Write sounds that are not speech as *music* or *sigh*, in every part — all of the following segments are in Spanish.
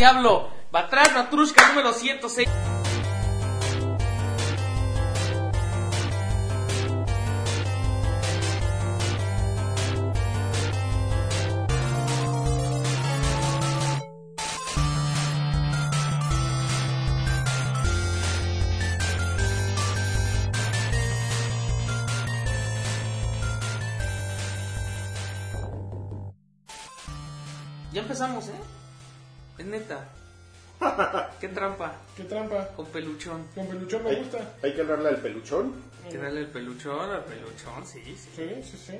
diablo. Batrás, Matrushka número 106. Peluchón. Con peluchón me Hay, gusta. hay que hablarle al peluchón. Hay que darle el peluchón al peluchón, sí, sí. Sí, sí, sí.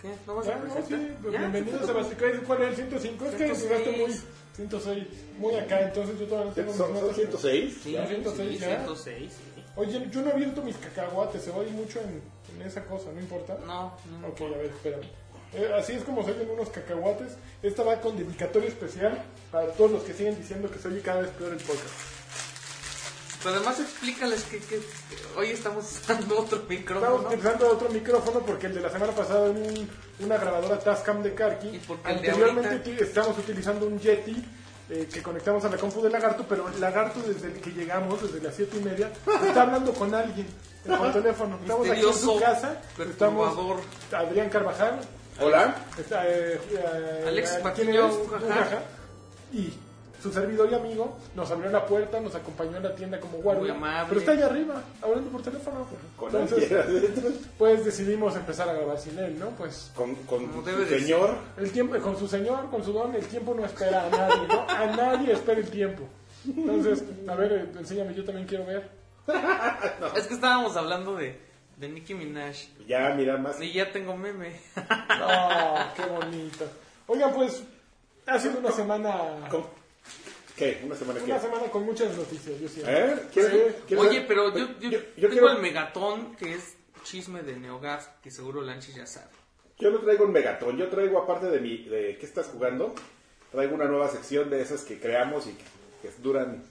¿Qué? ¿No vas a Ya, no, sí, pues ¿Ya? bienvenido Sebastián. ¿Cuál es el 105? Es que 106. llegaste muy 106, muy acá, entonces yo todavía no tengo ¿Son, mis son notas. 106? Sí, Ya, 106, sí, ya. 106, sí. Oye, yo no aviento mis cacahuates, se oye mucho en, en esa cosa, ¿no importa? No, no. Ok, a ver, espérame. Eh, así es como se oyen unos cacahuates. Esta va con dedicatoria especial para todos los que siguen diciendo que se oye cada vez peor el podcast. Pero además explícales que, que- hoy estamos usando otro Estamos micrófono. utilizando otro micrófono porque el de la semana pasada era un- una grabadora Tascam de Karki. Y porque el de Anteriormente ahorita- estamos utilizando un Yeti eh, que conectamos a la compu de Lagarto, pero Lagarto desde el que llegamos, desde las siete y media, está hablando con alguien eh, por teléfono. Estamos aquí en su casa. Estamos. Adrián Carvajal, Hola. está, eh, eh, Alex ¿quién Patiño. Y su servidor y amigo nos abrió la puerta, nos acompañó en la tienda como guardia. Muy amable. Pero está allá arriba, hablando por teléfono. Con Entonces, pues decidimos empezar a grabar sin él, ¿no? Pues Con, con su señor. el tiempo, con su señor, con su don, el tiempo no espera a nadie, ¿no? A nadie espera el tiempo. Entonces, a ver, enséñame, yo también quiero ver. *laughs* Es que estábamos hablando de, de Nicki Minaj. Ya, mira, más. Y ya tengo meme. ¡Oh, qué bonito! Oigan, pues, ha sido una semana... ¿Cómo? ¿Qué? ¿Una semana Una qué? semana con muchas noticias, yo siento. ¿Eh? ¿Quieres- Sí. quieres- Oye, pero yo, yo, yo, yo tengo quiero, el megatón, que es chisme de Neogaf, que seguro Lanchi ya sabe. yo no traigo un megatón. Yo traigo, aparte de mi. De, ¿Qué estás jugando? Traigo una nueva sección de esas que creamos y que, que duran.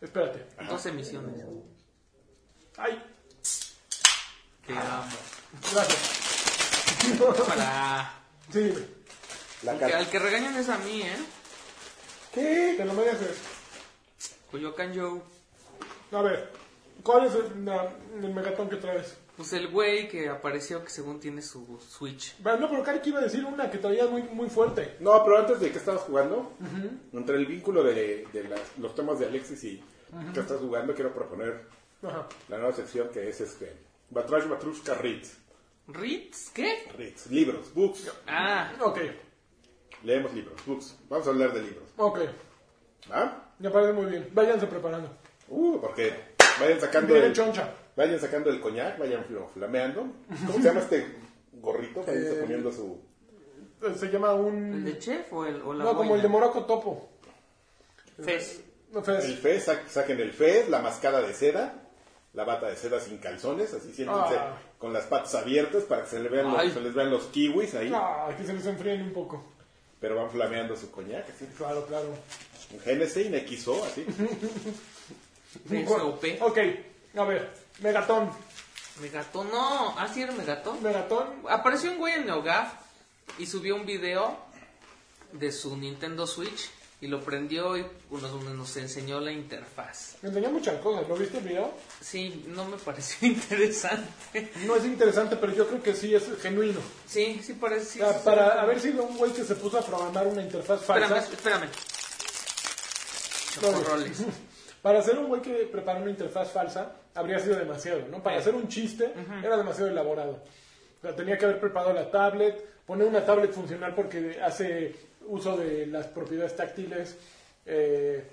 Espérate. Dos emisiones. ¡Ay! Que amo. Gracias. Para... Sí, dime. La Al que, cara. al que regañan es a mí, ¿eh? ¿Qué? Te lo mereces. Coyoacán Joe. A ver, ¿cuál es el, la- el megatón que traes? Pues el güey que apareció que según tiene su Switch. Bueno, no, pero Karki iba a decir una que traía muy, muy fuerte. No, pero antes de que estabas jugando, entre el vínculo de, de las- los temas de Alexis y que estás jugando, quiero proponer Ajá. la nueva sección que es este. Batrash Batrushka Reads. ¿Ritz? ¿Qué? Reads. Libros, books. Ah, Ok, Leemos libros, books. Vamos a hablar de libros. ok. ¿Ah? Me parece muy bien. Váyanse preparando. Uh, porque vayan sacando Viene el, choncha. vayan sacando el coñac, vayan fl- flameando. ¿Cómo se llama este gorrito? Vayan Eh, poniendo su... Se llama ¿el un... de chef o, el, o la No, como el de Morocco Topo. Fez. No, Fez. El fez, sa- saquen el fez, la mascada de seda, la bata de seda sin calzones, así siéntense Ah. con las patas abiertas para que se, le vean los, se les vean los kiwis ahí, Ah, que se les enfríen un poco. Pero van flameando su coñac, así. Claro, claro. Un un XO, así. *laughs* FSOP. Ok, a ver. Megatón. Megatón, no. Ah, sí era Megatón. Megatón. Apareció un güey en NeoGaf y subió un video de su Nintendo Switch y lo prendió y nos, nos enseñó la interfaz. Me enseñó muchas cosas. ¿Lo viste el video? Sí, no me pareció *laughs* interesante. No es interesante, pero yo creo que sí es genuino. Sí, sí parece. sí, O sea, sí, para sí. haber sido un güey que se puso a programar una interfaz Espérame, falsa. espérame. No, Chocorroles. *laughs* Para hacer un güey que prepara una interfaz falsa, habría sido demasiado, ¿no? Para hacer un chiste, era demasiado elaborado. O sea, tenía que haber preparado la tablet, poner una tablet funcional porque hace uso de las propiedades táctiles, eh,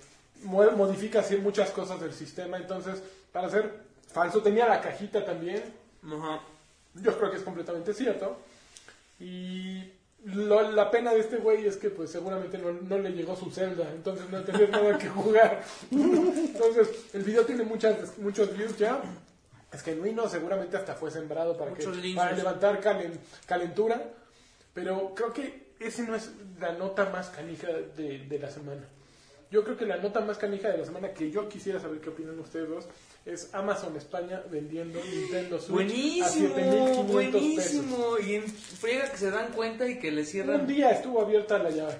mo- modifica así muchas cosas del sistema. Entonces, para hacer falso, tenía la cajita también. Ajá. Yo creo que es completamente cierto. Y lo- la pena de este güey es que pues seguramente no, no le llegó su celda, entonces no tenía nada que jugar. Entonces el video tiene muchas, muchos views ya. Es genuino, seguramente hasta fue sembrado para, que, links. para levantar calen- calentura. Pero creo que ese no es la nota más canija de, de la semana. Yo creo que la nota más canija de la semana que yo quisiera saber qué opinan ustedes dos es Amazon España vendiendo Nintendo Switch a Buenísimo, 7.500 pesos. buenísimo. Y en friega que se dan cuenta y que le Un cierran. día estuvo abierta la llave.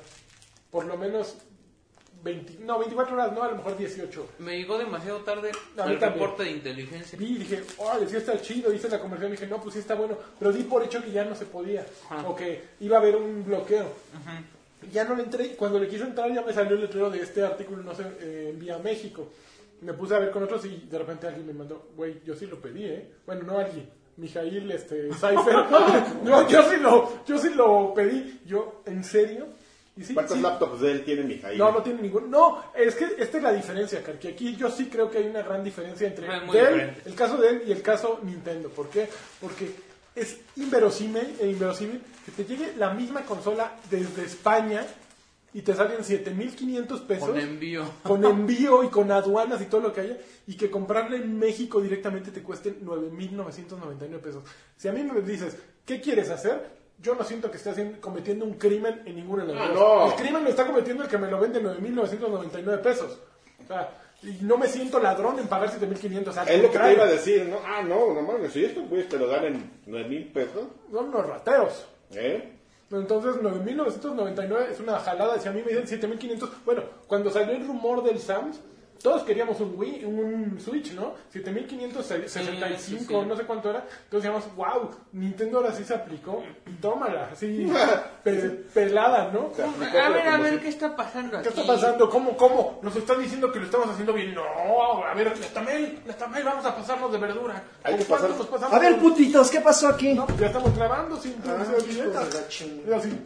Por lo menos 20, no, 24 horas, no, a lo mejor 18. Me llegó demasiado tarde A el reporte de inteligencia. Vi y dije, órale, sí está chido, hice la conversión y dije, no, pues sí está bueno, pero di por hecho que ya no se podía, Ajá. o que iba a haber un bloqueo. Y Ya no le entré, y cuando le quise entrar ya me salió el letrero de este artículo, no se eh, envía a México. Me puse a ver con otros y de repente alguien me mandó, güey, yo sí lo pedí, ¿eh? Bueno, no alguien, Mijail, este, Cypher. *laughs* *laughs* no, yo sí lo, yo sí lo pedí, yo, ¿en serio? Y sí, ¿Cuántos sí. laptops de él tiene Mijail? No, no tiene ningún. No, es que esta es la diferencia, Karki. Aquí yo sí creo que hay una gran diferencia entre Es muy Dell, diferente. el caso de él y el caso Nintendo. ¿Por qué? Porque es inverosímil e inverosímil que te llegue la misma consola desde España y te salen 7500 pesos Con envío. con envío y con aduanas y todo lo que haya, y que comprarle en México directamente te cueste 9.999 pesos. Si a mí me dices, ¿qué quieres hacer? Yo no siento que esté haciendo- cometiendo un crimen en ninguna de las Ah, no. El crimen lo está cometiendo el que me lo vende en 9.999 pesos. O sea, y no me siento ladrón en pagar 7.500. Al Es lo que te iba a decir, ¿no? Ah, no, no mames, si estos güeyes te lo dan en 9 mil pesos, Son unos rateros. ¿eh? Entonces, 9.999 es una jalada. Si a mí me dicen 7.500, bueno, cuando salió el rumor del Sams, todos queríamos un Wii, un Switch, ¿no? 7.565, Sí, sí, sí. no sé cuánto era. Entonces decíamos, wow, Nintendo ahora sí se aplicó. Tómala, así, *laughs* pe- pelada, ¿no? sea, A ver, a ver, ¿qué está pasando ¿Qué aquí? está pasando? ¿Cómo, cómo? Nos están diciendo que lo estamos haciendo bien. No, a ver, la tamel, la tamel, vamos a pasarnos de verdura. Hay ¿Con que pasar- nos pasamos? A ver, putitos, ¿qué pasó aquí? No, pues ya estamos grabando sin Ah, así.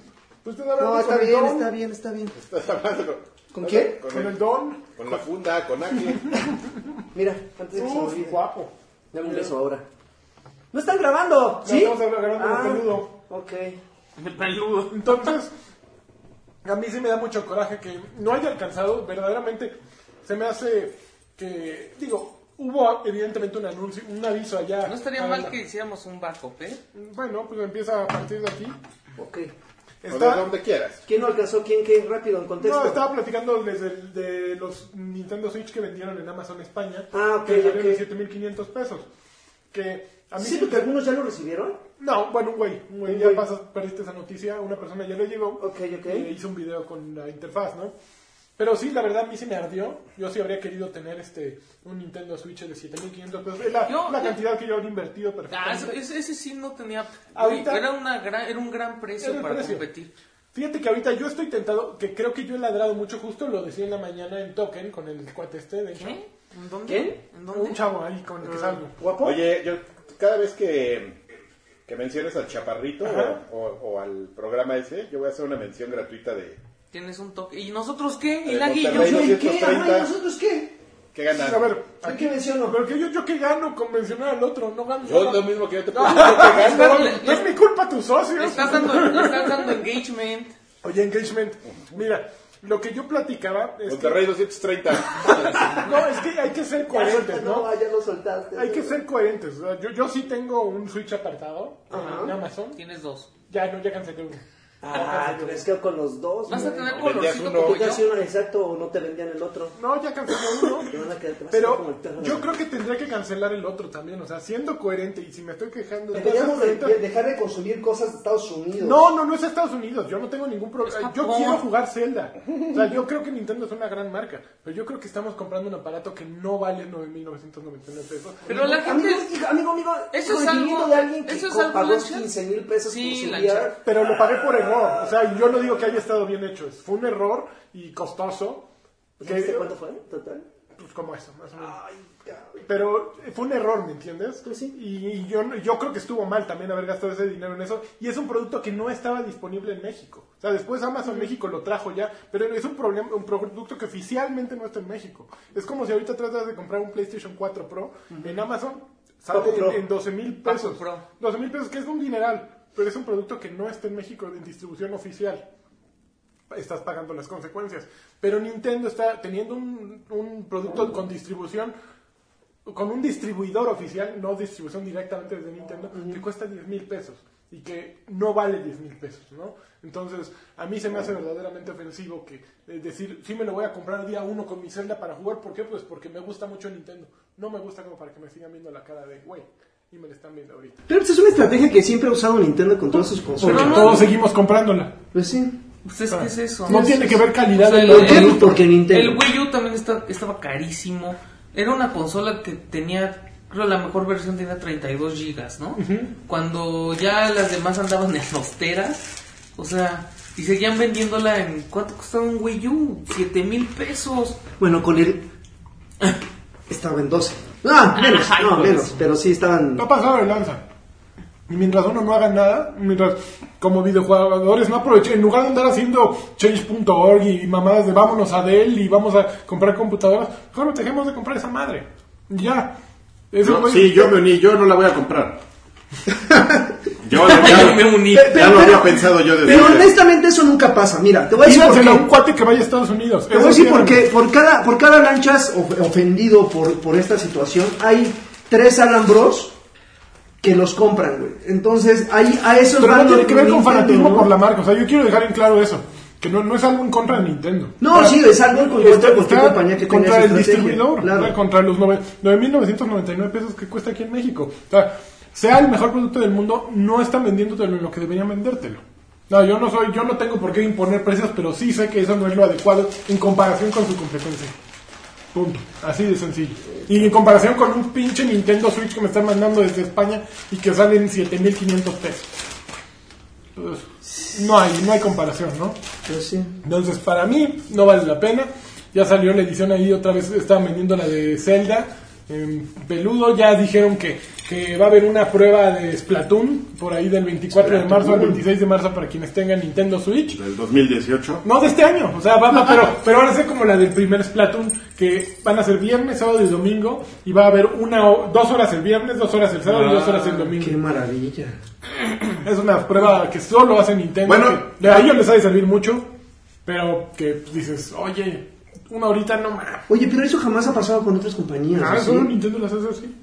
Pues te No, está bien, está bien, está bien. Estás hablando con, ¿Con quién? Con, Con el- el don. con la funda, con Ángel. *laughs* Mira, antes de que se me olvide. guapo. Dame un beso ahora. ¡No están grabando! ¿Sí? estamos grabando ah, el peludo. Ok. El peludo. *laughs* Entonces, a mí sí me da mucho coraje que no haya alcanzado, verdaderamente, se me hace que, digo, hubo evidentemente un anuncio, un aviso allá. No estaría mal la- que hiciéramos un backup, ¿eh? Bueno, pues empieza a partir de aquí. Ok. O de Está, donde quieras. ¿Quién no alcanzó? ¿Quién qué? Rápido, en contexto. no, estaba platicando desde el- de los Nintendo Switch que vendieron en Amazon España, Ah, ok, que salieron en ok. 7.500 pesos. Que a mí ¿Siento sí- que algunos ya lo recibieron? No, bueno, un güey, un güey, ya pasas, perdiste esa noticia, una persona ya le llegó, Ok, ok. eh, hizo un video con la interfaz, ¿no? Pero sí, la verdad, a mí sí me ardió, yo sí habría querido tener este, un Nintendo Switch de 7.500 pesos, es la, Yo- la cantidad que yo habría invertido Ah, perfectamente. ese, ese sí no tenía... Ahorita- era, una gran, era un gran precio para precio. competir. Fíjate que ahorita yo estoy tentado, que creo que yo he ladrado mucho, justo lo decía en la mañana en Token, con el cuate este, de hecho. ¿Qué? ¿En dónde? ¿Quién? ¿En Un dónde? chavo ahí con el que salgo. ¿Guapo? Oye, yo cada vez que, que menciones al chaparrito o- o al programa ese, yo voy a hacer una mención gratuita de Tienes un toque. ¿Y nosotros qué? Eh, ¿Y la Guillo? ¿Yo y qué? 230. Ajá, ¿y nosotros qué? qué ganan. A ver, ¿A qué menciono? pero que yo, yo que gano con mencionar al otro, no gano. Yo nada. lo mismo que yo te puedo no, decir, que gano. no es mi culpa tus socios. Le estás dando, estás dando engagement. Oye, engagement, mira, lo que yo platicaba es Monterrey 230. que, no, es que hay que ser *laughs* coherentes, No, ¿no? ya lo soltaste. Hay que ser coherentes. yo, yo sí tengo un Switch apartado Ajá. en Amazon. Tienes dos. Ya, no, ya cancelé uno. Ah, tú ves que con los dos. Vas a tener colorcito uno. como ¿Qué te yo. uno exacto o no te vendían el otro? No, ya cancelé uno. El Pero de yo creo que tendría que cancelar el otro también. O sea, siendo coherente y si me estoy quejando de Deberíamos de, de dejar de consumir cosas de Estados Unidos. No, no, no es Estados Unidos. Yo no tengo ningún problema. Yo quiero jugar Zelda. O sea, yo creo que Nintendo es una gran marca. Pero yo creo que estamos comprando un aparato que no vale 9.999 pesos. Pero la Amigo, gente... hijo, amigo, amigo, Eso es algo- de alguien que eso es algo pagó lancha. 15 mil pesos Sí, por su lancha. VR. Pero lo pagué por error. O sea, yo no digo que haya estado bien hecho. Fue un error y costoso. ¿Viste cuánto fue total? pues como eso, más o menos. Ay. Pero fue un error, ¿me entiendes? Pues sí. Y, yo, yo creo que estuvo mal también haber gastado ese dinero en eso. Y es un producto que no estaba disponible en México. O sea, después Amazon México lo trajo ya, pero es un, problema, un producto que oficialmente no está en México. Es como si ahorita tratas de comprar un PlayStation 4 Pro en Amazon, sale en, en 12 mil pesos. Paco Pro. 12 mil pesos, que es un dineral, pero es un producto que no está en México en distribución oficial estás pagando las consecuencias. Pero Nintendo está teniendo un, un producto con distribución, con un distribuidor oficial, no distribución directamente desde Nintendo, que cuesta 10 mil pesos y que no vale 10 mil pesos, ¿no? Entonces, a mí se me hace verdaderamente ofensivo que eh, decir, sí me lo voy a comprar día uno con mi Zelda para jugar, ¿por qué? Pues porque me gusta mucho Nintendo. No me gusta como para que me sigan viendo la cara de, güey, y me la están viendo ahorita. Pero pues, es una estrategia que siempre ha usado Nintendo con todas sus Porque consolas. no- todos seguimos comprándola. Pues sí. Pues es que es eso. No tiene que ver calidad O sea, del el- ¿Por qué? el- Pues porque Nintendo. El Wii U también está- estaba carísimo. Era una consola que tenía, creo la mejor versión tenía 32 gigas, ¿no? Cuando ya las demás andaban *laughs* en los teras, o sea, y seguían vendiéndola en, ¿cuánto costaba un Wii U? 7 mil pesos. Bueno, con el. Estaba en 12. Ah, menos, Ay, no, pues. menos. Pero sí estaban. No pasado de lanza. Y mientras uno no haga nada, mientras como videojugadores no aprovechen, en lugar de andar haciendo change.org y mamadas de vámonos a Dell y vamos a comprar computadoras, mejor dejemos de comprar esa madre. Ya. Eso, No, sí, yo me uní, yo no la voy a comprar. *laughs* yo ya, me uní. Pe- ya lo había pensado yo desde Pero honestamente eso nunca pasa. Mira, te voy a decir por a un qué. cuate que vaya a Estados Unidos. Te voy a decir sí, porque por cada, por cada lanchas of- ofendido por, por esta situación, hay tres Alan Bros que los compran, güey. Entonces, ahí a esos Pero no van tiene los que ver con Nintendo, fanatismo ¿no? por la marca. O sea, yo quiero dejar en claro eso. Que no, no es algo en contra de Nintendo. No, O sea, sí, es algo en contra de cualquier compañía que contra el estrategia, distribuidor, claro. contra los nove- 9.999 pesos que cuesta aquí en México. O sea, sea el mejor producto del mundo, no están vendiéndotelo en lo que deberían vendértelo. No, yo no soy, yo no tengo por qué imponer precios, pero sí sé que eso no es lo adecuado en comparación con su competencia. Punto. Así de sencillo. Y en comparación con un pinche Nintendo Switch que me están mandando desde España y que salen 7.500 pesos. Entonces, no hay, no hay comparación, ¿no? Pues sí. Entonces, para mí, no vale la pena. Ya salió la edición ahí, otra vez estaban vendiendo la de Zelda. En peludo, ya dijeron que, que va a haber una prueba de Splatoon por ahí del 24 de marzo al 26 de marzo para quienes tengan Nintendo Switch. Del 2018. No de este año, o sea, va, va- pero, pero van a ser como la del primer Splatoon, que van a ser viernes, sábado y domingo, y va a haber una, dos horas el viernes, dos horas el sábado y dos horas el domingo. Qué maravilla. Es una prueba que solo hace Nintendo. Bueno. que a ellos les ha de servir mucho, pero que dices, oye, una horita no más. Oye, pero eso jamás ha pasado con otras compañías. Ah, ¿sí? solo Nintendo las hace así.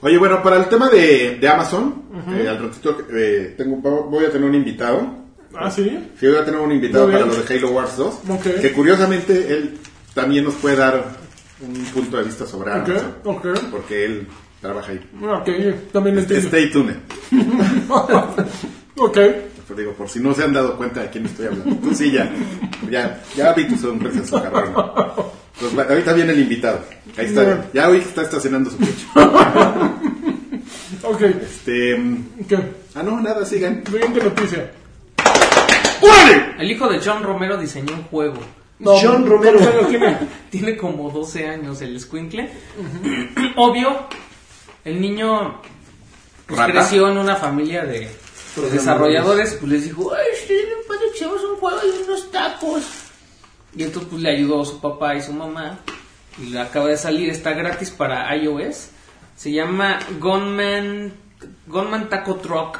Oye, bueno, para el tema de, de Amazon, eh, al ratito eh, tengo, voy a tener un invitado. Ah, sí. Sí, voy a tener un invitado Muy para bien. lo de Halo Wars 2. Ok. Que curiosamente él también nos puede dar un punto de vista sobre Ok, Amazon. ok. Porque él trabaja ahí. Ok, también entiendo. Stay tuned. *laughs* *laughs* ok. Pues digo, por si no se han dado cuenta de quién estoy hablando. Tú sí, ya. Ya, ya vi tu sonrisa en su carrón. Pues ahorita viene el invitado. Ahí está. Bien. Ya que está estacionando su coche. Ok. Este. ¿Qué? Ah, no, nada, sigan. Siguiente noticia. ¡Órale! El hijo de John Romero diseñó un juego. John Romero. ¿cuántos años tiene? Tiene como 12 años el escuincle. Obvio, el niño pues, creció en una familia de, de desarrolladores. Pues les dijo, ay, sí, hagamos un juego de unos tacos. Y entonces pues le ayudó su papá y su mamá. Y le acaba de salir, está gratis para iOS. Se llama Gunman, Gunman Taco Truck.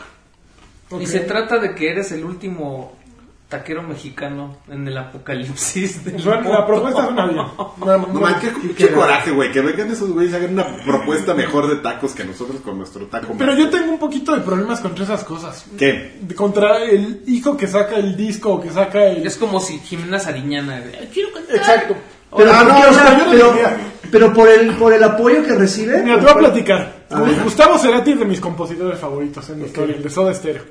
Y se trata de que eres el último taquero mexicano en el apocalipsis del Suena- la propuesta suena bien. No man, qué, qué coraje, güey. Que vengan esos güeyes y hagan una propuesta mejor de tacos que nosotros con nuestro taco. Pero man. yo tengo un poquito de problemas contra esas cosas. ¿Qué? Contra el hijo que saca el disco o que saca el... Es como si Jimena Sariñana. de, "Quiero cantar". Exacto. Pero, Ah, ¿por no, qué? O no, no pero, pero por el por el apoyo que recibe. Mira, te voy a platicar. A ver. Gustavo Cerati es de mis compositores favoritos en la historia, el de Soda Stereo.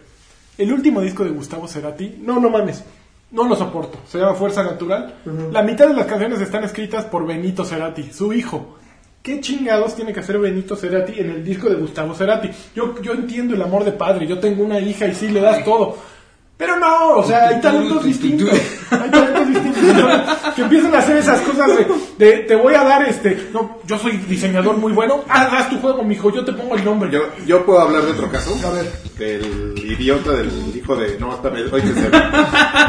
El último disco de Gustavo Cerati, no, no mames, no lo soporto. Se llama Fuerza Natural. La mitad de las canciones están escritas por Benito Cerati, su hijo. ¿Qué chingados tiene que hacer Benito Cerati en el disco de Gustavo Cerati? Yo, yo entiendo el amor de padre, yo tengo una hija y sí le das todo. Pero no, o sea, hay talentos distintos. Hay talentos distintos. *laughs* *laughs* Que empiezan a hacer esas cosas de, de, te voy a dar este. No, yo soy diseñador muy bueno. Ah, haz tu juego, mijo, yo te pongo el nombre. Yo, yo puedo hablar de otro caso. A ver. Del idiota del hijo de. No, hasta hoy que se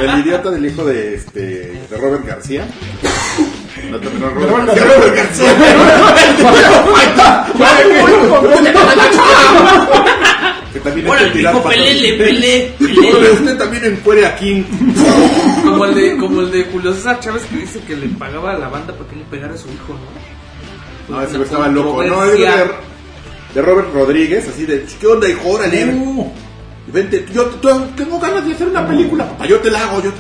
Del idiota del hijo de este. de Robert García. No, Robert, García. Robert García. Que también Bueno, es dijo patas. pelele, Órale, pelé. *laughs* usted también encuere a King. *laughs* Como el de, como el de Julio César Chávez que dice que le pagaba a la banda para que le pegara a su hijo, ¿no? No, ese güey estaba loco. No, es de, de Robert Rodríguez, así de. ¿Qué onda, hijo? Órale. Uh, Vente, yo tengo ganas de hacer una película, papá. Yo te la hago. Yo,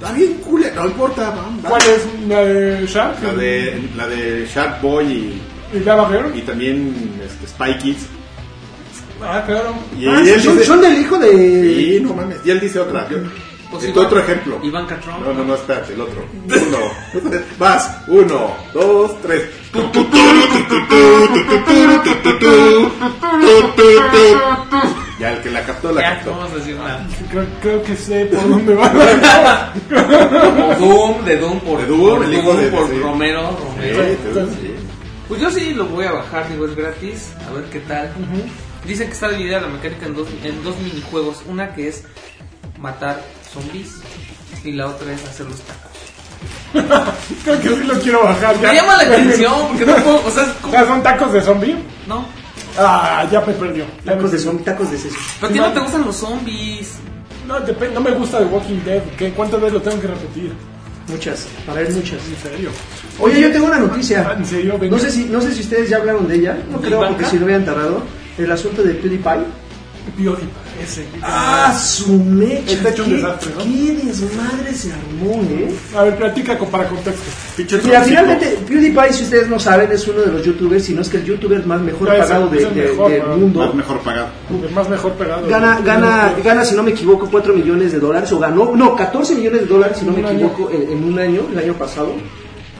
está bien, cule, no importa. vamos, ¿Cuál es? ¿La de Shark? La de, la de Shark Boy y, ¿Y Lava Girl? y también este, Spy Kids. Ah, claro. Y Ah, él son, dice, son del hijo de. Sí, no mames. Y él dice otra. yo- Pues Iván- otro ejemplo. Ivanka Trump. No, no, no, espérate, el otro. Uno. Vas. Uno, dos, tres. Ya, el que la captó, la Ya, no captó. vamos a decir nada. Creo, creo que sé por dónde va. Doom, de Doom por, De Doom, por, el hijo de- por sí. Romero, Sí, Romero. sí. Pues yo sí lo voy a bajar, digo, es gratis. A ver qué tal. Dicen que está dividida la mecánica en dos, en dos minijuegos. Una que es matar zombies y la otra es hacer los tacos. *laughs* Creo que sí lo quiero bajar. Ya. Me llama la atención porque no puedo, o sea, es O *laughs* como- sea, ¿son tacos de zombie? No, Ah, ya me perdió. Ya Tacos me de zombie, tacos de seso. pero a ti no te gustan los zombies. No, dep- no me gusta The Walking Dead. ¿Qué? ¿Cuántas veces lo tengo que repetir? Muchas, para él muchas. En serio. Oye, yo tengo una noticia. Ah, ¿En serio? Venga. No sé si, no sé si ustedes ya hablaron de ella. No ¿De creo Ivanka? porque si lo habían tardado. El asunto de PewDiePie. PewDiePie, ese. Ah, su mecha. Está hecho un qué, desastre, ¿no? qué desmadre se armó, ¿eh? A ver, platica con, para contexto. Mira, finalmente, PewDiePie, si ustedes no saben, es uno de los youtubers, si no es que el youtuber más mejor pagado de- es el de- mejor, del ¿no? mundo. Más mejor pagado. El más mejor pegado. Gana, gana, gana, si no me equivoco, 4 millones de dólares, o ganó, no, 14 millones de dólares, si no me equivoco, en, en un año, el año pasado.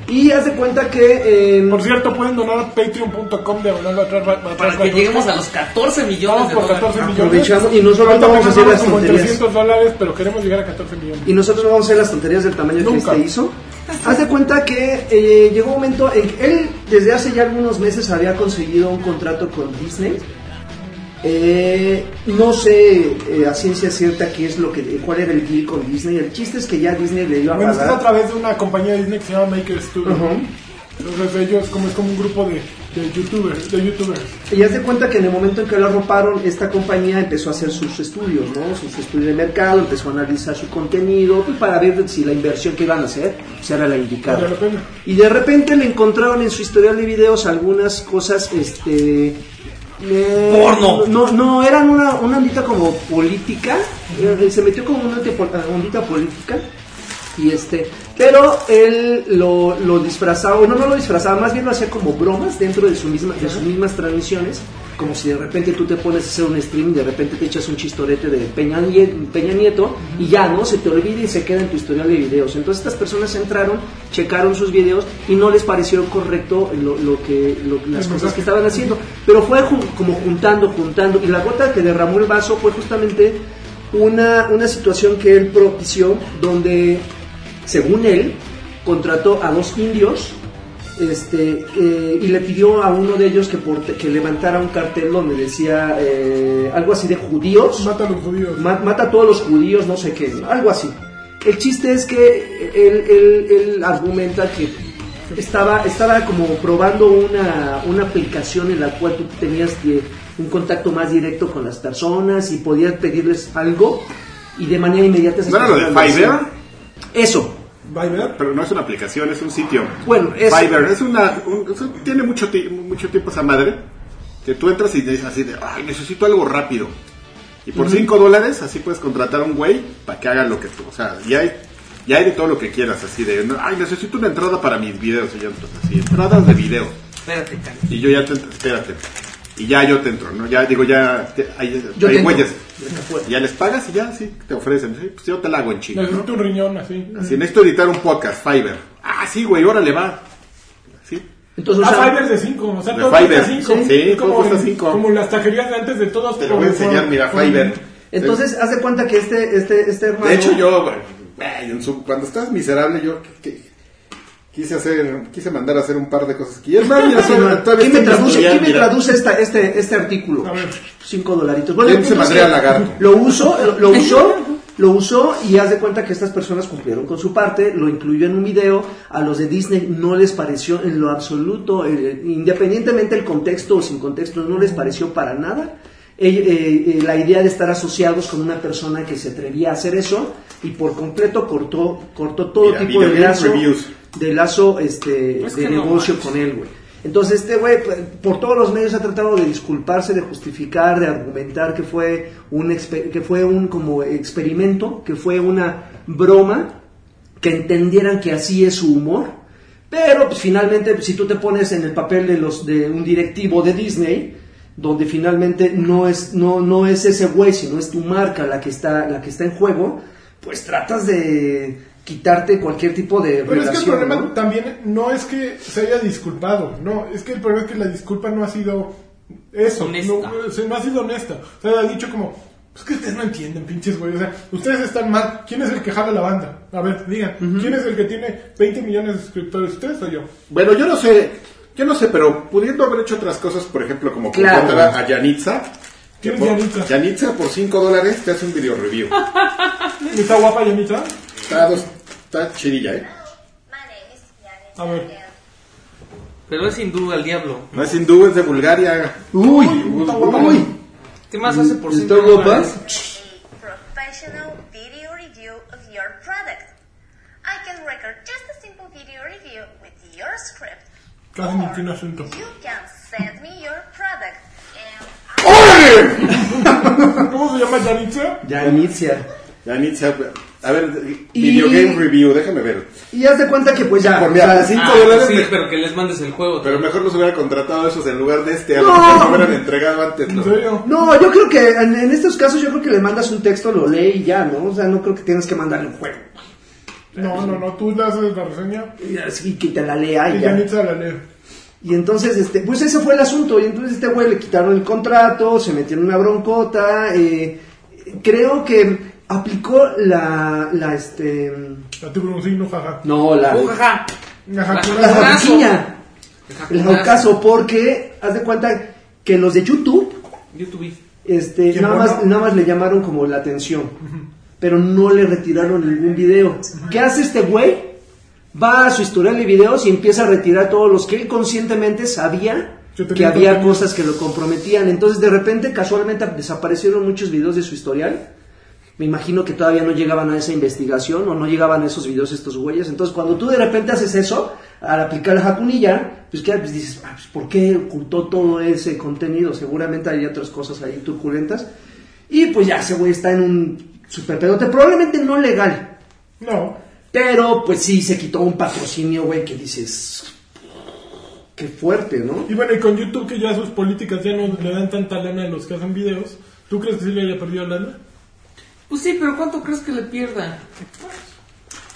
Y haz de cuenta que... eh, Por cierto, pueden donar a patreon.com de Para que lleguemos a los 14 millones Vamos de por dólares. 14 millones. Aprovechamos y nosotros Ahorita vamos a hacer las como tonterías. 300 dólares, pero queremos llegar a 14 millones. y nosotros no vamos a hacer las tonterías del tamaño que Nunca. este hizo. Haz de cuenta que eh, llegó un momento en que él desde hace ya algunos meses había conseguido un contrato con Disney. Eh, no sé eh, a ciencia cierta qué es lo que cuál era el deal con Disney. El chiste es que ya Disney le dio a Bueno, esto es a través de una compañía de Disney que se llama Maker Studio. Ujú. Entonces ellos como es como un grupo de, de youtubers, de youtubers. Y haz de cuenta que en el momento en que lo arroparon, esta compañía empezó a hacer sus estudios, ¿no? Sus estudios de mercado, empezó a analizar su contenido pues, para ver si la inversión que iban a hacer pues, era la indicada. Y de repente le encontraron en su historial de videos algunas cosas, este... eh, Porno. No, no, eran una, una ondita como política, eh, se metió como una ondita pol- ondita política, y este, pero él lo, lo disfrazaba, o no, no lo disfrazaba, más bien lo hacía como bromas dentro de, su misma, de sus mismas transmisiones, como si de repente tú te pones a hacer un stream y de repente te echas un chistorete de Peña, Nie- Peña Nieto y ya, ¿no? Se te olvida y se queda en tu historial de videos. Entonces estas personas entraron, checaron sus videos y no les pareció correcto lo, lo que, lo- las cosas que estaban haciendo, pero fue como juntando, juntando, y la gota que derramó el vaso fue justamente una, una situación que él propició donde según él, contrató a dos indios este, eh, y le pidió a uno de ellos que, por- que levantara un cartel donde decía eh, algo así de judíos, Mata a los judíos. ma- mata a todos los judíos, no sé qué, algo así. El chiste es que él, él- él argumenta que estaba, estaba como probando una, una aplicación en la cual tú tenías que- un contacto más directo con las personas y podías pedirles algo y de manera inmediata ¿No era lo de Fiverr? Eso. Viber. Pero no es una aplicación, es un sitio. Bueno, es- Fiverr es una. un- tiene mucho, mucho tiempo esa madre. Que tú entras y te dices así de. Ay, necesito algo rápido. Y por 5 dólares, así puedes contratar a un güey para que haga lo que tú. O sea, ya hay, ya hay de todo lo que quieras. Así de. Ay, necesito una entrada para mis videos. Y ya entras así. Entradas de video. Espérate, Cali. Y yo ya te. Espérate. Y ya yo te entro, ¿no? Ya digo, ya. te- hay Yo hay güeyes. Ya les pagas y ya, sí, te ofrecen. Sí, pues yo te la hago en chinga, ¿no? Necesito un riñón así. Si necesito editar un podcast, Fiverr. Ah, sí, güey, órale, va. Sí. Entonces, o Ah, sea, Fiverr de 5, o sea, De todo Fiverr. cuesta 5. Sí, todo cuesta cinco. Como las taquerías de antes de todos. Te lo voy a enseñar, mira, Fiverr. entonces haz de cuenta que este, este, este hermano. De hecho, yo, güey, cuando estás miserable, yo que- quise hacer, quise mandar a hacer un par de cosas todavía ¿Quién me traduce, historial, ¿quién me mira. traduce esta, este, este artículo? A ver. Cinco dolaritos. ¿Quién el se madrea que al lagarto? Lo usó, lo, lo usó, lo usó y haz de cuenta que estas personas cumplieron con su parte, lo incluyó en un video, a los de Disney no les pareció en lo absoluto, eh, independientemente del contexto o sin contexto, no les pareció para nada. eh, eh, eh, la idea de estar asociados con una persona que se atrevía a hacer eso y por completo cortó cortó todo Mira, tipo de reviews. De lazo este Es de no negocio con él güey. Entonces este güey pues, por todos los medios ha tratado de disculparse de justificar de argumentar que fue un que fue un como experimento que fue una broma que entendieran que así es su humor. Pero pues, finalmente si tú te pones en el papel de los de un directivo de Disney donde finalmente no es no no es ese güey sino es tu marca la que está la que está en juego pues tratas de quitarte cualquier tipo de Pero es que el problema ¿no? también no es que se haya disculpado, no, es que el problema es que la disculpa no ha sido eso, no, o sea, no ha sido honesta. O sea, ha dicho como, pues que ustedes no entienden, pinches güey, o sea, ustedes están mal, ¿quién es el que jala la banda? A ver, digan, ¿quién es el que tiene 20 millones de suscriptores? ¿Ustedes o yo? Bueno, yo no sé, yo no sé, pero pudiendo haber hecho otras cosas, por ejemplo, como Claro. contratar a Yanitza. que ¿Quién es por- Yanitza? Yanitza por 5 dólares te hace un video review. *laughs* ¿Está guapa Yanitza? Está, dos- está chidilla, ¿eh? A ver. Pero es sin duda el diablo. No es hindú, es de Bulgaria. Uy, guapa. uy. ¿Qué más hace por ¿Está 5 guapa? dólares? A professional video review of your product. I can record just a simple video review with your script. Casi ni tiene acento. You can send me your product *laughs* ¿Cómo se llama Yanitza? Ya inicia. Yanitza, a ver, Y- video game review, déjame ver. Y haz de cuenta que pues ya, Por o sea, mira, sí, 5 Ah, dólares, sí, me- pero que les mandes el juego. pero mejor los hubiera contratado esos en lugar de este, a No. lo mejor me hubieran entregado antes. ¿En ¿no? serio? No, yo creo que en, en estos casos yo creo que le mandas un texto, lo lee y ya, ¿no? O sea, no creo que tengas que mandarle un juego. No, no, no, tú le haces la reseña Y así que te la lea y y ya. Yanitza la lee. Y entonces, este, pues ese fue el asunto. Y entonces este güey le quitaron el contrato, se metió en una broncota. eh, creo que aplicó la, la, este, La tiburoncino, jaja. no, la, Ujaja. Ajá, La- tú la jaucazo, porque haz de cuenta que los de YouTube, YouTube. este, ¿Quién nada bueno? más, nada más le llamaron como la atención, pero no le retiraron ningún video. ¿Qué hace este güey? Va a su historial de videos y empieza a retirar todos los que él conscientemente sabía Que había cosas que lo comprometían. Entonces, de repente, casualmente desaparecieron muchos videos de su historial. Me imagino que todavía no llegaban a esa investigación o no llegaban a esos videos estos güeyes. Entonces, cuando tú de repente haces eso, al aplicar la Hakunilla, pues, ¿qué? pues dices, ah, pues, ¿por qué ocultó todo ese contenido? Seguramente hay otras cosas ahí turbulentas. Y pues ya ese güey está en un super pedote, probablemente no legal. No, Pero pues sí, se quitó un patrocinio, güey, que dices, qué fuerte, ¿no? Y bueno, y con YouTube que ya sus políticas ya no le dan tanta lana a los que hacen videos, ¿tú crees que sí le haya perdido lana? Pues sí, pero ¿cuánto crees que le pierda?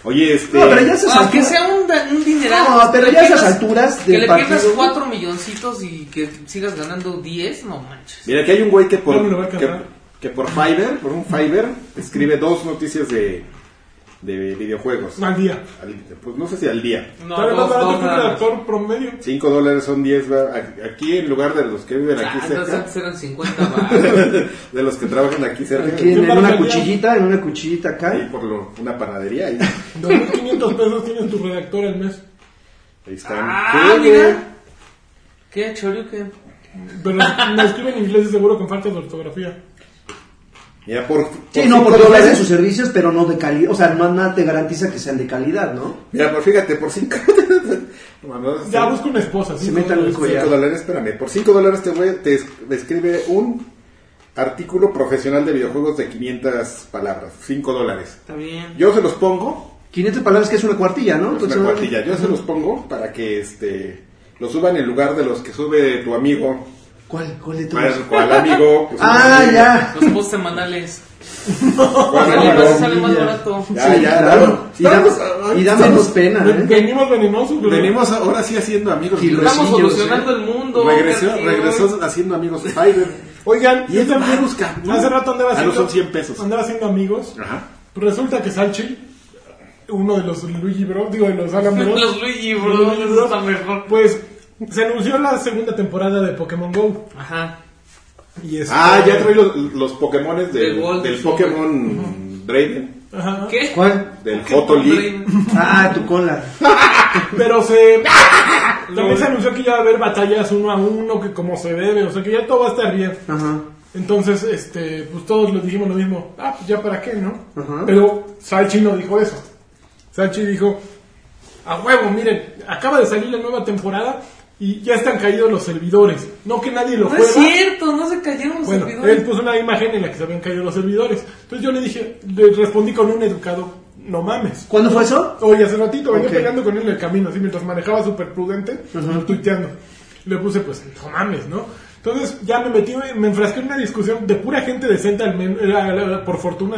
Oye, este. No, pero ya se Aunque sacó- sea un, un dineral. No, pero que ya esas pierdas- alturas Que le pierdas partido- 4 milloncitos y que sigas ganando 10, no manches. Mira, que hay un güey que por, que, que por Fiverr, por un Fiverr, escribe dos noticias de, de videojuegos. Al día. Al- pues no sé si al día. No, dos, más barato dos que un redactor promedio. 5 dólares son 10. va- Aquí en lugar de los que viven aquí Ah, entonces cerca, antes eran 50 baros. *laughs* de los que trabajan aquí cerca, Aquí en, ¿Qué en una cuchillita, en una cuchillita acá. ahí por lo- una panadería, ahí, *laughs* 2.500 pesos tienes tu redactor al mes. ahí están. Ah, Sí, mira. güey. ¿Qué, Choryuken? Pero me escribe en inglés y seguro con falta de ortografía. Mira, por, por Sí, no, porque ofrecen dólares- sus servicios, pero no de calidad. O sea, no nada te garantiza que sean de calidad, ¿no? Mira, por fíjate, por 5 *laughs* Ya busco una esposa. Se sí, metan el no, collar. 5 dólares, espérame. Por 5 dólares este güey te es- escribe un artículo profesional de videojuegos de 500 palabras. 5 dólares. Está bien. Yo se los pongo, 500 palabras que es una cuartilla, ¿no? es una cuartilla, yo se los pongo para que este lo suban en lugar de los que sube tu amigo. ¿Cuál, cuál de todos? ¿Cuál, cuál amigo? *laughs* Pues, Ah, sí. ya. Los posts semanales. *laughs* ¿Cuál Sale, amigo? más- sale más ya. barato. Ya, Sí, ya, claro. Y da, Estamos- y menos pena, ¿eh? Venimos venenosos, pero... Venimos ahora sí haciendo amigos. Y Estamos solucionando ¿eh? el mundo. regresó, regresó haciendo amigos Fiverr. Oigan, Y yo también- busca. Hace rato andaba Ah, no, haciendo... son 100 pesos. Andaba haciendo amigos. Ajá. Resulta que Salchi, uno de los Luigi Bros, digo, de los Alan *laughs* Bros, Los Luigi, Bros, está mejor. Pues se anunció la segunda temporada de Pokémon Go. Ajá. Y este- Ah, ya trae los, los Pokémones del, Del Gold, del sí. Pokémon Draven. Ajá. ¿Qué? ¿Cuál? Del ¿Qué Photo League. Ah, tu cola. *laughs* Pero se... *laughs* También se anunció que ya va a haber batallas uno a uno, que como se debe, o sea que ya todo va a estar bien. Ajá. Entonces, este, pues todos lo dijimos lo mismo. Ah, pues ya para qué, ¿no? Ajá. Pero Salchi no dijo eso. Salchi dijo, a huevo, miren, acaba de salir la nueva temporada y ya están caídos los servidores. No que nadie lo No es juega. cierto, no se cayeron los Bueno, servidores. él puso una imagen en la que se habían caído los servidores. Entonces yo le dije, le respondí con un educado, no mames. ¿Cuándo fue eso? Oye, hace ratito venía Ok. pegando con él en el camino, así mientras manejaba súper prudente, tuiteando. Le puse, pues, no mames, ¿no? Entonces ya me metí, me enfrasqué en una discusión de pura gente decente, al men- la- la- por fortuna,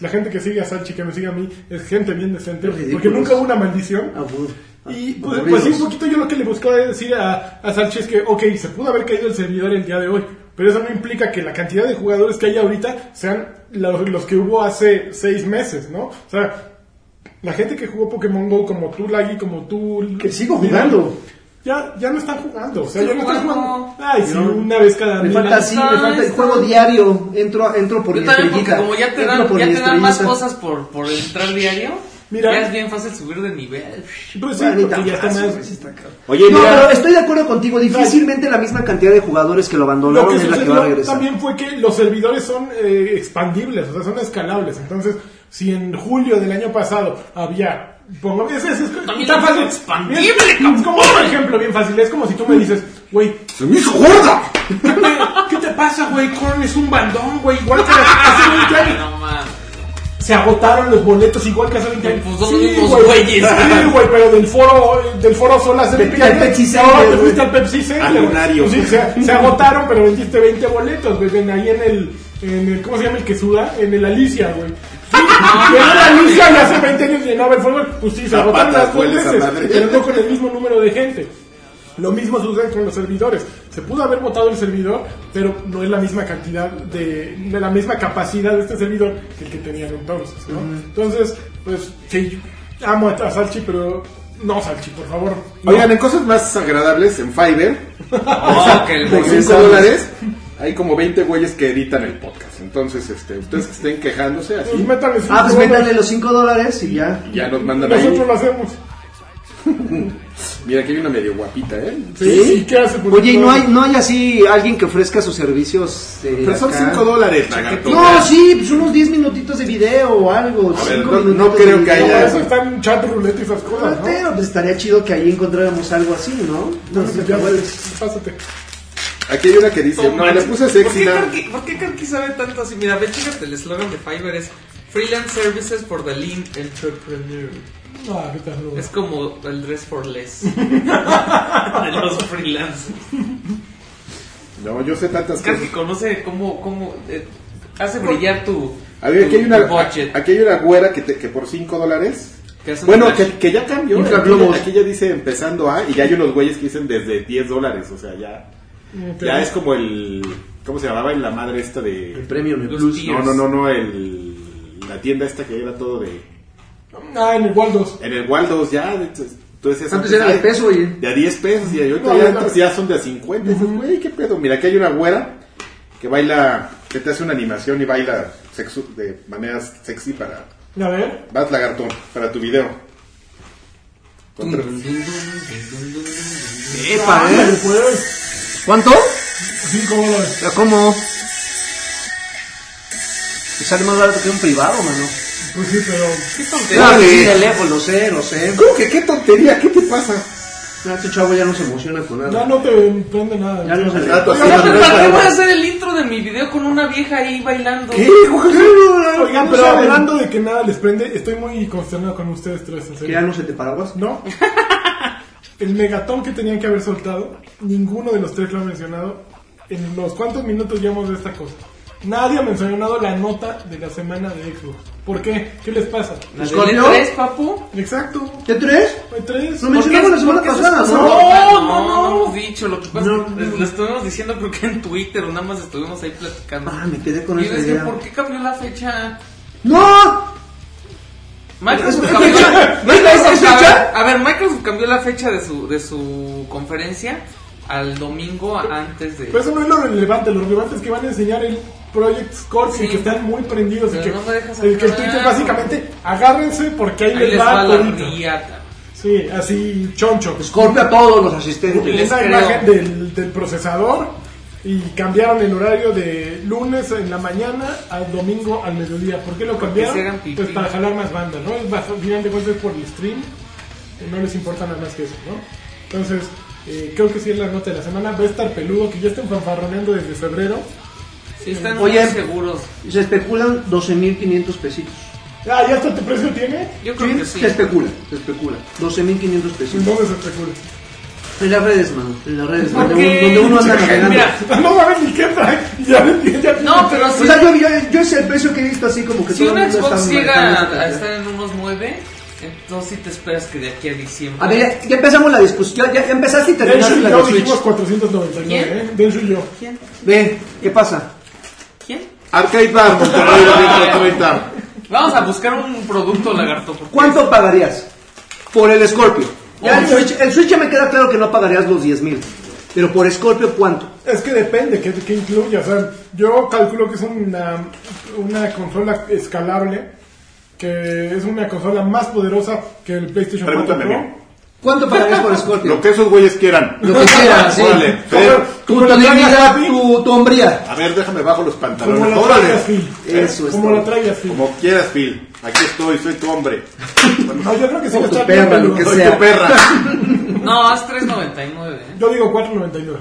la gente que sigue a Salchi, que me sigue a mí, es gente bien decente, porque nunca hubo una maldición. Abur- Y pues, aburridos. pues sí, un poquito yo lo que le buscaba decir a, a Salchi es que, ok, se pudo haber caído el servidor el día de hoy, pero eso no implica que la cantidad de jugadores que hay ahorita sean los, los que hubo hace seis meses, ¿no? O sea, la gente que jugó Pokémon GO como tú, Laggy, como tú... Que sigo jugando. Ya, ya no están jugando, o sea, ya no están jugando. Ay, sí, una vez cada Me falta así, me falta el juego diario. Entro, entro por Yo también, porque como ya te dan, ya te dan más cosas por, por entrar diario, Mira. ya es bien fácil subir de nivel. Pues sí, porque ya está fácil, más... sí está. Oye, no, mira. pero estoy de acuerdo contigo. Difícilmente la misma cantidad de jugadores que lo Lo abandonaron que es la que va a regresar. también fue que los servidores son eh, expandibles, o sea, son escalables. Entonces, si en julio del año pasado había... Pongo, es, es, es, También tan es fácil. expandible, Es, es como un ejemplo bien fácil. Es como si tú me dices, güey, ¡Se me hizo gorda! ¿qué te, qué te pasa, güey? Korn es un bandón, güey. Igual que *laughs* hace 20 años. No mames. Se agotaron los boletos igual que hace 20 años. Pues son mismos güeyes. Sí, güey, pero del foro, del foro Sol hace Te 20 fuiste al. Pepsi No, Center, te güey. fuiste al Pepsi Center. Sí, se, se agotaron, pero vendiste 20 boletos, güey. Ven ahí en el, en el, ¿cómo se llama el que suda? En el Alicia, güey. Sí, y en el Alicia y hace 20 años llenaba el foro. Pues sí, se agotaron las dos veces, no con el mismo número de gente. Lo mismo sucede con los servidores. Se pudo haber votado el servidor, pero no es la misma cantidad de, de la misma capacidad de este servidor que el que tenían entonces, ¿no? Entonces, pues sí, amo a, a Salchi, pero no Salchi, por favor. no. Oigan, en cosas más agradables, en Fiverr, *laughs* Oh, que el por Regresamos. 5 dólares, hay como 20 güeyes que editan el podcast. Entonces, este, ustedes que estén quejándose Pues así, métanle cinco Ah, pues métanle los 5 dólares y ya. ya nos mandan Nosotros ahí. lo hacemos. *laughs* Mira, aquí hay una medio guapita, ¿eh? Sí, ¿y qué hace? Oye, ¿y no hay, no hay así alguien que ofrezca sus servicios? eh, Pero son acá? 5 dólares. No, sí, pues unos 10 minutitos de video o algo. A ver, no- no creo de que. No, haya- para eso está en chat roulette y esas cosas, ¿no? Pero pues estaría chido que ahí encontráramos algo así, ¿no? No sé qué ya, pásate. Aquí hay una que dice, no, le puse ¿Por sexy. ¿Por qué Karki sabe tanto así? Mira, ve, chécate, el eslogan de Fiverr es Freelance Services for the Lean Entrepreneur. Ah, qué. Es como el dress for less *laughs* de los freelancers. No, yo sé tantas Karki cosas. conoce cómo, cómo eh, hace brillar tu, A ver, aquí tu- hay una, tu budget. aquí hay una güera que, te- que por 5 dólares Que un Bueno, que, que ya cambió. Aquí, Infraglobos. aquí ya dice empezando a, y ya hay unos güeyes que dicen desde 10 dólares. O sea, ya, Ok. ya es como el. ¿Cómo se llamaba? La madre esta El de. premio Me Los Plus. tíos. No, no, no, no, el. La tienda esta que era todo de. Ah, en el Waldos. En el Waldos ya. Entonces, Antes era de peso, oye. De a 10 pesos y ahorita No, ya, no. ya son de a 50. Y dices, güey, ¿qué pedo? Mira, aquí hay una güera que baila, que te hace una animación y baila sexu- de maneras sexy para. A ver. Vas lagartón, para tu video. Contra- Epa, Ándale, ¿eh? ¿Cuánto? Cinco dólares. ¿Pero ¿Cómo? Te sale más barato que un privado, mano. Pues sí, pero. ¿Qué tontería? Claro, Dale. sí, de lejos, lo sé, lo sé. ¿Cómo que qué tontería? ¿Qué te pasa? No, Este chavo ya no se emociona con Ya nada. no te prende nada. Ya no se le Oiga, sí, ¿para no, qué voy a hacer el intro de mi video con una vieja ahí bailando? ¿Qué? Oigan, pero hablando de que nada les prende, estoy muy consternado con ustedes tres, en Que serio. ya no se te paraguas. ¿No? *laughs* El megatón que tenían que haber soltado, ninguno de los tres lo ha mencionado. En los cuantos minutos llevamos de esta cosa. Nadie ha mencionado la nota de la semana de Xbox. ¿Por qué? ¿Qué les pasa? ¿La ¿Scorpio? del E3, papu? Exacto. ¿Qué tres? Tres. No mencionamos la semana ¿Por qué es pasada, ¿no? No, No, no, no, no. hemos dicho. Lo que pasa No, es que lo estuvimos diciendo creo que en Twitter, o nada más estuvimos ahí platicando. Ah, me quedé con y esa yo decía, idea. ¿por qué cambió la fecha? ¡No! Microsoft ¿Es cambió fecha? Microsoft, ¿Es a, ver, fecha? a ver, Microsoft cambió la fecha de su, de su conferencia al domingo antes de... Pero eso no es lo relevante. Lo relevante es que van a enseñar el Project Scorpio, Sí. que están muy prendidos. Y Pero que, no me dejas el que el. Twitter básicamente, agárrense porque ahí, ahí les, les va, va la todito. riata. Sí, así choncho. Scorpio a todos los asistentes. Les Esa creo. imagen del, del procesador y cambiaron el horario de lunes en la mañana al domingo al mediodía. ¿Por qué lo cambiaron? Pues para jalar más banda, ¿no? Es bajo, al final de cuentas por el stream, no les importa nada más que eso, ¿no? Entonces, eh, creo que sí es la nota de la semana. Va a estar peludo, que ya estén fanfarroneando desde febrero. Sí, están Oye. muy seguros. Se especulan 12.500 pesitos. Ah, ¿ya hasta tu precio tiene? Yo creo que sí. Se especula, se especula. 12.500 pesitos. ¿Dónde se especula? En las redes, mano. En las redes. ¿Por Donde, donde uno anda *laughs* navegando. Mira, No sabes ni qué trae. Ya, ya, ya- no, pero O si, sea, yo, yo, yo es el precio que he visto así como que si todo un el mundo Xbox está llega a estar en unos 9, entonces sí te esperas que de aquí a diciembre. A ver, ya, ya empezamos la discusión. Ya, ya empezaste y terminaste la yo de Switch. dijimos 499, ¿Quién? ¿eh? Denshu y yo. ¿Quién? Ve, ¿qué pasa? Arcade Bar, Monterrey 230. Vamos a buscar un producto lagarto. porque- ¿Cuánto pagarías por el Scorpio? Ya el Switch, el Switch ya me queda claro que no pagarías los 10 mil. Pero por Scorpio, ¿cuánto? Es que depende, ¿qué, qué incluye? O sea, yo calculo que es una, una consola escalable, que es una consola más poderosa que el PlayStation 4 Pregúntame Pro. bien. ¿Cuánto pagarías por Scorpio? Lo que esos güeyes quieran. Lo que quieras, sí. Órale, Fer, Tu, Como tu la tu, tu hombría. A ver, déjame bajo los Como pantalones. la Órale. traigas, Phil. Eso es Como todo. la traigas, Phil. Como quieras, Phil. Aquí estoy, soy tu hombre. *laughs* No, yo creo que sí tu bien perra, lo que Soy sea. tu perra. *laughs* No, es 3.99. ¿eh? Yo digo 499.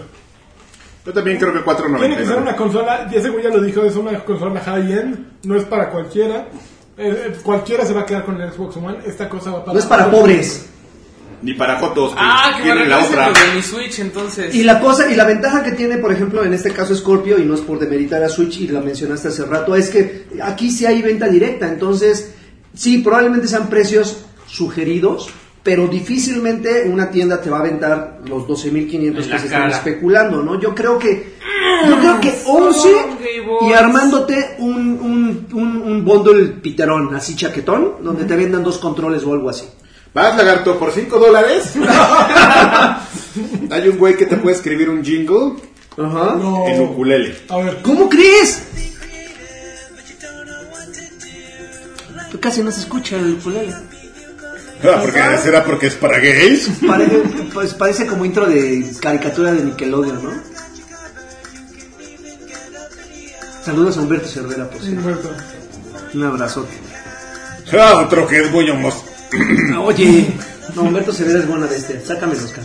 Yo también creo que Tiene que ser 4.99. una consola, y ese güey ya lo dijo, es una consola high-end, no es para cualquiera. Eh, eh, cualquiera se va a quedar con el Xbox One. Esta cosa va para. No es para pobres. Ni para Jotos. Ah, que me Tienen la otra. de mi Switch entonces. Y la cosa y la ventaja que tiene, por ejemplo, en este caso Scorpio, y no es por demeritar a Switch, y la mencionaste hace rato, es que aquí sí hay venta directa. Entonces, sí, probablemente sean precios sugeridos, pero difícilmente una tienda te va a aventar los 12.500 En que se están cara. especulando, ¿no? Yo creo que yo creo que 11 y armándote un, un, un, un bundle piterón, así chaquetón, donde te vendan dos controles o algo así. Vas, lagarto, por 5 dólares. *laughs* Hay un güey que te puede escribir un jingle Ajá. No. en ukulele. A ver, ¿Cómo crees? Tú casi no se escucha el ukulele. Ah, porque será porque es para gays. Parece, pues, parece como intro de caricatura de Nickelodeon, ¿no? Saludos a Humberto Cervera, por cierto. Humberto. Un abrazote. Ah, otro que es muy homos. Oye, no, Humberto Cervera es buena bestia. Sácame el Oscar.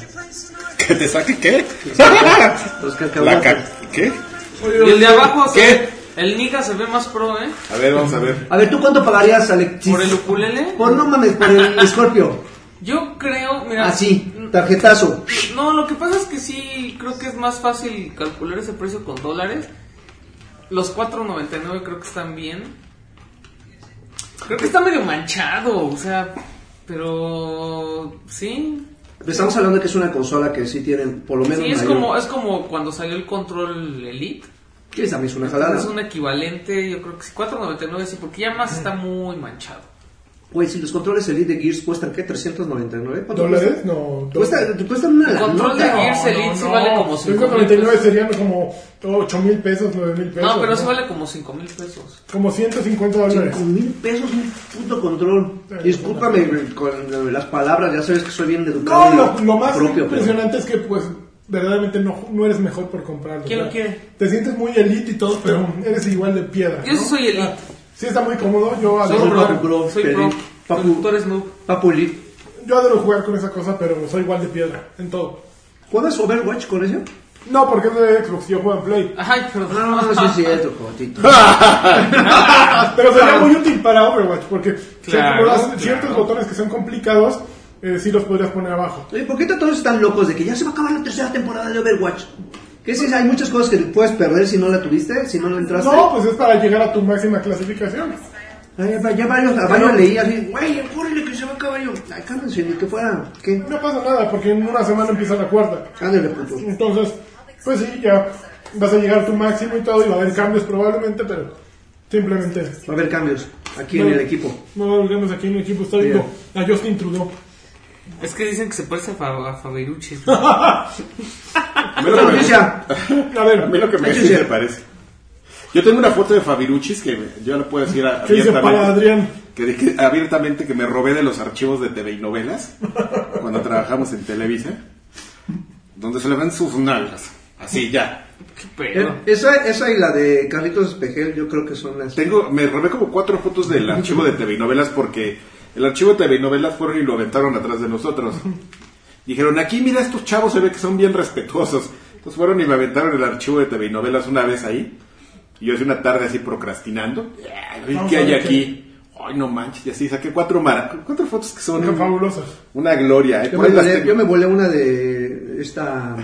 ¿Que te saque qué? Oscar La cabrón. ca ¿Qué? Y el de abajo, ¿Qué? el Nika se ve más pro, ¿eh? A ver, vamos a ver. A ver, ¿tú cuánto pagarías, Alex? Por el ukulele. Por no mames, por el *laughs* Scorpio. Yo creo, mira. Así, tarjetazo. No, lo que pasa es que sí, creo que es más fácil calcular ese precio con dólares. Los 4.99 creo que están bien. Creo que está medio manchado, o sea, pero sí. Estamos hablando de que es una consola que sí tiene por lo menos Sí, es mayor- como, es como cuando salió el control Elite. Que también es una jalada. Es un equivalente, yo creo que sí, 4.99 sí, porque ya más está muy manchado. Güey, si los controles Elite de Gears cuestan, ¿qué? ¿399? ¿Cuánto ¿Dólares? No. Cuesta, cuesta una El control de. Gears Elite sí vale como 5 mil 599 pesos. serían como 8 mil pesos, 9 mil pesos. No, pero sí vale como 5 mil pesos. Como 150 dólares. 5 mil pesos un puto control. Discúlpame con las palabras, ya sabes que soy bien educado. No, lo, lo más propio, pero- impresionante es que, pues, verdaderamente no, no eres mejor por comprarlo. ¿Quién lo quiere? Te sientes muy elite y todo, pero eres igual de piedra. Yo soy elite. Sí, está muy cómodo. Yo adoro, jugar, bro, soy pro. Papu. Tú eres noob. Papu yo adoro jugar con esa cosa, pero soy igual de piedra en todo. ¿Juegas Overwatch con eso? No, porque es de Xbox, yo juego en Play. Ay, perdón. No, sí es cierto, jodito. *laughs* Pero sería muy útil para Overwatch, porque Claro, acumulas claro. ciertos botones que son complicados, eh, sí los podrías poner abajo. Oye, ¿por qué todos están locos de que ya se va a acabar la tercera temporada de Overwatch? ¿Qué si hay muchas cosas que puedes perder si no la tuviste, si no la entraste? No, pues es para llegar a tu máxima clasificación. Ay, ya, varios, a varios leí así, güey, apúrale que se va a acabar yo. Ay, cálmense, ni que fuera, ¿qué? No pasa nada, porque en una semana empieza la cuarta. Ándale, puto. Entonces, pues sí, ya vas a llegar a tu máximo y todo, y va a haber cambios probablemente, pero simplemente Va a haber cambios aquí en No. el equipo. no volvemos aquí en el equipo. Está viendo a Justin Trudeau. Es que dicen que se parece a, Fa- a Faberucci. *laughs* A mí lo que me. A ver, a mí lo que me, sí me parece. Yo tengo una foto de Fabiruchis que me- yo le puedo decir a- ¿qué dice para abiertamente. Adrián? Que dije abiertamente que me robé de los archivos de TV y novelas cuando trabajamos en Televisa, donde se le ven sus nalgas. Así ya. Qué Eh. Esa, esa y la de Carlitos Espejel, yo creo que son las. Tengo, me robé como cuatro fotos del archivo de TV y novelas porque el archivo de TV y novelas fueron y lo aventaron atrás de nosotros. *laughs* Dijeron, aquí mira, estos chavos se ve que son bien respetuosos. Entonces fueron y me aventaron el archivo de TV y novelas una vez ahí. Y yo hice una tarde así procrastinando. Ay, Vamos ¿Qué hay aquí? Ay, no manches. Y así saqué cuatro, mara cuatro fotos que son Son fabulosas. una gloria. ¿eh? Yo me, volé, yo me volé una de esta,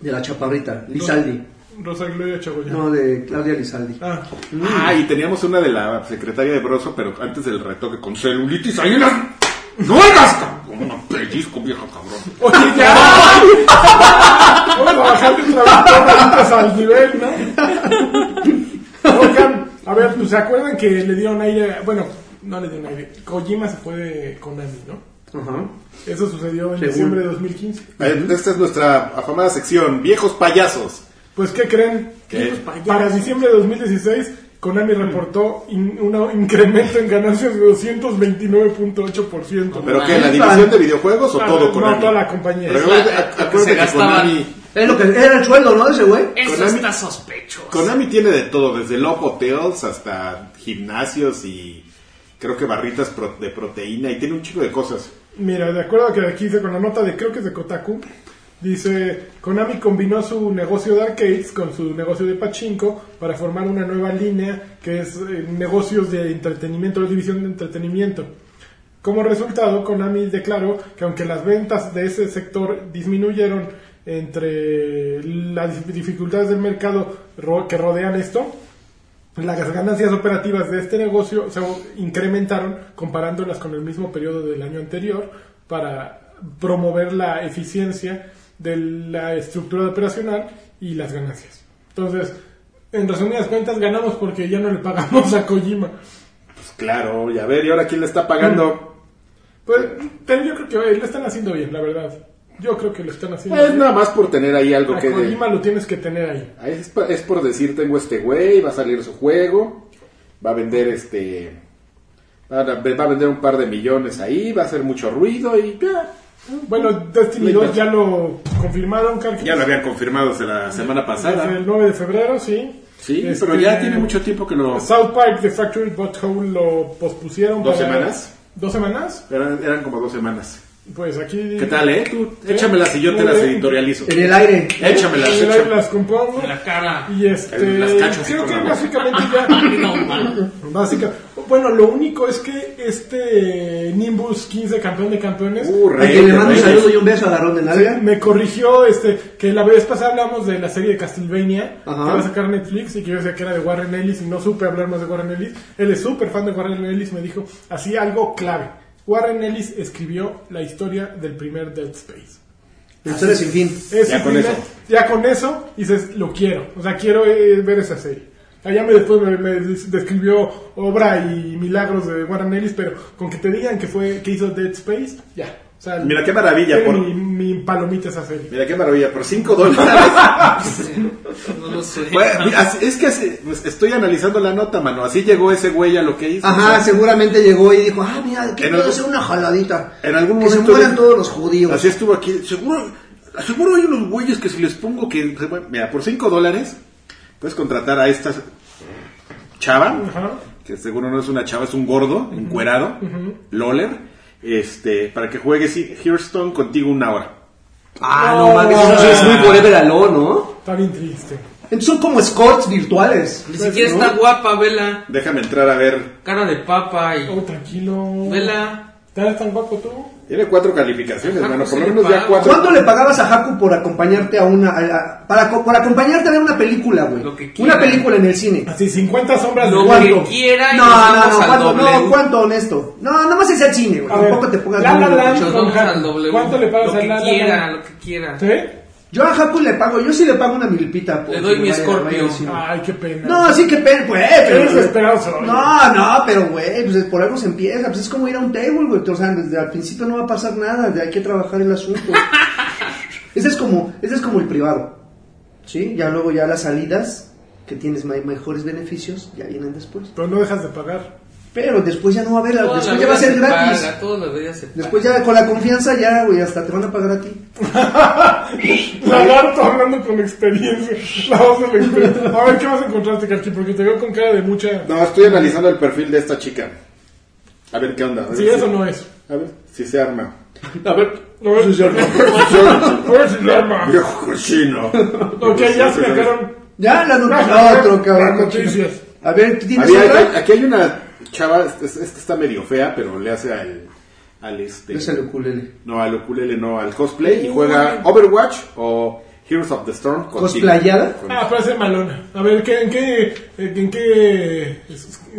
de la chaparrita, Lizaldi. Rosa Gloria Chagoyán. No, de Claudia Lizaldi. Ah, Ah, y teníamos una de la secretaria de Broso, pero antes del retoque con celulitis ahí en las nalgas, cabrón. Una pellizco, vieja cabrón. Oye, ya. *laughs* Vamos a bajarle otra vez al nivel, ¿no? Oigan, a ver, pues, ¿se acuerdan que le dieron aire? Bueno, no le dieron aire. Kojima se fue de Konami, ¿no? Ajá. Eso sucedió en Según. diciembre de 2015. Eh, Esta es nuestra afamada sección, viejos payasos. Pues, ¿qué creen? ¿Qué? Para diciembre de 2016, Konami reportó in- un incremento en ganancias de 229.8%. ¿Pero qué? ¿La división de videojuegos o todo no, Konami? toda la compañía. Pero Es la- que acuérdate se gastaban. Konami, Es lo que era el sueldo, ¿no? Ese güey. Eso Konami- está sospechoso. Konami tiene de todo, desde Love Hotels hasta gimnasios y creo que barritas pro- de proteína y tiene un chico de cosas. Mira, de acuerdo a que aquí dice con la nota de creo que es de Kotaku, dice Konami combinó su negocio de arcades con su negocio de pachinko para formar una nueva línea que es eh, negocios de entretenimiento, la división de entretenimiento. Como resultado, Konami declaró que aunque las ventas de ese sector disminuyeron entre las dificultades del mercado que rodean esto, las ganancias operativas de este negocio se incrementaron comparándolas con el mismo periodo del año anterior para promover la eficiencia de la estructura operacional y las ganancias. Entonces, en resumidas cuentas, ganamos porque ya no le pagamos a Kojima. Pues claro, y a ver, ¿y ahora quién le está pagando? Pues, yo creo que lo están haciendo bien, la verdad. Yo creo que lo están haciendo Pues bien. nada más por tener ahí algo A que... Kojima lo tienes que tener ahí. Es, es por decir, tengo este güey, va a salir su juego, va a vender este... Va a, va a vender un par de millones ahí, va a hacer mucho ruido y ya. Bueno, Destiny 2 ya lo confirmaron. Ya lo habían confirmado desde la semana Desde pasada. el 9 de febrero, sí. Sí, Este, pero ya tiene mucho tiempo que lo... South Park, The Factory Butthole lo pospusieron. ¿Dos para- semanas? ¿Dos semanas? Eran, eran como dos semanas. Pues aquí. ¿Qué tal, eh? Tú, ¿Qué? échamelas y yo te las editorializo. En el aire. Échamelas, Ahí échamelas. las compongo. En la cara. Y este. Las cacho así creo que básicamente ya. *laughs* No. Básica. Bueno, lo único es que este Nimbus 15, campeón de campeones. Uh, A rey, quien le mando un rey. saludo y un beso agarrón de nalga. Me corrigió este que la vez pasada hablamos de la serie de Castlevania Ajá. que va a sacar Netflix y que yo decía que era de Warren Ellis y no supe hablar más de Warren Ellis. Él es súper fan de Warren Ellis, me dijo así algo clave. Warren Ellis escribió la historia del primer Dead Space. La historia sin fin. Es Ya con primer- eso. Ya con eso dices, lo quiero. O sea, quiero eh, ver esa serie. Allá me después me, me describió obra y milagros de Warren Ellis, pero con que te digan que fue que hizo Dead Space, ya. O sea, Mira qué maravilla, por- mi, mi palomita esa serie. Mira qué maravilla, por 5 dólares. *laughs* No lo sé. Bueno, es que así- pues, estoy analizando la nota, mano. Así llegó ese güey a lo que hizo. Ajá, O sea, seguramente llegó y dijo, ah, mira, que puedo hacer una jaladita. en algún que se momento mueran de- todos los judíos. Así estuvo aquí. Seguro, seguro hay unos güeyes que si les pongo que. Mira, por 5 dólares puedes contratar a esta chava, Ajá. que seguro no es una chava, es un gordo, encuerado, Loller, este, para que juegues Hearthstone contigo una hora. Ah, No. no mames, eso sí es muy forever alone, ¿no? Está bien triste. Entonces son como escorts virtuales. Ni siquiera ¿no? está guapa, vela. Déjame entrar a ver. Cara de papa y. Oh, tranquilo. Vela. ¿Estás tan guapo tú? Tiene cuatro calificaciones, Ajá, mano. pues Por lo menos ya cuatro. ¿Cuánto le pagabas a Haku por acompañarte a una... a- a- para, por acompañarte a ver una película, güey? Lo que quiera. Una película en el cine. Así, 50 sombras Lo de que cuánto. quiera y No, no, no, al ¿cuánto, doble. no, ¿cuánto honesto? No, nada más es el cine, güey. Ver, Tampoco te pongas La La al doble. ¿Cuánto le pagas Lo a que La La quiera, Land? lo que quiera. ¿Sí? Yo a Haku le pago, yo sí le pago una milpita. por Le doy mi vaya- Scorpio. vaya al cine. Ay, qué pena. No, sí que pena, güey. Qué pero- desesperado soy. No, no, pero güey, pues por algo se empieza. Pues es como ir a un table, güey. O sea, desde al principio no va a pasar nada. de- Hay que trabajar el asunto. *laughs* ese es como, ese es como el privado. ¿Sí? Ya luego ya las salidas, que tienes mejores beneficios, ya vienen después. Pero no dejas de pagar. Pero después ya no va a haber, después ya va a ser se gratis. paga, se. Después ya con la confianza ya, güey, hasta te van a pagar a ti. *laughs* Lagarto hablando con experiencia. La voz de la experiencia. A ver, ¿qué vas a encontrarte, Karki? Porque te veo con cara de mucha... No, estoy analizando el perfil de esta chica. A ver qué onda. Ver Si si- eso no es. A ver si se arma. A ver, a ver si se arma. *laughs* A ver si se arma. Viejo cochino. Ok, ya se me quedaron Ya, la noticia. otro, cabrón. noticias. A ver, ¿tú tienes Había- otra? hay- aquí hay una chava, es- es- esta está medio fea, pero le hace al, al este Es el ukulele. no al ukulele no al cosplay y juega Overwatch o Heroes of the Storm contigo. ¿Cosplayada? Con- Ah, parece malona. A ver, ¿qué, ¿en qué, en qué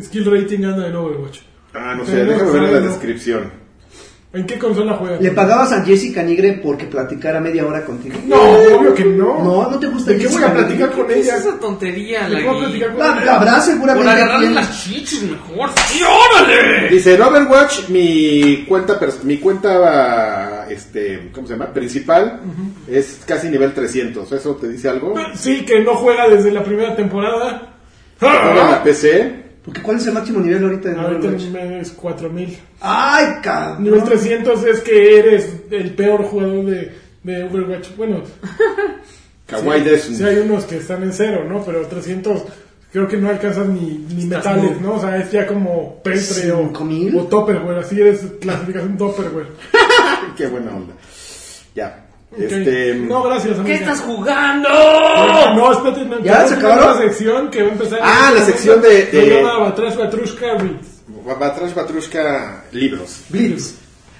skill rating anda el Overwatch? Ah, no sé, déjame ver la no. descripción. ¿En qué consola juega? ¿Le pagabas a Jessica Nigre porque platicara media hora contigo? No, obvio que no. No, ¿no te gusta ¿De qué voy a platicar con ¿Qué es ella? esa tontería, ¿De qué voy a Lagui? platicar con ella? Habrá Por seguramente agarrarle quien- las chichis mejor. ¡Sí, órale! Dice, en Overwatch mi cuenta mi cuenta este, ¿cómo se llama? principal es casi nivel 300. ¿Eso te dice algo? Sí, que no juega desde la primera temporada. Juega en la PC. Porque ¿cuál es el máximo nivel ahorita de Ahorita es 4000. ¡Ay, cabrón! Nivel 300 es que eres el peor jugador de, de Overwatch. Bueno, *laughs* Kawaii sí, Desu. sí hay unos que están en cero, ¿no? Pero 300 creo que no alcanzas ni, ni metales, muy- ¿no? O sea, es ya como peltre o, o topperware. Así eres clasificación topperware. *laughs* Qué buena onda. Ya. Este, No, gracias, ¿Qué amiga. estás jugando? No, espérate, no, ¿Ya se acabaron? nueva sección que va a empezar. Ah, la sección de- Se llama Batrash Batrushka Reads. Batrash Batrushka libros. Blitz.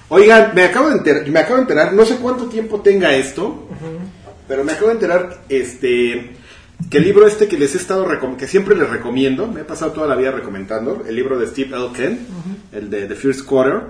Oigan, me acabo de enterar, me acabo de enterar, no sé cuánto tiempo tenga esto, pero me acabo de enterar, este, que el libro este que les he estado que siempre les recomiendo, me he pasado toda la vida recomendando, el libro de Steve L. Ken, el de The First Quarter,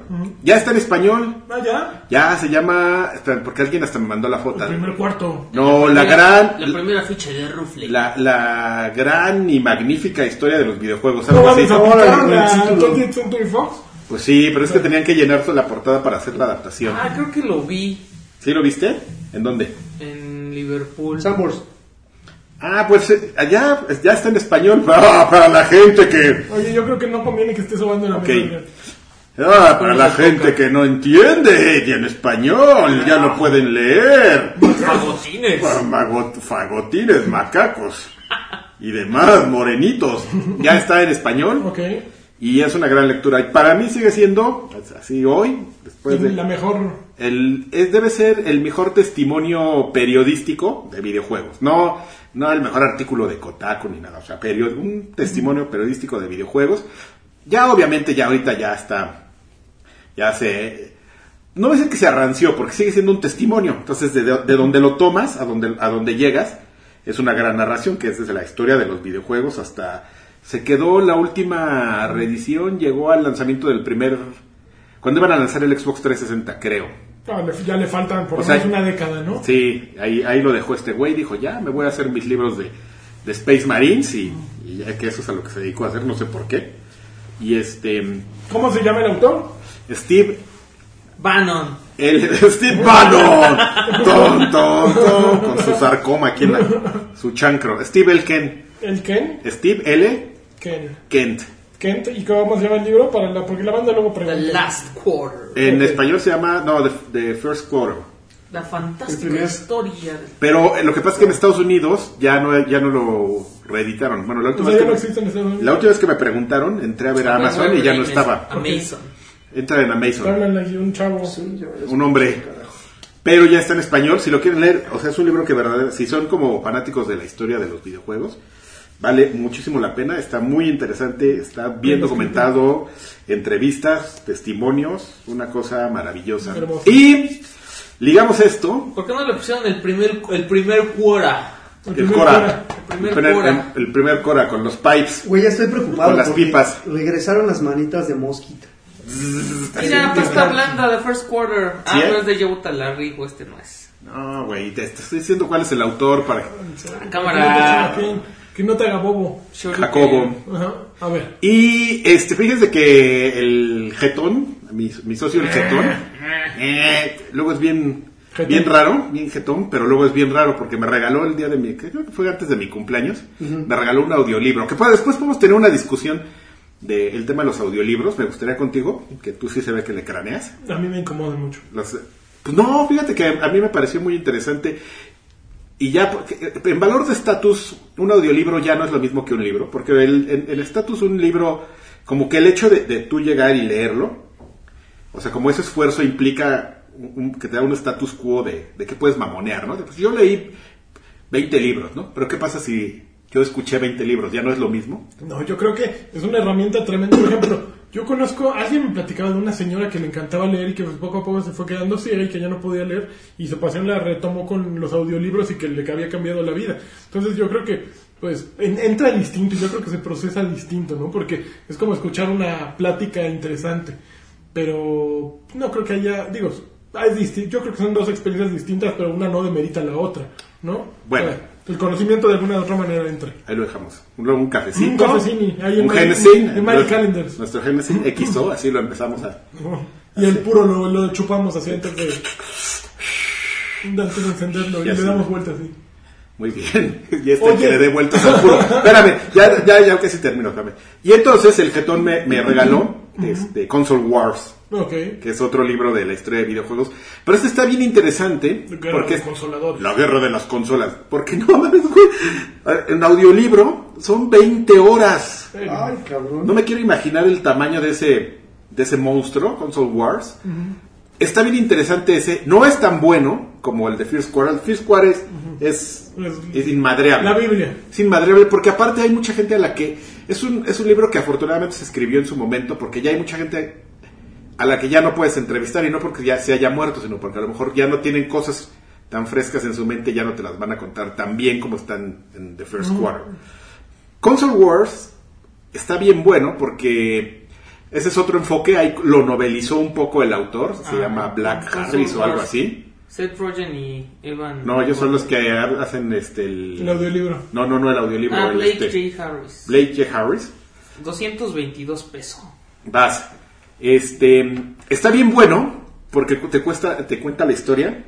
ya está en español, Ah, ya. ya se llama, espera, porque alguien hasta me mandó la foto. El primer cuarto. No, la Primera- gran, La primera ficha de Rufle. la, la gran y magnífica historia de los videojuegos. ¿No algo así. vamos a Órale, aplicar con el la título. 20th Century Fox? Pues sí, pero es que tenían que llenar toda la portada para hacer la adaptación. Ah, creo que lo vi ¿Sí lo viste? ¿En dónde? en Liverpool. Sambors. Ah, pues eh, allá pues, ya está en español *laughs* para, para la gente que... Oye, yo creo que no conviene que estés sobando en la Ok. mesa. Ah, para la gente que no entiende y en español ya lo pueden leer. Fagotines. Para mago- fagotines, macacos y demás morenitos. Ya está en español Ok. y es una gran lectura. Y para mí sigue siendo, así hoy, después de... la mejor. El, es, debe ser el mejor testimonio periodístico de videojuegos. No, no el mejor artículo de Kotaku ni nada. O sea, perio- un testimonio periodístico de videojuegos. Ya obviamente ya ahorita ya está. Ya se... No a decir que se arranció porque sigue siendo un testimonio. Entonces de, de donde lo tomas a donde, a donde llegas es una gran narración que es desde la historia de los videojuegos hasta... Se quedó la última reedición, llegó al lanzamiento del primer... Cuando iban a lanzar el Xbox 360, creo. Ya le faltan por O lo sea, menos una década, ¿no? Sí, ahí, ahí lo dejó este güey, dijo, ya, me voy a hacer mis libros de, de Space Marines y, y ya que eso es a lo que se dedicó a hacer, no sé por qué. Y este, ¿Cómo se llama el autor? Steve, Bannon. el, *laughs* Steve Bannon, *laughs* ton, ton, ton, con su sarcoma aquí en la, su chancro, Steve L. Kent, ¿El Ken? Steve L. Ken. Kent. Kent. ¿Y cómo se llama el libro? Para la, porque la banda luego The pregunta. Last Quarter. En español se llama, no, The, The First Quarter. La fantástica historia. de- Pero eh, lo que pasa es que en Estados Unidos ya no, ya no lo reeditaron. Bueno, la O última, sea, vez no que, existe en Estados Unidos. la última vez que me preguntaron, entré a ver a Amazon y ya no estaba. Amazon. Entra en Amazon. Un chavo. Un hombre. Pero ya está en español, si lo quieren leer, o sea, es un libro que verdaderamente, si son como fanáticos de la historia de los videojuegos, vale muchísimo la pena, está muy interesante, está bien documentado, entrevistas, testimonios, una cosa maravillosa. Hermoso. Y ligamos esto, ¿Por qué no le pusieron el primer, el primer Quora? el primer Cora, El primer el primer- Cora. el primer Cora con los pipes. Güey, ya estoy preocupado. Con las pipas. Regresaron las manitas de mosquita. Mira, pasta blanda de First Quarter. Ah, no es de Joe Talarrigo, este no es. No, güey, te, te estoy diciendo cuál es el autor para Cámara. Que, no te haga bobo. Shuriken. Jacobo. Ajá. A ver. Y este, fíjense que el jetón, mi, mi socio el jetón, *laughs* eh, luego es bien, Jetón. bien raro, bien jetón, pero luego es bien raro porque me regaló el día de mi, creo que fue antes de mi cumpleaños, me regaló un audiolibro, que pues, después podemos tener una discusión del tema de los audiolibros, me gustaría contigo, que tú sí se ve que le craneas. A mí me incomoda mucho. Pues no, fíjate que a mí me pareció muy interesante. Y ya, en valor de estatus, un audiolibro ya no es lo mismo que un libro, porque el estatus, un libro, como que el hecho de, de tú llegar y leerlo, o sea, como ese esfuerzo implica que te da un status quo de, de que puedes mamonear, ¿no? Pues, yo leí 20 libros, ¿no? Pero ¿qué pasa si yo escuché 20 libros? ¿Ya no es lo mismo? No, yo creo que es una herramienta tremenda. Por ejemplo, Yo conozco, alguien me platicaba de una señora que le encantaba leer y que pues, poco a poco se fue quedando ciega y que ya no podía leer y su pasión la retomó con los audiolibros y que le había cambiado la vida. Entonces yo creo que pues en- entra distinto y yo creo que se procesa distinto, ¿no? Porque es como escuchar una plática interesante. Pero no creo que haya, digo, disti- yo creo que son dos experiencias distintas, pero una no demerita la otra, ¿no? Bueno. O sea, el conocimiento de alguna u otra manera entra. Ahí lo dejamos. Luego un cafecito. Un cafecini, ahí un Genesis. Calendars. Nuestro Genesis *laughs* XO, así lo empezamos a. Y el puro lo, lo chupamos así antes de, antes de encenderlo y le damos vueltas así. Muy bien. *laughs* Y este Oye. que le dé vueltas al puro. Espérame, ya, ya, ya casi termino, espérame. Y entonces el jetón me, me regaló este, Console Wars, Ok. que es otro libro de la historia de videojuegos. Pero este está bien interesante. Guerra porque de la guerra de las consolas. Porque no *laughs* mames, güey. En audiolibro son 20 horas. Ay, cabrón. No me quiero imaginar el tamaño de ese, de ese monstruo, Console Wars. Está bien interesante ese. No es tan bueno como el de First Quarter. El First Quarter es, es, Es- es inmadreable. La Biblia. Es inmadreable porque aparte hay mucha gente a la que... Es un, es un libro que afortunadamente se escribió en su momento porque ya hay mucha gente a la que ya no puedes entrevistar y no porque ya se haya muerto, sino porque a lo mejor ya no tienen cosas tan frescas en su mente, ya no te las van a contar tan bien como están en The First Quarter. Console Wars está bien bueno porque ese es otro enfoque, ahí lo novelizó un poco el autor, se Ah, llama Black Harris o algo así. Seth Rogen y Evan. No, ellos son los que hacen este el, El audiolibro. No, no, no el audiolibro, Ah, el, Blake este, J. Harris. Blake J. Harris. 222 pesos. Vas. Este está bien bueno porque te cuesta te cuenta la historia.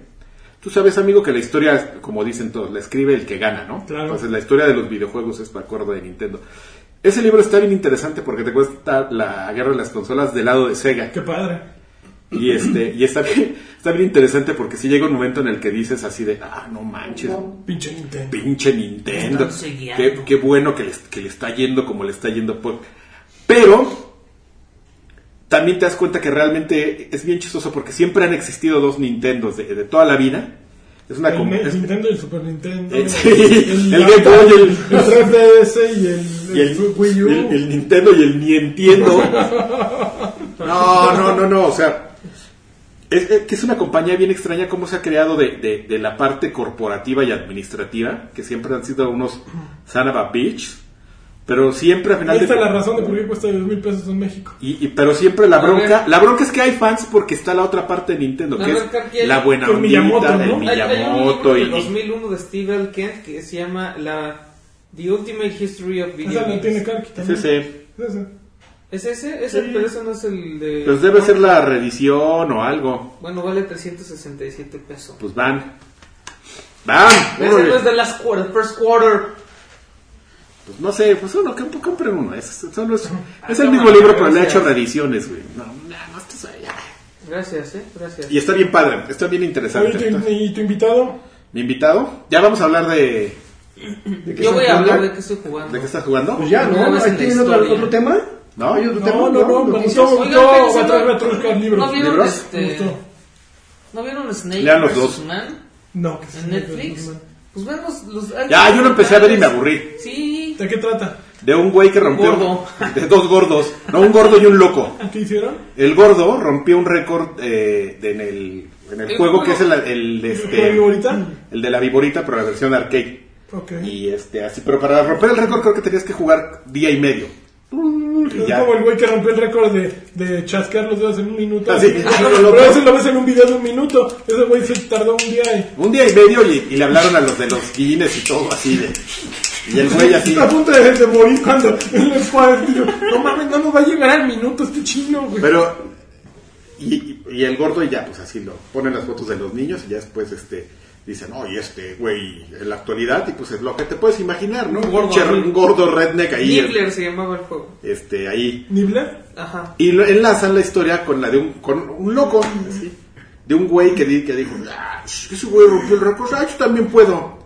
Tú sabes, amigo, que la historia, como dicen todos, la escribe el que gana, ¿no? Claro. Entonces, la historia de los videojuegos es, me acuerdo, de Nintendo. Ese libro está bien interesante porque te cuesta la guerra de las consolas del lado de Sega. Qué padre. Y este y está bien, está bien interesante porque si llega un momento en el que dices así de, ah, no manches, Pinche Nintendo. pinche Nintendo. Qué, qué bueno que le, que le está yendo como le está yendo. Pero también te das cuenta que realmente es bien chistoso porque siempre han existido dos Nintendos de, de toda la vida. Es una El, el es- Nintendo y el Super Nintendo. Eh, sí, el Game Boy el- el 3DS y el, y el, Wii U. el- Nintendo y el ni entiendo. No, no, no, no, o sea, es, es que es una compañía bien extraña cómo se ha creado de, de- de la parte corporativa y administrativa, que siempre han sido unos son of a bitch, pero siempre a final Ahí de está la razón de por qué cuesta 10 mil pesos en México. y, y- pero siempre la bronca, la bronca es que hay fans porque está la otra parte de Nintendo, La que es hay- la buena con Miyamoto, ondita, ¿no? el Hay, hay un Miyamoto libro de y, 2001 de Steve L. Kent que se llama la The Ultimate History of Video Esa Games. tiene Karki también. sí. Esa. ¿Es ese? ¿Es el, Sí. pero ese no es el de... Pues debe ser la reedición o algo. Bueno, vale 367 pesos. Pues van. Van. Ese no es de last quarter, first quarter. Pues no sé, pues uno, que compren uno. Es, solo es, *laughs* es el no, mismo libro, pero le ha hecho reediciones, güey. No, no, no, esto es- ya. Gracias, eh, gracias. Y está bien padre, está bien interesante. Oye, ¿y tu- Entonces, ¿y tu invitado? Mi invitado, ya vamos a hablar de. ¿De qué Yo voy a hablar de qué estoy jugando. ¿De qué estás jugando? Pues ya, ¿no? vez ¿Ahí en la tienen otro, historia. otro tema? ¿No? ¿Hay otro No, tema? no, no, me ¿Noticias? gustó, me Oigan, gustó, fíjense, va a traer ¿no? retroscar libros. ¿No vieron ¿Libros? este... Gustó. ¿No vieron Snake Lean los vs. dos. Man No, que sí, en Netflix? no, no. Pues vemos los... Ya, yo lo empecé a ver y me aburrí. Sí. ¿De qué trata? De un güey que rompió. Gordo. *laughs* De dos gordos. No, un gordo y un loco. ¿Qué hicieron? El gordo rompió un récord eh, de- en el, en el El juego juego. que es el, el, ¿El este, el de la viborita, pero la versión arcade. Ok. Y este, así, pero para romper el récord creo que tenías que jugar día y medio. Y Es como el güey que rompió el récord de, de chasquear los dedos en un minuto. Ah, sí. *laughs* *laughs* Pero ese lo ves en un video de un minuto. Ese güey se tardó un día y... Un día y medio y, y le hablaron a los de los Guinness y todo así de. Y el güey así. Está a punto de, de morir cuando no mames, no nos va a llegar al minuto este chino, güey. Pero. Y, y- el gordo y ya, pues así lo ponen las fotos de los niños y ya después este dicen, oye, este güey en la actualidad, y pues es lo que te puedes imaginar, ¿no? Un gordo, un- redneck ahí. Nibbler se llamaba el juego. Este, ahí. ¿Nibler? Ajá. Y lo- enlazan la historia con la de un, con un loco, así, de un güey que, di- que dijo, ah, ese güey rompió el récord, ah, yo también puedo.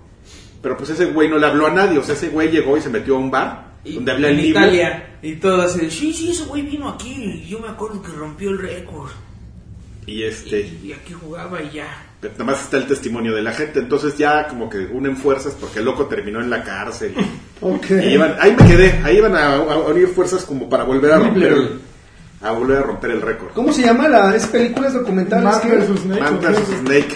Pero pues ese güey no le habló a nadie, o sea, ese güey llegó y se metió a un bar Y- donde habla en el libro. Italia. Y todo así sí, sí, ese güey vino aquí. y Yo me acuerdo que rompió el récord. Y este, y aquí jugaba y ya. pero nada más está el testimonio de la gente, entonces ya como que unen fuerzas porque el loco terminó en la cárcel. *laughs* Ok. Y iban- ahí me quedé, ahí iban a, a unir fuerzas como para volver a romper el, a volver a romper el récord. ¿Cómo se llama la es películas documentales Man vs. Snake. Man vs. Snake,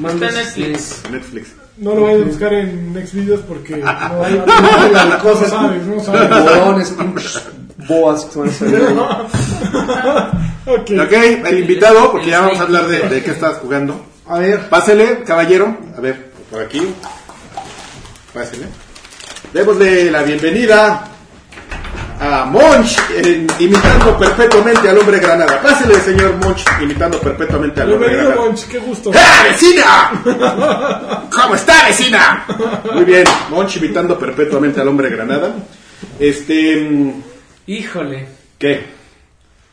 Man. Netflix. Netflix. No lo vayas a buscar en Next Videos porque *laughs* no, hay no cosa sabes, no sabes. Borones, pinches boas que van a salir. Ok. Ok, el invitado, porque ya vamos a hablar de, de qué estás jugando. A ver, Pásele, caballero. A ver, por aquí. Pásele. Démosle la bienvenida a Monch, en- imitando perpetuamente al hombre granada. Pásele, señor Monch, imitando perpetuamente al hombre Bienvenido, granada. Monch, qué gusto. ¡Ah, vecina! ¿Cómo está, vecina? Muy bien, Monch imitando perpetuamente al hombre granada. Este. Híjole. ¿Qué?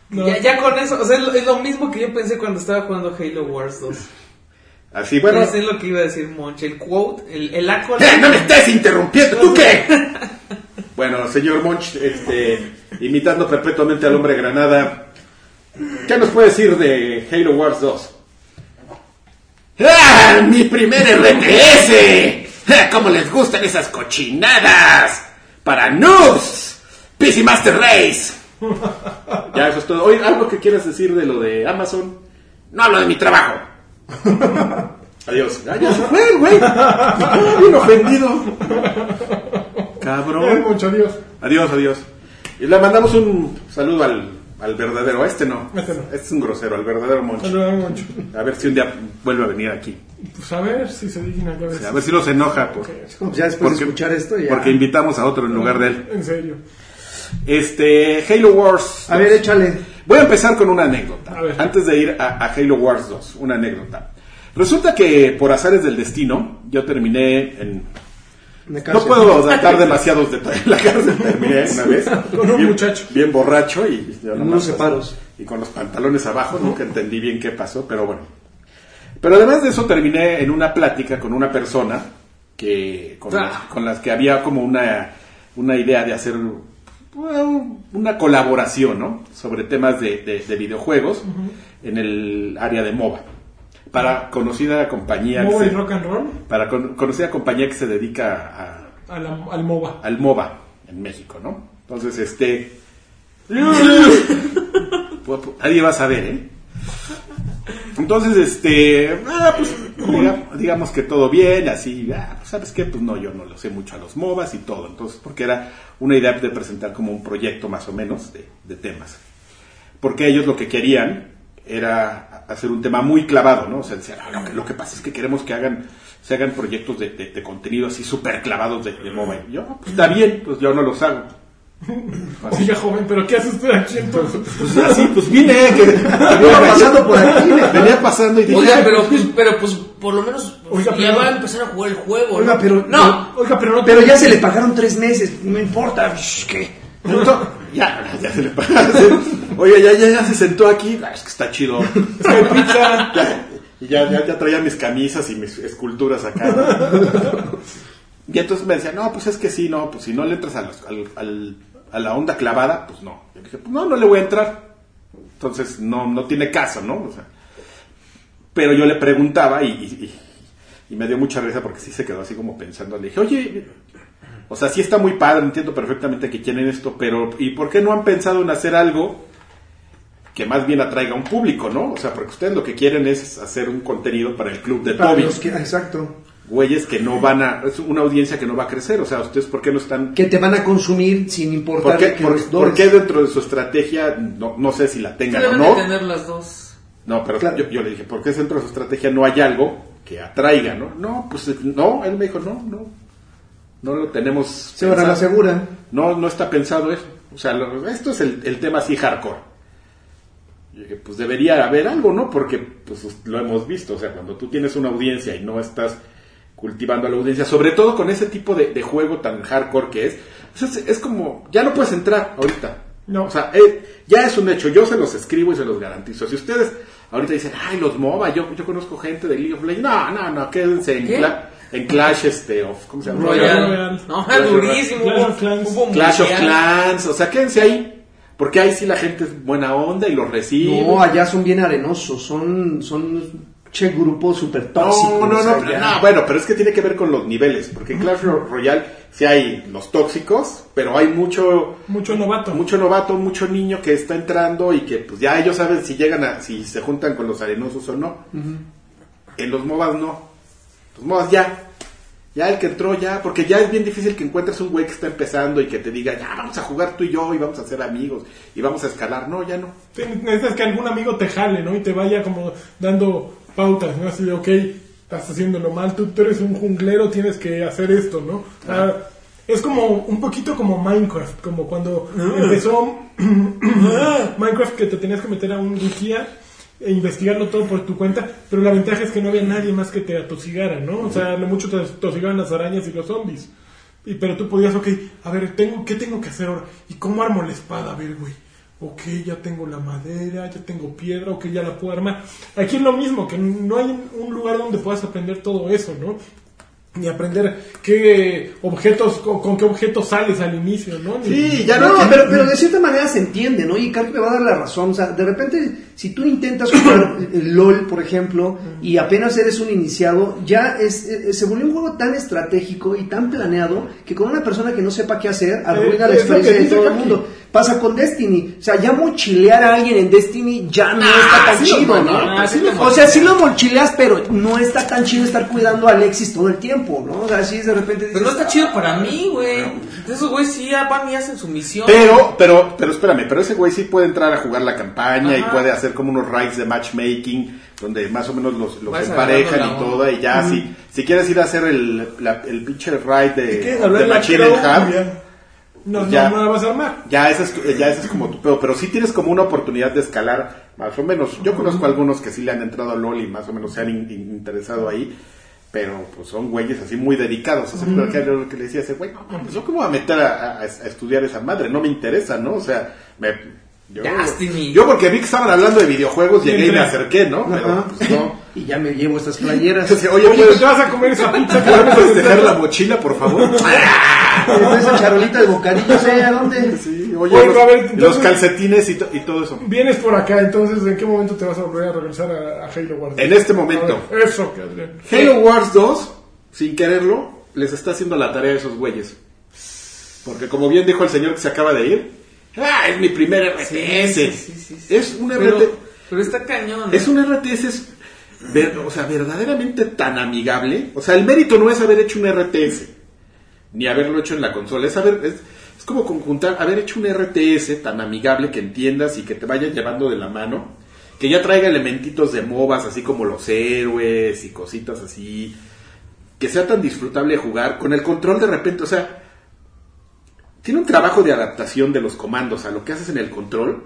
No. Ya, ya con eso, o sea, es lo, es lo mismo que yo pensé cuando estaba jugando Halo Wars 2. Así, bueno. En lo que iba a decir Monch, el quote, el, el accolade. ¡Eh, no me estés interrumpiendo! ¿Tú qué? Bueno, señor Monch, este, imitando perpetuamente al hombre granada, ¿qué nos puede decir de Halo Wars 2? ¡Ah! ¡Mi primer RTS! ¡Ah, ¡Cómo les gustan esas cochinadas! ¡Para noobs! PC Master Race. Ya, eso es todo. Oye, ¿algo que quieras decir de lo de Amazon? No hablo de mi trabajo. *laughs* Adiós. Ah, ya se fue, güey. Bien ofendido. Cabrón. Monch, adiós. Adiós, adiós. Y le mandamos un saludo al, al verdadero. A este no. Este no. Este es un grosero, al verdadero Moncho. Saludos, Monch. A ver si un día vuelve a venir aquí. Pues a ver si se digna ya ves. A ver si no se enoja. Por, *laughs* ya después de escuchar esto ya. porque invitamos a otro en lugar de él. En serio. Este, Halo Wars. A ver, échale. Voy a empezar con una anécdota. A ver. Antes de ir a, a Halo Wars 2, una anécdota. Resulta que por azares del destino, yo terminé en... No puedo dar demasiados detalles. La cárcel terminé una vez. Con un bien, muchacho. Bien borracho y... yo nomás- Unos separos. Y con los pantalones abajo. Nunca entendí bien qué pasó, pero bueno. Pero además de eso terminé en una plática con una persona que con, Ah. las, con las que había como una, una idea de hacer una colaboración, ¿no? Sobre temas de, de- de videojuegos en el área de MOBA. Para conocida compañía que MOBA y se- rock and roll para con- conocida compañía que se dedica a, a la- al MOBA. al MOBA en México, ¿no? Entonces, este... *laughs* Nadie va a saber, ¿eh? Entonces, este... ah, pues, diga- digamos que todo bien, así... ah, pues, ¿Sabes qué? Pues no, yo no lo sé mucho a los MOBAs y todo. Entonces, porque era una idea de presentar como un proyecto más o menos de, de temas. Porque ellos lo que querían era hacer un tema muy clavado, ¿no? O sea, "Ah, lo, que, lo que pasa es que queremos que hagan se hagan proyectos de, de- de contenido así súper clavados de, de MOBA. Y yo, "Ah, pues está bien, pues yo no los hago. *laughs* Así, Oiga, joven, ¿pero qué hace usted aquí entonces? pues así, pues vine, que *laughs* Venía pasando por aquí. venía pasando y dije, Oiga, "Ay, pero pues, pero pues por lo menos pues, Oiga, ya va a empezar a jugar el juego. Oiga, ¿no? pero- No, Oiga, pero no Pero ya se le pagaron tres meses. No importa. ¿Qué? Entonces, ya, *laughs* ya se le pasa. Oye, ya, ya, ya se sentó aquí. Ah, es que está chido. Ya, y ya, ya, ya traía mis camisas y mis esculturas acá. Y entonces me decía, no, pues es que sí, no, pues si no le entras a, los- al- al- a la onda clavada, pues no. Yo dije, pues no, no le voy a entrar. Entonces no, no tiene caso, ¿no? O sea, pero yo le preguntaba y, y- y- y me dio mucha risa porque sí se quedó así como pensando. Le dije, oye, o sea, sí está muy padre, entiendo perfectamente que quieren esto, pero ¿y por qué no han pensado en hacer algo que más bien atraiga a un público, ¿no? O sea, porque ustedes lo que quieren es hacer un contenido para el club de Para Toby. los que- exacto. Güeyes que no van a... Es una audiencia que no va a crecer. O sea, ¿ustedes por qué no están... Que te van a consumir sin importar ¿Por qué, que por- los por dólares. qué dentro de su estrategia, no, no sé si la tengan o no? de tener las dos. No, pero Claro. yo, yo le dije, ¿por qué dentro de su estrategia no hay algo que atraiga, no? No, pues no, él me dijo, no, no, no lo tenemos. Se van a la segura. No, no está pensado eso. O sea, lo- esto es el, el tema así hardcore. Y dije, pues debería haber algo, ¿no? Porque pues lo hemos visto. O sea, cuando tú tienes una audiencia y no estás cultivando a la audiencia, sobre todo con ese tipo de, de juego tan hardcore que es, pues, es, es como, ya no puedes entrar ahorita. No. O sea, eh, ya es un hecho. Yo se los escribo y se los garantizo. Si ustedes ahorita dicen, ay, los MOBA, yo, yo conozco gente de League of Legends. No, no, no, quédense en, ¿Qué? En Clash este, of, ¿cómo se llama? Royal. Royal. No, Clash of- durísimo. Clash of Clans. hubo Clash of. Clans, o sea, quédense ahí. Porque ahí sí la gente es buena onda y los recibe. No, allá son bien arenosos. Son, son che grupo súper tóxico. No, no, no, no, bueno, pero es que tiene que ver con los niveles, porque en Clash Royale sí hay los tóxicos, pero hay mucho Mucho novato. mucho novato, mucho niño que está entrando y que pues ya ellos saben si llegan a si se juntan con los arenosos o no. En los MOBAs no. Los MOBAs ya. Ya el que entró ya, porque ya es bien difícil que encuentres un güey que está empezando y que te diga, ya vamos a jugar tú y yo y vamos a ser amigos y vamos a escalar. No, ya no. Sí, Necesitas que algún amigo te jale, ¿no? Y te vaya como dando pautas, ¿no? Así de, ok, estás haciéndolo mal, tú, tú eres un junglero, tienes que hacer esto, ¿no? Ah, es como un poquito como Minecraft, como cuando empezó *clears throat* Minecraft que te tenías que meter a un wiki e investigarlo todo por tu cuenta, pero la ventaja es que no había nadie más que te atosigara, ¿no? O sea, lo mucho te atosigaban las arañas y los zombies. Y, pero tú podías, ok, a ver, tengo, ¿qué tengo que hacer ahora? ¿Y cómo armo la espada? A ver, güey. Ok, ya tengo la madera, ya tengo piedra, ok, ya la puedo armar. Aquí es lo mismo, que no hay un lugar donde puedas aprender todo eso, ¿no? Ni aprender qué objetos, con, con qué objetos sales al inicio, ¿no? Ni- Sí, ya No, no. pero, pero de cierta manera se entiende, ¿no? Y Carlos me va a dar la razón. O sea, de repente, si tú intentas jugar *coughs* el LOL, por ejemplo, y apenas eres un iniciado, ya es, eh, se volvió un juego tan estratégico y tan planeado que con una persona que no sepa qué hacer, arruina Eh, la lo que experiencia de todo el mundo. Pasa con Destiny. O sea, ya mochilear a alguien en Destiny ya no está tan sí chido, ¿no? ah, sí o sea, sí lo mochileas, pero no está tan chido estar cuidando a Alexis todo el tiempo, ¿no? O sea, así de repente Pero no dices, está chido para mí, güey. Esos güeyes sí ya van y hacen su misión. Pero, pero, pero espérame, pero ese güey sí puede entrar a jugar la campaña y puede hacer como unos raids de matchmaking donde más o menos los, los emparejan y todo y ya si, si quieres ir a hacer el, la- el pinche raid de, ¿Quieres hablar de Machine Hub. No, Ya. no, no la vas a armar. ya ese es, tu- ya ese es como tu pedo, pero sí tienes como una oportunidad de escalar más o menos. Yo conozco algunos que sí le han entrado a LOL y más o menos se han in- in- interesado ahí. Pero pues son güeyes así muy dedicados. Que era lo que le decía a ese güey, no, pues yo cómo voy a meter a, a- a estudiar esa madre, no me interesa, ¿no? O sea, me, yo, yo porque vi que estaban hablando de videojuegos, llegué y me acerqué, ¿no? Pero pues no. Y ya me llevo estas playeras. Entonces, *laughs* oye, Oye, ¿puedes, ¿te vas a comer esa pizza ¿puedes festejar la mochila, por favor? *laughs* Esa charolita de bocadillo, sé a dónde. Sí, oye, Oye, los, a ver, entonces- los calcetines y, to- y todo eso. Vienes por acá, entonces, ¿en qué momento te vas a volver a regresar a, a Halo Wars? En este momento. Ver, eso, que Adrián. Halo Wars 2, sin quererlo, les está haciendo la tarea a esos güeyes. Porque como bien dijo el señor que se acaba de ir, ah, es mi primer RTS. Sí, sí, sí, sí, sí. Es un Pero, RTS. pero está cañón. Es un RTS, es o sea, verdaderamente tan amigable. O sea, el mérito no es haber hecho un RTS, ni haberlo hecho en la consola. Es, haber, es, como conjuntar, haber hecho un RTS tan amigable que entiendas y que te vaya llevando de la mano. Que ya traiga elementitos de MOBAs, así como los héroes y cositas así. Que sea tan disfrutable de jugar. Con el control de repente, o sea, tiene un trabajo de adaptación de los comandos a lo que haces en el control.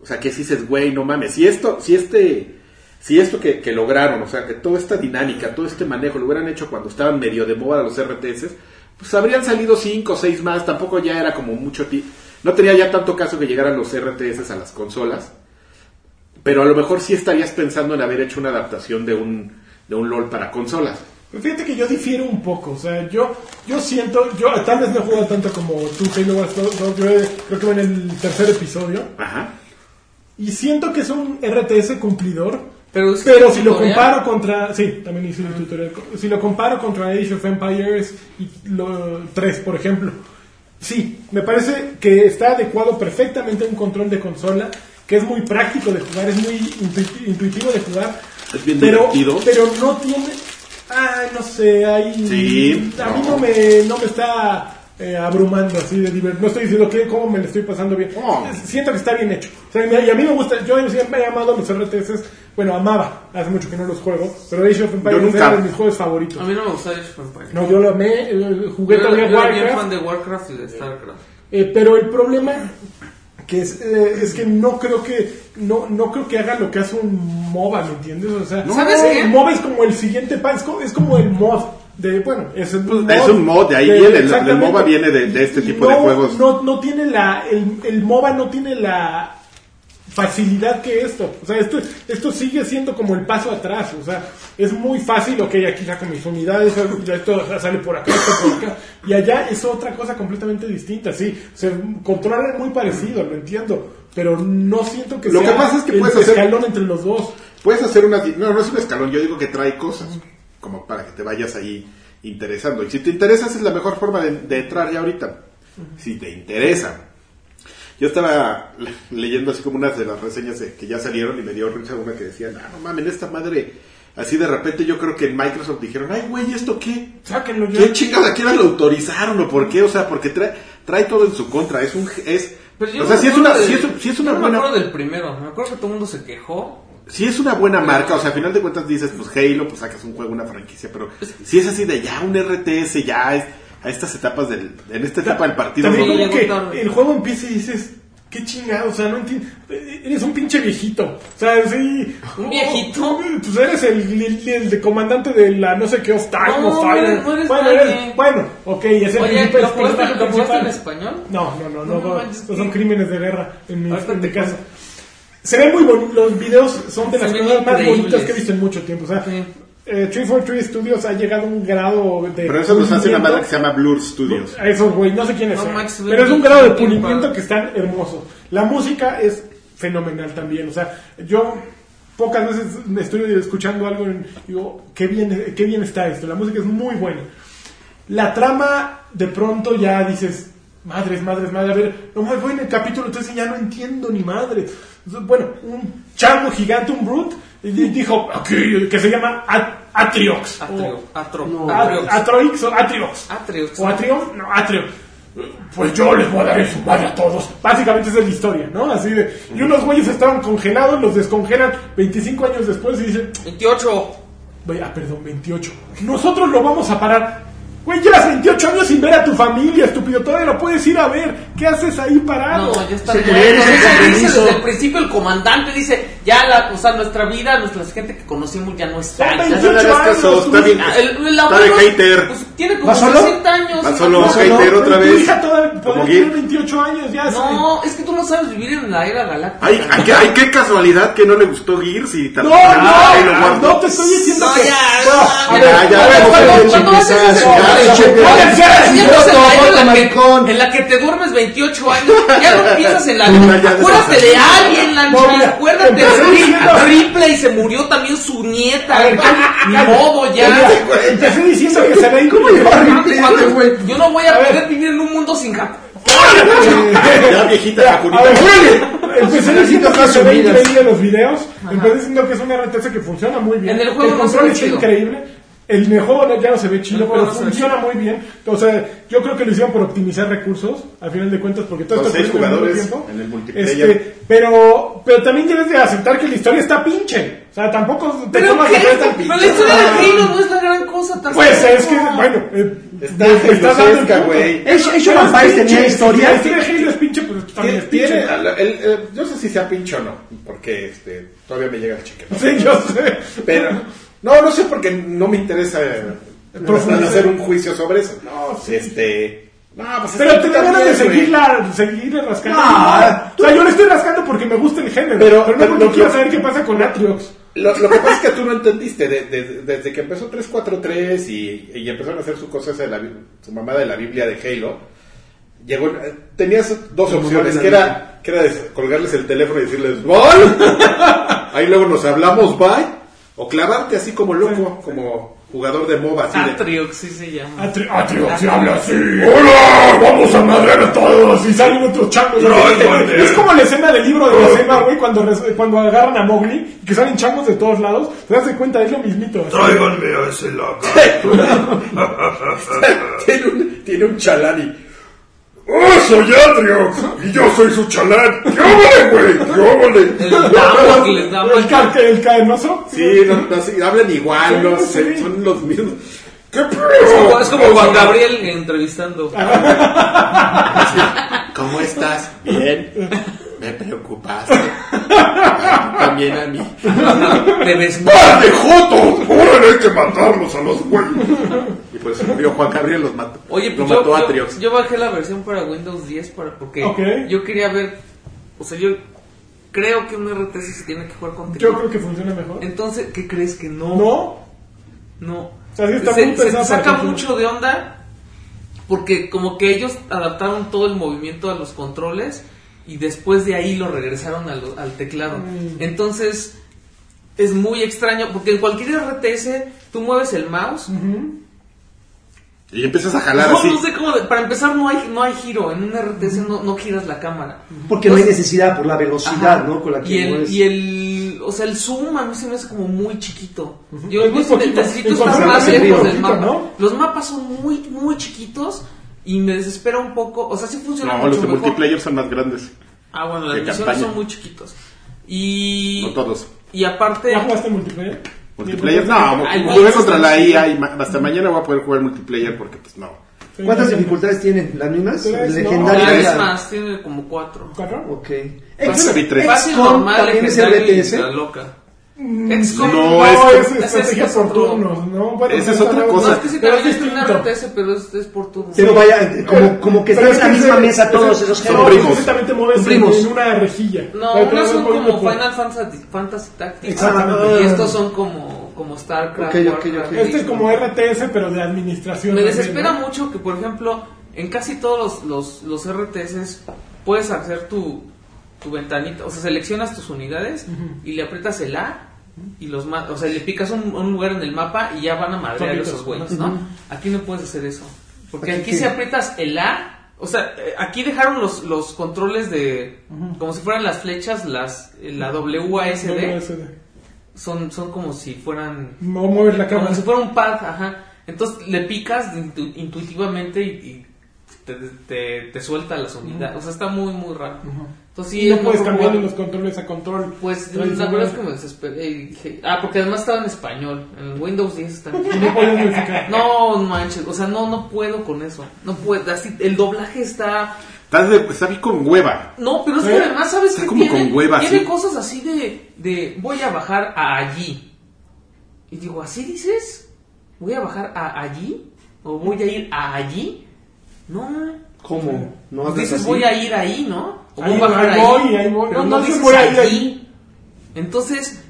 O sea, que si dices, güey, no mames, si esto, si este, si esto que, que lograron, o sea, que toda esta dinámica, todo este manejo lo hubieran hecho cuando estaban medio de moda los RTS, pues habrían salido cinco o seis más, tampoco ya era como mucho, ti- no tenía ya tanto caso que llegaran los RTS a las consolas, pero a lo mejor sí estarías pensando en haber hecho una adaptación de un, de un LOL para consolas. Fíjate que yo difiero un poco, o sea, yo yo siento, yo tal vez no he jugado tanto como tú Halo Wars 2, yo creo que en el tercer episodio, Ajá. y siento que es un RTS cumplidor, Pero, es pero si lo comparo contra, sí, también hice el tutorial, si lo comparo contra Age of Empires y lo 3, por ejemplo, sí, me parece que está adecuado perfectamente a un control de consola, que es muy práctico de jugar, es muy intuiti- intuitivo de jugar, Es bien pero, divertido. pero no tiene, ay, no sé, ahí, Sí, a mí no. me, no me está eh, abrumando así de diver- no estoy diciendo que cómo me lo estoy pasando bien, siento que está bien hecho, o sea, y a mí me gusta, yo siempre he amado los RTS, bueno, amaba, hace mucho que no los juego, pero Age of Empires Yo nunca. era de mis juegos favoritos. A mí no me gusta Age of Empires. No, yo lo amé, eh, jugué Yo, todavía yo era bien Warcraft, fan de Warcraft y de Starcraft. eh, pero el problema que es, eh, es que no creo que no, no creo que haga lo que hace un MOBA, ¿me entiendes? O sea, ¿Sabes no, qué? el MOBA es como el siguiente paso, es, co- es como el mod de, bueno, es, un mod, es un mod, de ahí viene, el-. MOBA viene de- de este tipo de juegos. No, no tiene la, el, el MOBA no tiene la facilidad que esto. O sea, esto, esto sigue siendo como el paso atrás. O sea, es muy fácil, ok, aquí saco mis unidades, ya esto sale por acá, esto por acá. Y allá es otra cosa completamente distinta, sí. Se controla muy parecido, lo entiendo. Pero no siento que Lo sea que pasa es que el puedes hacer- escalón entre los dos. puedes hacer una... No, no es un escalón, yo digo que trae cosas, como para que te vayas ahí interesando. Y si te interesa, esa es la mejor forma de, de entrar ya ahorita. Si te interesa. Yo estaba le- leyendo así como unas de las reseñas de- que ya salieron y me dio risa una que decía, "Ah, no mames, esta madre... Así de repente yo creo que en Microsoft dijeron, ay güey, ¿esto qué? Sáquenlo ya. ¿Qué chingada que lo autorizaron o por qué? O sea, porque trae, trae todo en su contra. Es un... Es, o sea, si es una, del- si es, si es una yo buena... me acuerdo del primero. Me acuerdo que todo el mundo se quejó. Si es una buena marca, o sea, a final de cuentas dices, pues Halo, pues sacas un juego, una franquicia, pero si es así de ya un RTS, ya es, a estas etapas del, en esta etapa del partido, También como que el juego empieza y dices, qué chingado, o sea, no entiendo. Eres un pinche viejito. O sea, sí. ¿Un viejito? Pues eres el, el, el de comandante de la no sé qué of Time No, of eres- no eres bueno, bueno, ok, es el Oye, ¿lo jugaste, ¿lo jugaste en español? No, no, no, no, No no, manches, no son crímenes de guerra en mi, en mi caso. Se ven muy bonitos, los videos son de Se las cosas más bonitas que he visto en mucho tiempo. O sea, Sí. Eh, 343 Studios ha llegado a un grado de. Pero eso nos hace una madre que se llama Blur Studios. A esos, güey, no sé quiénes No. Max, pero es un grado de pulimiento que están hermosos. La música es fenomenal también. O sea, yo pocas veces me estoy escuchando algo y digo, qué bien, qué bien está esto. La música es muy buena. La trama, de pronto ya dices, madres, madres, madres, a ver, no me voy en el capítulo 13 y ya no entiendo ni madre. Bueno, un chango gigante, un brute, y di- dijo, aquí, que se llama At- Atriox. Atrio, o- Atro, No. Atriox. At- Atroix o Atriox. Atriox. ¿O Atrio? No, Atrio. Pues yo les voy a dar en su madre a todos. Básicamente esa es la historia, ¿no? Así de. Y unos güeyes estaban congelados, los descongelan 25 años después y dicen, 28. Güey, ah, perdón, 28. Nosotros lo vamos a parar. Güey, llevas 28 años sin ver a tu familia, estúpido. Todavía lo puedes ir a ver. ¿Qué haces ahí parado? No, ya está bien. desde el principio el comandante dice, ya la, o sea, nuestra vida, nuestra gente que conocimos ya no está. Son Ya- 28 no le hagas años. caso, está bien. Ah, el, el Está de hater. pues, tiene como ¿Va solo? 60 años. Va solo, No, hater otra Tu vez. hija todavía tener 28 años, ya. No, es que tú no sabes vivir en la era galáctica. Ay, ay, qué, ay, qué casualidad que no le gustó Gears y No, también. Ay, lo no, guardo. no te estoy diciendo No, que. ya, No, no, ya, ya, ya, en la que, te duermes 28 años, ya no piensas en la Una ya Acuérdate de alguien, Lancha, acuérdate de Ripley, se murió también su nieta. Ni modo ya. Mira, Empecé diciendo que se ve ¿Cómo llegó a Ripley, Cuando- güey? Yo no voy a, poder vivir en un mundo sin Japón. Ya viejita, A Jacurita. ver, empecé diciendo que se ve subidas. increíble los videos. Empecé diciendo que es un RTS que funciona muy bien. En el juego no control chido. increíble. El juego no- ya no se ve chido, pero funciona muy bien. O sea, yo creo que lo hicieron por optimizar recursos, al final de cuentas, porque todo esto jugadores tiempo. en el multiplayer. Este, pero, pero también debes de aceptar que la historia está pinche. O sea, tampoco te ¿Pero tomas qué? la tan Pero la historia de Halo no es la gran cosa. tampoco. Pues es que, bueno, eh, Está estás dando el filosófica, punto. güey. Age- of tenía pinche, historia. La historia de Halo es pinche, pero también es pinche. El- el- yo no sé si sea pinche o no, porque este, todavía me llega el chicken. Sí, yo sé. Pero, no, no sé porque no me interesa Profundizar. hacer un juicio sobre eso. No, sí. Este, no, pues Pero te dan ganas de seguirla, seguirle rascando. No. o sea, yo le estoy rascando porque me gusta el género. Pero- Pero, pero no porque lo- quiero saber qué pasa con Atriox. Lo, lo que pasa es que tú no entendiste, de- de- desde que empezó 343 y, y empezaron a hacer su cosa esa de la, su mamada de la Biblia de Halo, llegó, eh, tenías dos opciones, que era, que era colgarles el teléfono y decirles ¡Bye! *laughs* Ahí luego nos hablamos ¡Bye! O clavarte así como loco, como jugador de MOBA, así de... Atriox, sí se llama. Atri- Atriox se habla así. ¡Hola! ¡Vamos a madrear a todos! Y salen otros changos. es como la escena del libro de la selva, güey, cuando, cuando agarran a Mowgli y que salen changos de todos lados. Te das de cuenta, es lo mismito. así. Tráiganme a ese lagarto. *laughs* *laughs* tiene, un, tiene un chalán y... ¡Oh, soy Atriox! Y yo soy su chalán. ¡Qué óvole, güey! ¡Qué óvole! El damo que les da El, ca- el caenoso. Sí, no, no, sí, hablan igual, no sí. sé, son los mismos. ¿Qué Es como, es como pedo? Juan Gabriel entrevistando. ¿Cómo estás? Bien. Me preocupaste. *laughs* También a mí. Te ves ¡Par de jotos! ¡Ahora hay que matarlos a los güeyes! Y pues murió Juan Gabriel, los mató. Oye, lo pues mató yo, Atriox. yo, yo bajé la versión para Windows 10 para, porque Ok. yo quería ver, o sea, yo creo que un RTS se tiene que jugar con Yo creo que funciona mejor. Entonces, ¿qué crees que no? ¿No? No. O sea, está se, muy se saca mucho de onda porque como que ellos adaptaron todo el movimiento a los controles y después de ahí lo regresaron al, al teclado. Mm. Entonces, es muy extraño, porque en cualquier RTS tú mueves el mouse. Y empiezas a jalar No, así. no sé cómo, de- para empezar no hay, no hay giro, en un RTS no, no giras la cámara. Porque no hay necesidad por la velocidad, Ajá. ¿no? Con la que y el, mueves. y el, o sea, el zoom a mí se me hace como muy chiquito. Yo, Es muy necesito estar más lejos del mapa. ¿no? Los mapas son muy, muy chiquitos y me desespera un poco. O sea, sí funciona No, mucho los de mejor. multiplayer son más grandes. Ah, bueno, las de misiones campaña. son muy chiquitos. Y, No todos. y aparte, ¿Ya jugaste multiplayer? Multiplayer, no, Ay, jugué no, contra no, la no. IA y ma- hasta mañana voy a poder jugar multiplayer porque pues no. ¿Cuántas sí, sí. dificultades tienen? ¿Las mismas? Tres, no. La- más, tiene como cuatro. ¿Cuatro? Ok. Fácil, normal, también es y RTS. la loca. Mm, XCOM No, No, es- es, estrategia es por otro. turnos, ¿no? Bueno, Esa es otra no, cosa. No, es que sí pero es distinto. RTS, pero es, es por turno. Pero vaya, como, como que están en es la misma ese- mesa todos ese- esos no, géneros. primos. precisamente te mueves en, Primos. en una rejilla. No, unos son como Final Fantasy, Fantasy Tactics. Exactamente. Y estos son como, como StarCraft. Ok, ok, Warcraft, ok. Este es como RTS, pero de administración. Me también, desespera ¿no? mucho que, por ejemplo, en casi todos los, los, los RTS puedes hacer tu, tu ventanita, o sea, seleccionas tus unidades y le aprietas el A y los o sea, le picas un, un lugar en el mapa y ya van a madrear esos güeyes, ¿no? Aquí no puedes hacer eso. Porque Aquí si aprietas el A, o sea, eh, aquí dejaron los, los controles de, como si fueran las flechas, las, la WASD, WSD. son, son como si fueran No mueves la cámara. como si fuera un pad, ajá. Entonces le picas intu- intuitivamente y, y te, te, te suelta las unidades. O sea, está muy, muy raro. Entonces sí, no es puedes cambiarle jugar- los controles a control. Pues la tradicional. verdad es que me desesperé y dije, ah, porque además estaba en español. En Windows 10 está *laughs* no puedes modificar. No manches, o sea, no, no puedo con eso. No puedo, así, el doblaje está... Estás de, está bien con hueva. No, pero es que ¿Eh? además, ¿sabes Está qué como tiene? con hueva, tiene sí. cosas así de, de, voy a bajar a allí. Y digo, ¿así dices? ¿Voy a bajar a allí? ¿O voy a ir a allí? No, ¿Cómo? ¿No pues dices así? voy a ir ahí, ¿no? O Ahí- voy a bajar ahí ahí. voy, ahí voy. Pero No, no, no se dices allí. allí. Entonces,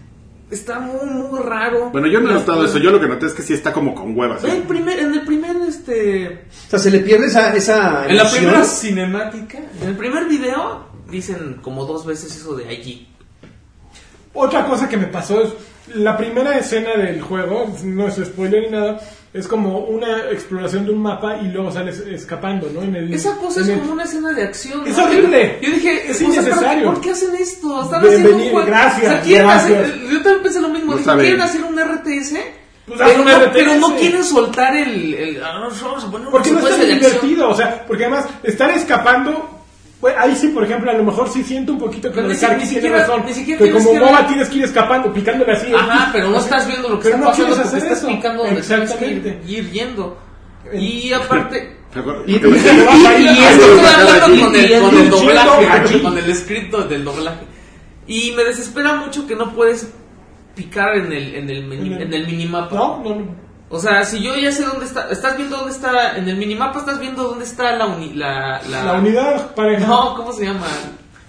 está muy, muy raro. Bueno, yo no he notado eso. Yo lo que noté es que sí está como con hueva. ¿sí? En el primer, en el primer, este... O sea, se le pierde esa, esa En la primera cinemática, en el primer video, dicen como dos veces eso de allí. Otra cosa que me pasó es la primera escena del juego, no es spoiler ni nada, es como una exploración de un mapa y luego sales escapando, ¿no? En el, Esa cosa en es el- como una escena de acción. Es ¿no? horrible. Yo dije, Es o sea, ¿pero innecesario. ¿por qué hacen esto? Están Bienvenido, haciendo un juego. gracias, O sea, quieren gracias. hacer- yo también pensé lo mismo. No quieren hacer un RTS. Pues pero, un no, RTS. pero no quieren soltar el. el ah, no, vamos a poner una Porque no es tan divertido, o sea, porque además estar escapando, pues, ahí sí, por ejemplo, a lo mejor sí siento un poquito que Pero lo ni de Karki tiene siquiera- razón, ni siquiera que tienes como ver- tienes que ir escapando, picándole así. Ajá, pero no estás viendo lo que Pero está no pasando porque hacer estás eso. picando donde tienes que ir, ir yendo. Y aparte. Y, Y Y esto estoy hablando con el, con el doblaje, con el script del doblaje. Y me desespera mucho que no puedes picar en el, el, En el- en el minimapa. No, no, no. O sea, si yo ya sé dónde está, estás viendo dónde está, en el minimapa estás viendo dónde está la, uni- la, la, La unidad pareja. No, ¿cómo se llama?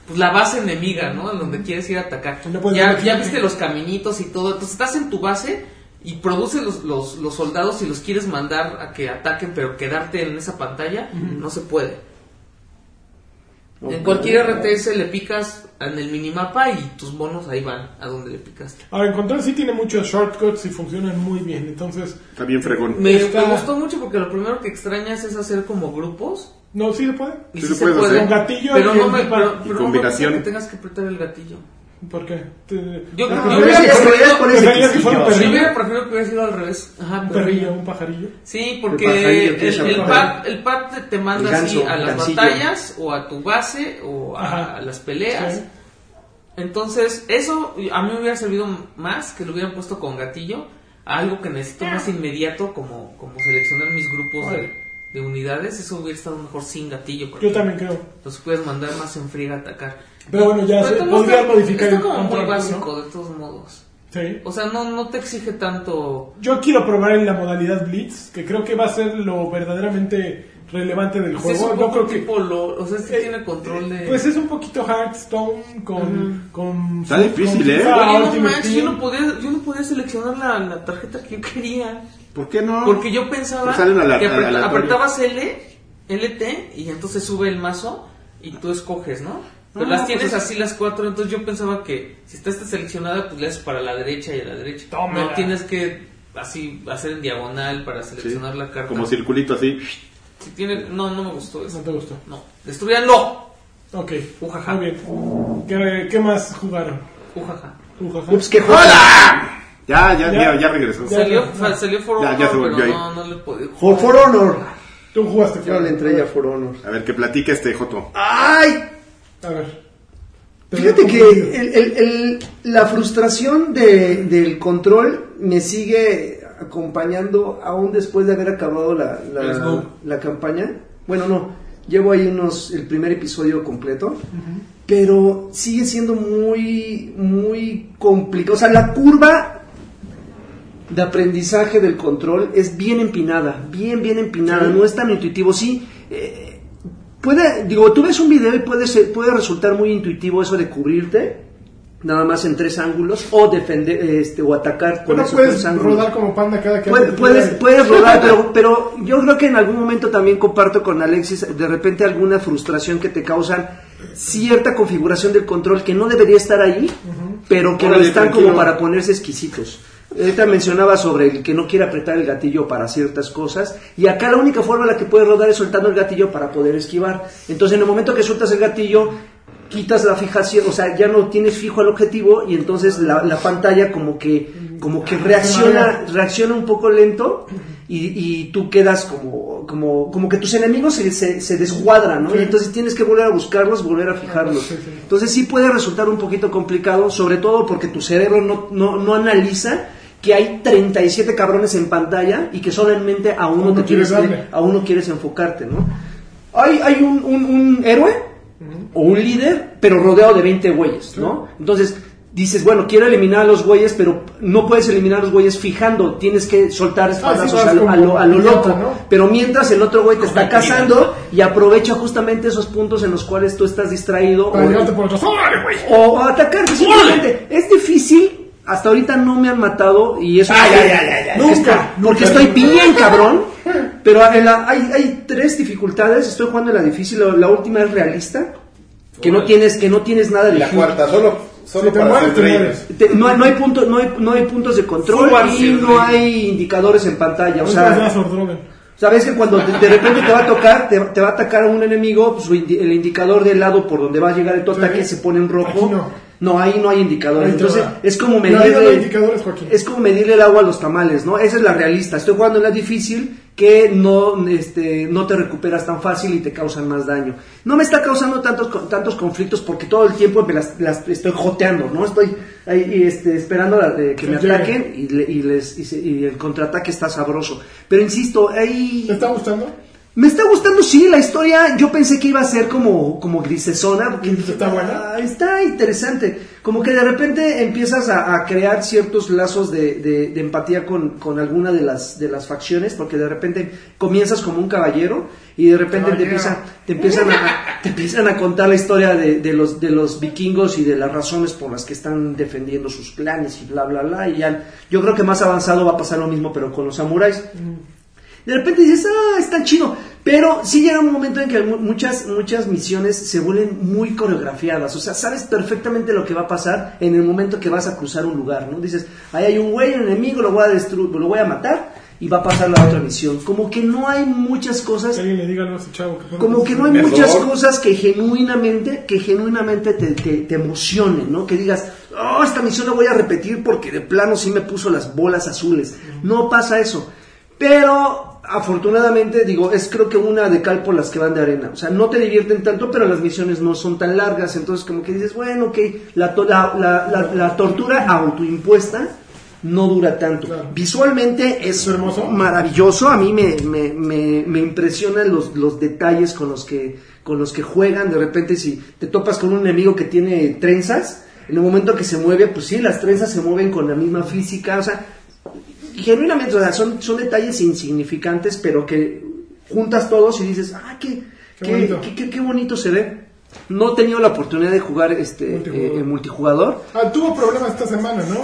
Pues la base enemiga, ¿no? En donde quieres ir a atacar. No Ya, viste los caminitos y todo. Entonces estás en tu base y produces los, los, los soldados y los quieres mandar a que ataquen, pero quedarte en esa pantalla no se puede. En cualquier RTS le picas en el minimapa y tus monos ahí van a donde le picaste. Ahora, en Control sí tiene muchos shortcuts y funcionan muy bien, entonces... está bien fregón. Me, Está- me gustó mucho porque lo primero que extrañas es hacer como grupos. No, sí se puede. Y Sí sí se se puede. Con gatillo pero y no me, pero, y pero no me combinación. que tengas que apretar el gatillo. ¿Por qué? Te- Yo- es que- preferido- por ese preferirías que fuera un quisquillo. Yo perrillo. hubiera preferido que hubiera sido al revés. Ajá, Un perrillo. un pajarillo. Sí, porque El el, el pajarillo. el pad te, te manda así a las gancillo. batallas o a tu base o a, Ajá. a las peleas. Sí. Entonces, eso a mí me hubiera servido más que lo hubieran puesto con gatillo. a Algo que necesito más inmediato, como, como seleccionar mis grupos de, de unidades. Eso hubiera estado mejor sin gatillo. Yo también creo. Los puedes mandar más en friega a atacar. Pero bueno, ya Pero se- podrías está- modificar Está el como muy control, ¿no? básico, de todos modos. Sí. O sea, no, no te exige tanto. Yo quiero probar en la modalidad Blitz, que creo que va a ser lo verdaderamente relevante del Sí, es juego. un creo que tipo LOL, o sea, sí Eh, tiene control de. Pues es un poquito Hearthstone con... con Está difícil, con ¿eh? Oye, no manches, yo no podía, yo no podía seleccionar la, la tarjeta que yo quería. ¿Por qué no? Porque yo pensaba Pues salen a la- que apretabas L, LT y entonces sube el mazo y tú escoges, ¿no? Pero Ah, las pues tienes es- así las cuatro, entonces yo pensaba que si está esta seleccionada, pues le haces para la derecha y a la derecha. Tómela. No tienes que así hacer en diagonal para seleccionar la carta. Como circulito así. Si tiene, no, no me gustó eso. No te gustó. No, destruyanlo. Ok, Ujaja. muy bien. ¿Qué, qué más jugaron? Ujaja. Ujaja. Ups, qué joder. Ya, ya, Ya. ya, ya regresó. Ya. Salió, salió For Ya, Honor, ya se volvió pero ahí. no, no le podía For, For Honor. Tú jugaste. Yo le entré ya For Honor. A ver, que platique este Joto. ¡Ay! A ver. Te Fíjate que el- el- el- la frustración de- del control me sigue acompañando aún después de haber acabado la, la- campaña. Bueno, no, llevo ahí unos el primer episodio completo, pero sigue siendo muy, muy complicado. O sea, la curva de aprendizaje del control es bien empinada, bien, bien empinada, Sí. no es tan intuitivo. Sí, eh, puede, digo, tú ves un video y puede, ser- puede resultar muy intuitivo eso de cubrirte, nada más en tres ángulos, o defender, este, o atacar con Pero esos puedes tres ángulos. rodar como panda cada que puedes, tira. puedes rodar, pero, *laughs* pero yo creo que en algún momento también comparto con Alexis de repente alguna frustración que te causan cierta configuración del control que no debería estar ahí, pero que lo están tranquilo. como para ponerse exquisitos. Ahorita mencionaba sobre el que no quiere apretar el gatillo para ciertas cosas y acá la única forma en la que puedes rodar es soltando el gatillo para poder esquivar. Entonces en el momento que sueltas el gatillo quitas la fijación, o sea, ya no tienes fijo el objetivo y entonces la, la pantalla como que como que reacciona reacciona un poco lento y, y tú quedas como como como que tus enemigos se, se, se descuadran, ¿no? Y entonces tienes que volver a buscarlos, volver a fijarlos. Entonces sí puede resultar un poquito complicado, sobre todo porque tu cerebro no, no, no analiza que hay 37 cabrones en pantalla y que solamente a uno, te quieres darle. a uno quieres enfocarte, ¿no? Hay, hay un, un- un héroe o un líder, pero rodeado de 20 güeyes, ¿no? Entonces dices, bueno, quiero eliminar a los güeyes, pero no puedes eliminar a los güeyes fijando, tienes que soltar espadazos vas a, lo, a lo- a lo como loco. ¿no? Pero mientras el otro güey te está cazando y aprovecha justamente esos puntos en los cuales tú estás distraído Para o- por atrás. ¡Órale, güey! o atacarte simplemente. Es difícil. Hasta ahorita no me han matado y eso Ah, porque, ya, ya, ya, Nunca, está- nunca, porque estoy nunca. bien *laughs* cabrón. Pero en la- hay, hay tres dificultades. Estoy jugando en la difícil. La, la última es realista. Que no tienes que no tienes nada de La cuarta, solo, solo Si te para mueres, te no, hay, no, hay punto- no, hay, no hay puntos de control y no hay indicadores en pantalla. O sea, sabes que cuando de, de repente te va a tocar, te, te va a atacar un enemigo, su indi- el indicador del lado por donde va a llegar el tu Sí. ataque se pone en rojo. Aquí no. No, ahí no hay indicadores. Ahí Entonces, va. es como no medirle. indicadores, Joaquín. Es como medirle el agua a los tamales, ¿no? Esa es la realista. Estoy jugando en la difícil que no, este, no te recuperas tan fácil y te causan más daño. No me está causando tantos, tantos conflictos porque todo el tiempo me las, las estoy joteando, ¿no? Estoy ahí este, esperando que me ataquen y, le- y les, y, se- y el contraataque está sabroso. Pero insisto, ahí... ¿Te está gustando? Me está gustando, sí, la historia. Yo pensé que iba a ser como, como grisesona. Porque ¿Está buena? "Ah, está interesante. Como que de repente empiezas a, a crear ciertos lazos de, de- de empatía con, con alguna de las, de las facciones, porque de repente comienzas como un caballero y de repente te, empieza- te, empiezan a, te empiezan a contar la historia de, de los, de los vikingos y de las razones por las que están defendiendo sus planes y bla, bla, bla. Y ya, yo creo que más avanzado va a pasar lo mismo, pero con los samuráis. De repente dices, ah, está chido. Pero sí llega un momento en que mu- muchas, muchas misiones se vuelven muy coreografiadas. O sea, sabes perfectamente lo que va a pasar en el momento que vas a cruzar un lugar, ¿no? Dices, ahí hay un güey, un enemigo, lo voy a destruir, lo voy a matar y va a pasar la otra misión. Como que no hay muchas cosas Que alguien le diga ese chavo. Que como que no hay muchas cosas que genuinamente que genuinamente te, te, te emocionen, ¿no? Que digas, oh, esta misión la voy a repetir porque de plano sí me puso las bolas azules. No pasa eso. Pero afortunadamente, digo, es creo que una de cal por las que van de arena. O sea, no te divierten tanto, pero las misiones no son tan largas. Entonces, como que dices, bueno, ok, la, to- la, la, la- la tortura autoimpuesta no dura tanto. Claro. Visualmente es ¿Es hermoso? maravilloso. A mí me, me, me, me impresionan los, los detalles con los, que, con los que juegan. De repente, si te topas con un enemigo que tiene trenzas, en el momento que se mueve, pues sí, las trenzas se mueven con la misma física. O sea, genuinamente, o sea, son, son detalles insignificantes, pero que juntas todos y dices, ah, qué, Qué qué, bonito. qué- qué- qué bonito se ve. no he tenido la oportunidad de jugar este Multijugador. eh, multijugador. Ah, tuvo problemas esta semana, ¿no?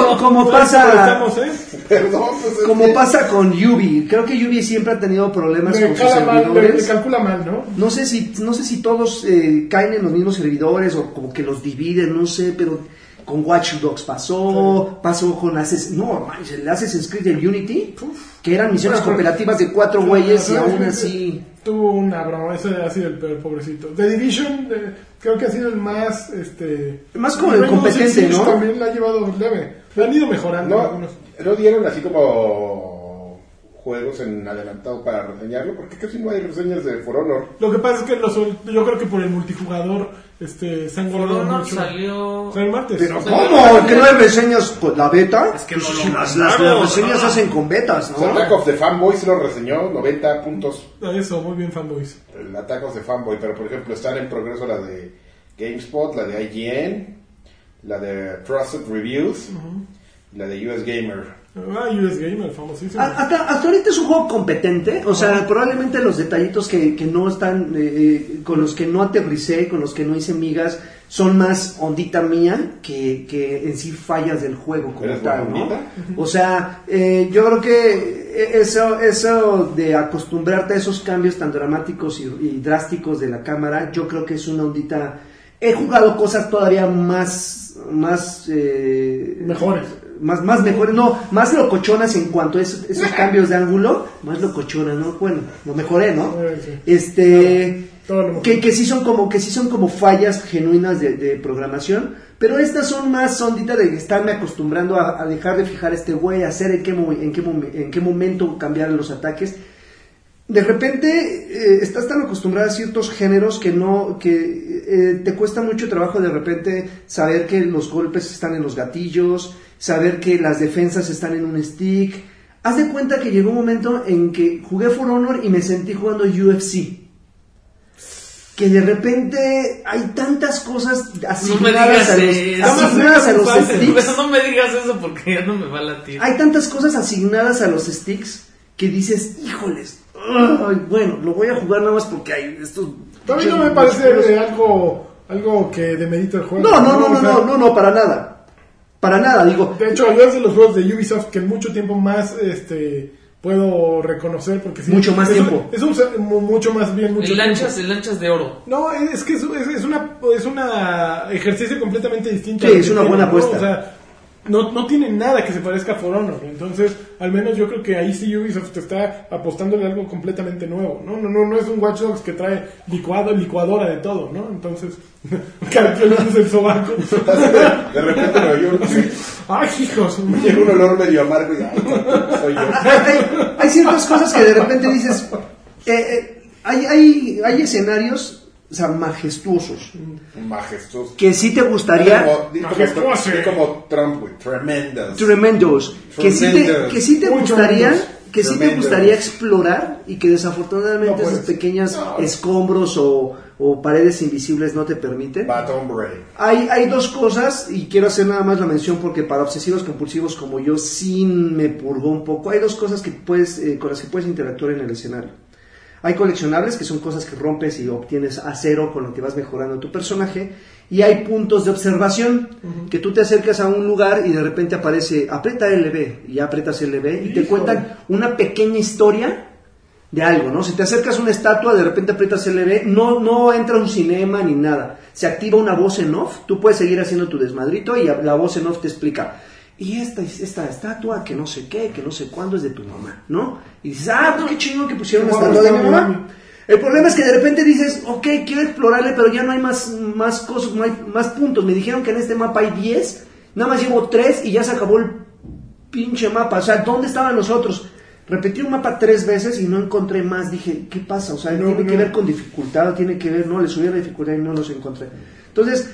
Como, como pasa ¿eh? Perdón, pues como que- pasa con Yubi. Creo que Yubi siempre ha tenido problemas Le, con sus mal, servidores. calcula mal, ¿no? No sé si no sé si todos eh, caen en los mismos servidores o como que los dividen, no sé, pero con Watch Dogs pasó, pasó con Assassin's no, el Assassin's Creed de Unity, que eran misiones Bueno, cooperativas de cuatro güeyes y aún así Tuvo una broma, ese ha sido el peor, pobrecito. The Division eh, creo que ha sido el más, este... Más como Rainbow competente, ¿no? También la ha llevado leve. Le han ido mejorando No, algunos. no dieron así como juegos en adelantado para reseñarlo, porque casi no hay reseñas de For Honor. Lo que pasa es que los, yo creo que por el multijugador este, se han For guardado Honor mucho. salió. Salió el martes. Pero O sea, ¿cómo? ¿Que no hay reseñas con la beta? Es que no lo las, las- las reseñas se ah. hacen con betas, ¿no? Attack of the Fanboys lo reseñó, 90 puntos Eso, muy bien, fanboys. el Attack of the Fanboy, pero por ejemplo están en progreso la de GameSpot, la de IGN, la de Trusted Reviews, y la de US Gamer. Ah, US Gamer, famosísimo. A- Hasta, hasta ahorita es un juego competente, o sea, probablemente los detallitos que, que no están, eh, eh, con los que no aterricé, con los que no hice migas, son más ondita mía que, que en sí fallas del juego como ¿Eres tal, ¿no? ondita? O sea, eh, yo creo que eso, eso de acostumbrarte a esos cambios tan dramáticos y, y drásticos de la cámara, yo creo que es una ondita... He jugado cosas todavía más, más eh, Mejores. Más, más mejores, no, más locochonas en cuanto a esos, esos *laughs* cambios de ángulo, más locochonas, ¿no? Bueno, lo mejoré, ¿no? Sí. Este, Todo lo mejor. que, que sí son como, que sí son como fallas genuinas de, de programación, pero estas son más ondita de estarme acostumbrando a, a dejar de fijar este güey, a hacer en qué, en, qué, en qué momento cambiar los ataques. De repente eh, estás tan acostumbrado a ciertos géneros que no que eh, te cuesta mucho trabajo de repente saber que los golpes están en los gatillos, saber que las defensas están en un stick. Haz de cuenta que llegó un momento en que jugué For Honor y me sentí jugando UFC. Que de repente hay tantas cosas No me asignadas digas *laughs* a los, asignadas a los Fácil. sticks. No me digas eso porque ya no me va a latir. Hay tantas cosas asignadas a los sticks que dices, híjoles, bueno, lo voy a jugar nada más porque hay estos... También no me parece eh, algo, algo que demerita el juego. No, no, no, no, no, no, no, para nada. Para nada, digo. De hecho, es de los juegos de Ubisoft que en mucho tiempo más este puedo reconocer porque sí, Mucho más es un- tiempo. es un, mu- mucho más bien mucho El lanchas, tiempo. el lanchas de oro. No, es que es, es, es una es una ejercicio completamente distinto. Sí, es una tiene, buena ¿no? apuesta. O sea, no, no tiene nada que se parezca a For Honor. Entonces, al menos yo creo que ahí sí Ubisoft te está apostándole algo completamente nuevo. No, no, no, no es un Watch Dogs que trae licuado, licuadora de todo, ¿no? Entonces, *laughs* usa el sobaco. *laughs* De repente me oyó un, ¡Ay, hijos! me un olor medio amargo y ay, soy yo. Hay ciertas cosas que de repente dices, eh, eh, hay, hay, hay escenarios o sea, majestuosos Majestuoso. que sí te gustaría... Como, di como, Trump, güey. Tremendous. tremendos que sí te, que sí te Muy gustaría tremendos. que sí te gustaría explorar y que desafortunadamente No puedes. esas pequeñas No. escombros o, o paredes invisibles no te permiten hay, hay dos cosas y quiero hacer nada más la mención porque para obsesivos compulsivos como yo sí me purgó un poco hay dos cosas que puedes eh, con las que puedes interactuar en el escenario hay coleccionables, que son cosas que rompes y obtienes a cero con lo que vas mejorando tu personaje. Y hay puntos de observación, que tú te acercas a un lugar y de repente aparece, aprieta LB, y ya aprietas LB y te cuentan una pequeña historia de algo, ¿no? Si te acercas a una estatua, de repente aprietas LB, no, no entra un cinema ni nada. Se activa una voz en off, tú puedes seguir haciendo tu desmadrito y la voz en off te explica. Y esta, esta estatua, que no sé qué, que no sé cuándo es de tu mamá, ¿no? Y dices, ah, pues qué chingón que pusieron Qué estatua de mi mamá. El problema es que de repente dices, ok, quiero explorarle, pero ya no hay más, más cosas, no hay más puntos. Me dijeron que en este mapa hay 10, nada más llevo 3 y ya se acabó el pinche mapa. O sea, ¿dónde estaban los otros? Repetí un mapa tres veces y no encontré más. Dije, ¿qué pasa? O sea, No, tiene que ver con dificultad, tiene que ver, no, le subí la dificultad y no los encontré. Entonces,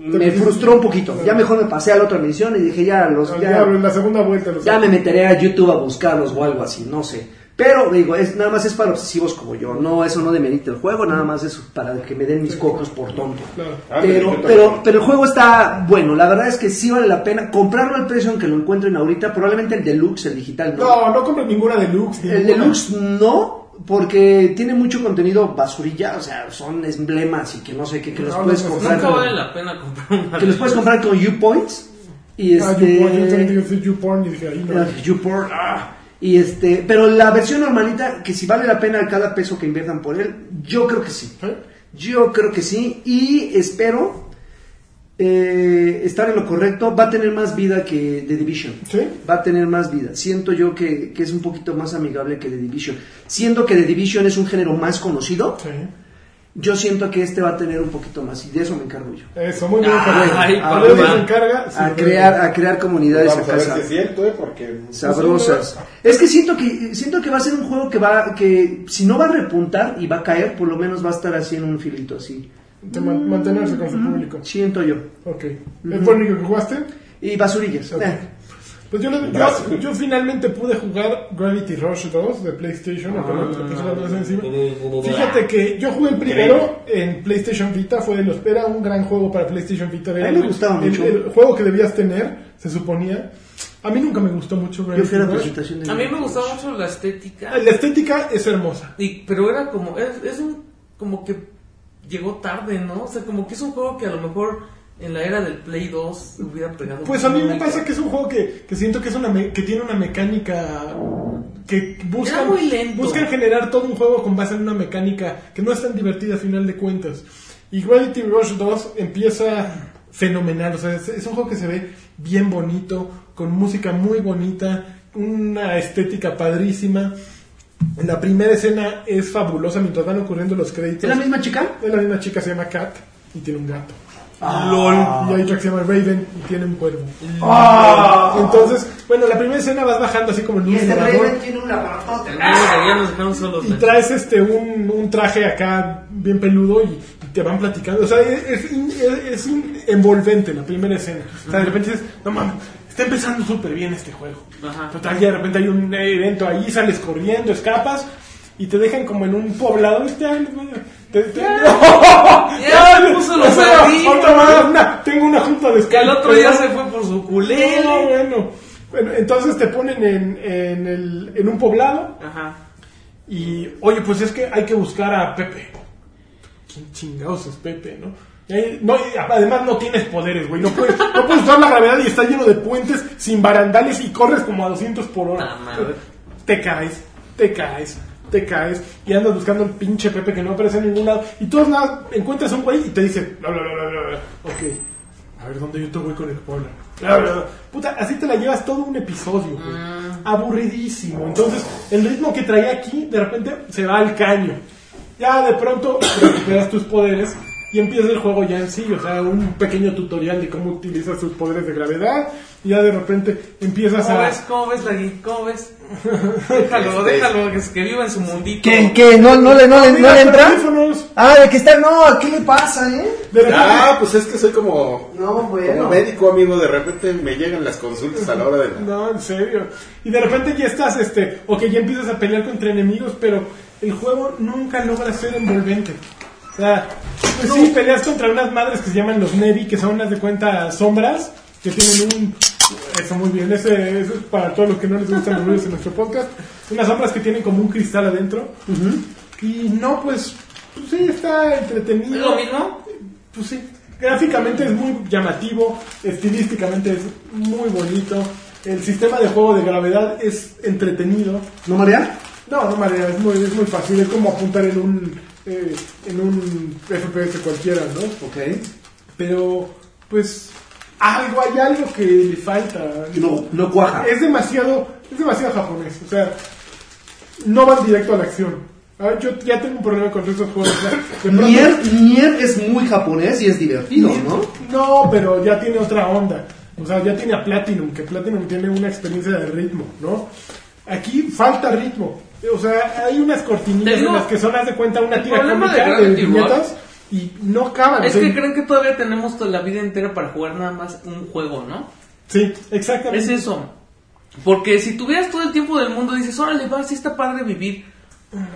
me frustró un poquito. Ya mejor me pasé a la otra misión y dije, ya, los, Al ya, diablo, en la segunda vuelta. los- ya me meteré a YouTube a buscarlos o algo así, no sé. Pero digo, es nada más es para obsesivos como yo. No, eso no demerita el juego, nada más es para que me den mis cocos por tonto. Ah, Pero, pero, pero el juego está bueno, la verdad es que sí vale la pena comprarlo al precio en que lo encuentren ahorita, probablemente el deluxe, el digital no. No, no compres ninguna deluxe. el deluxe no, porque tiene mucho contenido basurilla, o sea, son emblemas y que no sé qué, que los puedes no, comprar. Nunca con- vale la pena comprar una. que los puedes comprar con U-Points. Y Ah, este. YouPorn, yo también dije YouPorn y dije, ahí no. Ah, YouPorn, ah. Y este, pero la versión normalita, que si vale la pena cada peso que inviertan por él, yo creo que sí. ¿Eh? Yo creo que sí. Y espero eh, estar en lo correcto. Va a tener más vida que The Division. ¿Sí? Va a tener más vida. Siento yo que, que es un poquito más amigable que The Division. Siendo que The Division es un género más conocido, Sí. yo siento que este va a tener un poquito más. Y de eso me encargo yo. Eso, muy bien. Ay, A se encarga. sí, A crear, a crear comunidades Vamos a ver acá. si es cierto, ¿eh? Porque... sabrosas. Es que siento que siento que va a ser un juego que va que si no va a repuntar y va a caer, por lo menos va a estar así en un filito así. De man- mantenerse con su público. Siento yo. Ok. ¿Es por el único que jugaste? Y basurillas. Ok. Eh. Pues yo, le- yo, yo finalmente pude jugar Gravity Rush 2 de PlayStation, Ah. apenas le puse la dos encima. Fíjate que yo jugué el primero en PlayStation Vita, fue de los, era un gran juego para PlayStation Vita. A mí me gustaba el, mucho. el juego que debías tener, se suponía. A mí nunca me gustó mucho Yo Gravity fui a la Rush. presentación de A mí me gustaba mucho la estética. La estética es hermosa. Y, pero era como, es, es un, como que llegó tarde, ¿no? O sea, como que es un juego que a lo mejor en la era del Play 2 hubiera pegado. Pues a mí me pasa que es un juego que, que siento que es una me- que tiene una mecánica que buscan, Era muy lento. buscan generar todo un juego con base en una mecánica que no es tan divertida a final de cuentas. Y Gravity Rush 2 empieza fenomenal, o sea, es, es un juego que se ve bien bonito, con música muy bonita, una estética padrísima. La primera escena es fabulosa mientras van ocurriendo los créditos. ¿Es la misma chica? Es la misma chica, se llama Kat y tiene un gato. Ah. Y hay otra que se llama Raven y tiene un cuervo. Entonces, bueno, la primera escena vas bajando así como en un este elevador tiene un dejaron solos. y traes este un, un traje acá bien peludo y, y te van platicando. O sea, es, es, es- envolvente la primera escena. O sea, de repente dices, no mames, está empezando súper bien este juego. Ajá. Total, ya de repente hay un evento ahí, sales corriendo, escapas y te dejan como en un poblado. te- te- me *laughs* puso los Otra- más, una- tengo una junta de Que el otro día se fue por su No, culele. bueno. Bueno, entonces te ponen en, en, el, en un poblado Ajá. y, oye, pues es que hay que buscar a Pepe. ¿Quién chingados es Pepe, no? Ahí- no, además no tienes poderes, güey. No puedes, no puedes usar la gravedad y está lleno de puentes sin barandales y corres como a 200 por hora. Ah, te caes, te caes, te caes y andas buscando el pinche Pepe que no aparece en ningún lado. Y tú nada, encuentras a un güey y te dice, bla, bla, bla, bla, ok, a ver dónde yo te voy con el pueblo. Bla, bla, bla. Puta, así te la llevas todo un episodio, güey. Aburridísimo. Entonces, el ritmo que traía aquí, de repente se va al caño. Ya de pronto recuperas tus poderes y empieza el juego ya en sí, o sea, un pequeño tutorial de cómo utilizas tus poderes de gravedad. Y ya de repente empiezas ¿Cómo a... ves? ¿Cómo ves, Lagui? ¿Cómo ves? Déjalo, déjalo, que, que viva en su mundito. ¿Qué? ¿Qué? ¿No, no, le, no, le, no le entra? teléfonos. Ah, de que está. No, ¿qué le pasa, eh? De repente, Ah, pues es que soy como, No, bueno. como médico, amigo. De repente me llegan las consultas a la hora de la... No, en serio. Y de repente ya estás, este, o que ya empiezas a pelear contra enemigos, pero el juego nunca logra ser envolvente. O sea, pues sí, peleas contra unas madres que se llaman los Nevi, que son unas de cuenta sombras, que tienen un... Eso muy bien, ese, eso es para todos los que no les gustan los ruidos en nuestro podcast. Unas sombras que tienen como un cristal adentro. Y no, pues, pues sí, está entretenido. ¿Es lo mismo? Pues sí, gráficamente es muy llamativo, estilísticamente es muy bonito, el sistema de juego de gravedad es entretenido. ¿No marea? No, no marea, es muy, es muy fácil, es como apuntar en un, eh, en un FPS cualquiera, ¿no? Ok. Pero, pues, algo, hay algo que le falta. No, no cuaja. Es demasiado, es demasiado japonés, o sea, no van directo a la acción. A ver, yo ya tengo un problema con esos juegos. Nier, Nier es muy japonés y es divertido, ¿no? No, pero ya tiene otra onda. O sea, ya tiene a Platinum, que Platinum tiene una experiencia de ritmo, ¿no? Aquí falta ritmo. O sea, hay unas cortinillas en las que son, haz de cuenta, una tira cómica de viñetas y no acaban. Es o sea, que creen que todavía tenemos toda la vida entera para jugar nada más un juego, ¿no? Sí, exactamente. Es eso. Porque si tuvieras todo el tiempo del mundo, dices, órale, va, sí está padre vivir,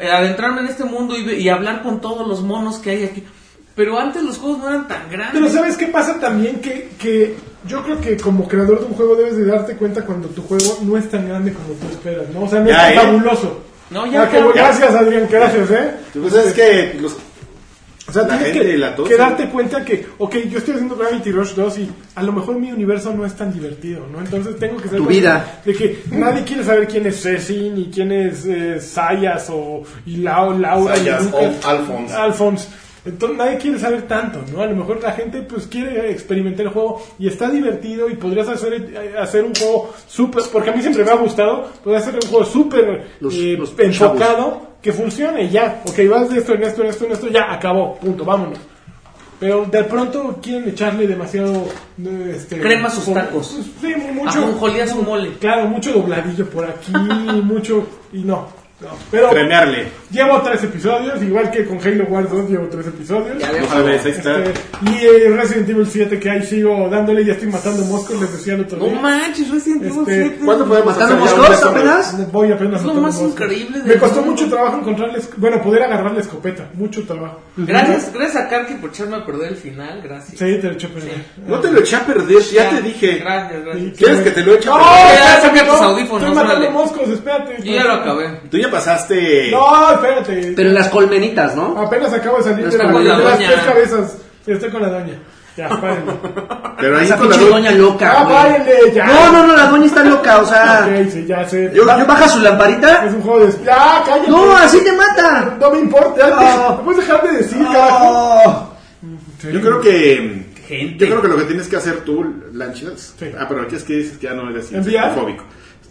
eh, adentrarme en este mundo y, hablar con todos los monos que hay aquí. Pero antes los juegos no eran tan grandes. Pero ¿sabes qué pasa también? Que, que yo creo que como creador de un juego debes de darte cuenta cuando tu juego no es tan grande como tú esperas, ¿no? O sea, no Ya, es tan ¿eh? fabuloso. No, ya Ah, bueno. Gracias, *laughs* Adrián, gracias, ¿eh? Pues es que los- O sea, La tienes gente que, y la tos, que darte cuenta que, ok, yo estoy haciendo Gravity Rush 2 y a lo mejor mi universo no es tan divertido, ¿no? Entonces tengo que ser Tu vida. De que nadie quiere saber quién es Ceci, ni quién es eh, Sayas o y Lau, Laura. y Sayas, Alphonse. Alphonse. Entonces nadie quiere saber tanto, ¿no? A lo mejor la gente pues quiere experimentar el juego y está divertido y podrías hacer, eh, hacer un juego súper, porque a mí siempre me ha gustado, podrías hacer un juego súper eh, enfocado que funcione ya. Ok, vas de esto en esto en esto en esto, ya acabó, punto, vámonos. Pero de pronto quieren echarle demasiado eh, este, Crema a sus por- tacos. pues, sí, mucho. Ajonjolí a su mole. Claro, mucho dobladillo por aquí, *laughs* mucho. Y no. No. Pero Cremearle. llevo tres episodios, igual que con Halo Wars 2 llevo tres episodios. Ya ves. Ojalá ves, ahí está. Este, y eh, Resident Evil 7 que ahí sigo dándole, ya estoy matando moscos, les decía el otro No día. manches, Resident Evil Este, 7. ¿Cuándo podemos ¿Matando ya moscos apenas? Voy apenas Es lo más moscos. increíble Me del costó mundo. mucho trabajo encontrarles, bueno, poder agarrar la escopeta, mucho trabajo. Gracias, gracias a Karki por echarme a perder el final, gracias. Sí, te lo eché a perder. No te lo eché a perder, ya te dije. Gracias, gracias. ¿Quieres que te lo eche a ¡No! perder? Ya, espérate, saca tus no, audífonos, Estoy matando moscos, espérate. Yo ya lo acabé. Pasaste. No, espérate. Pero en las colmenitas, ¿no? Apenas acabo de salir Es de, la, de la las doña. tres cabezas. Estoy con la doña. Ya, *laughs* párenle. Pero ahí Esa con la pinche do- doña loca, Ah, güey. párenle, ya. No, no, no, la doña está loca, o sea, Ok, sí, ya sé. Yo- yo- baja su lamparita. Es un juego de... ¡Ya, cállate! No, así te mata. No me importa. ya Ah. te- *laughs* ¿Me puedes dejar de decir, carajo? Oh. Sí. Yo creo que. Gente. Yo creo que lo que tienes que hacer tú, Lanchas. Sí. Ah, pero aquí es que dices que ya no eres ¿Enviar? fóbico.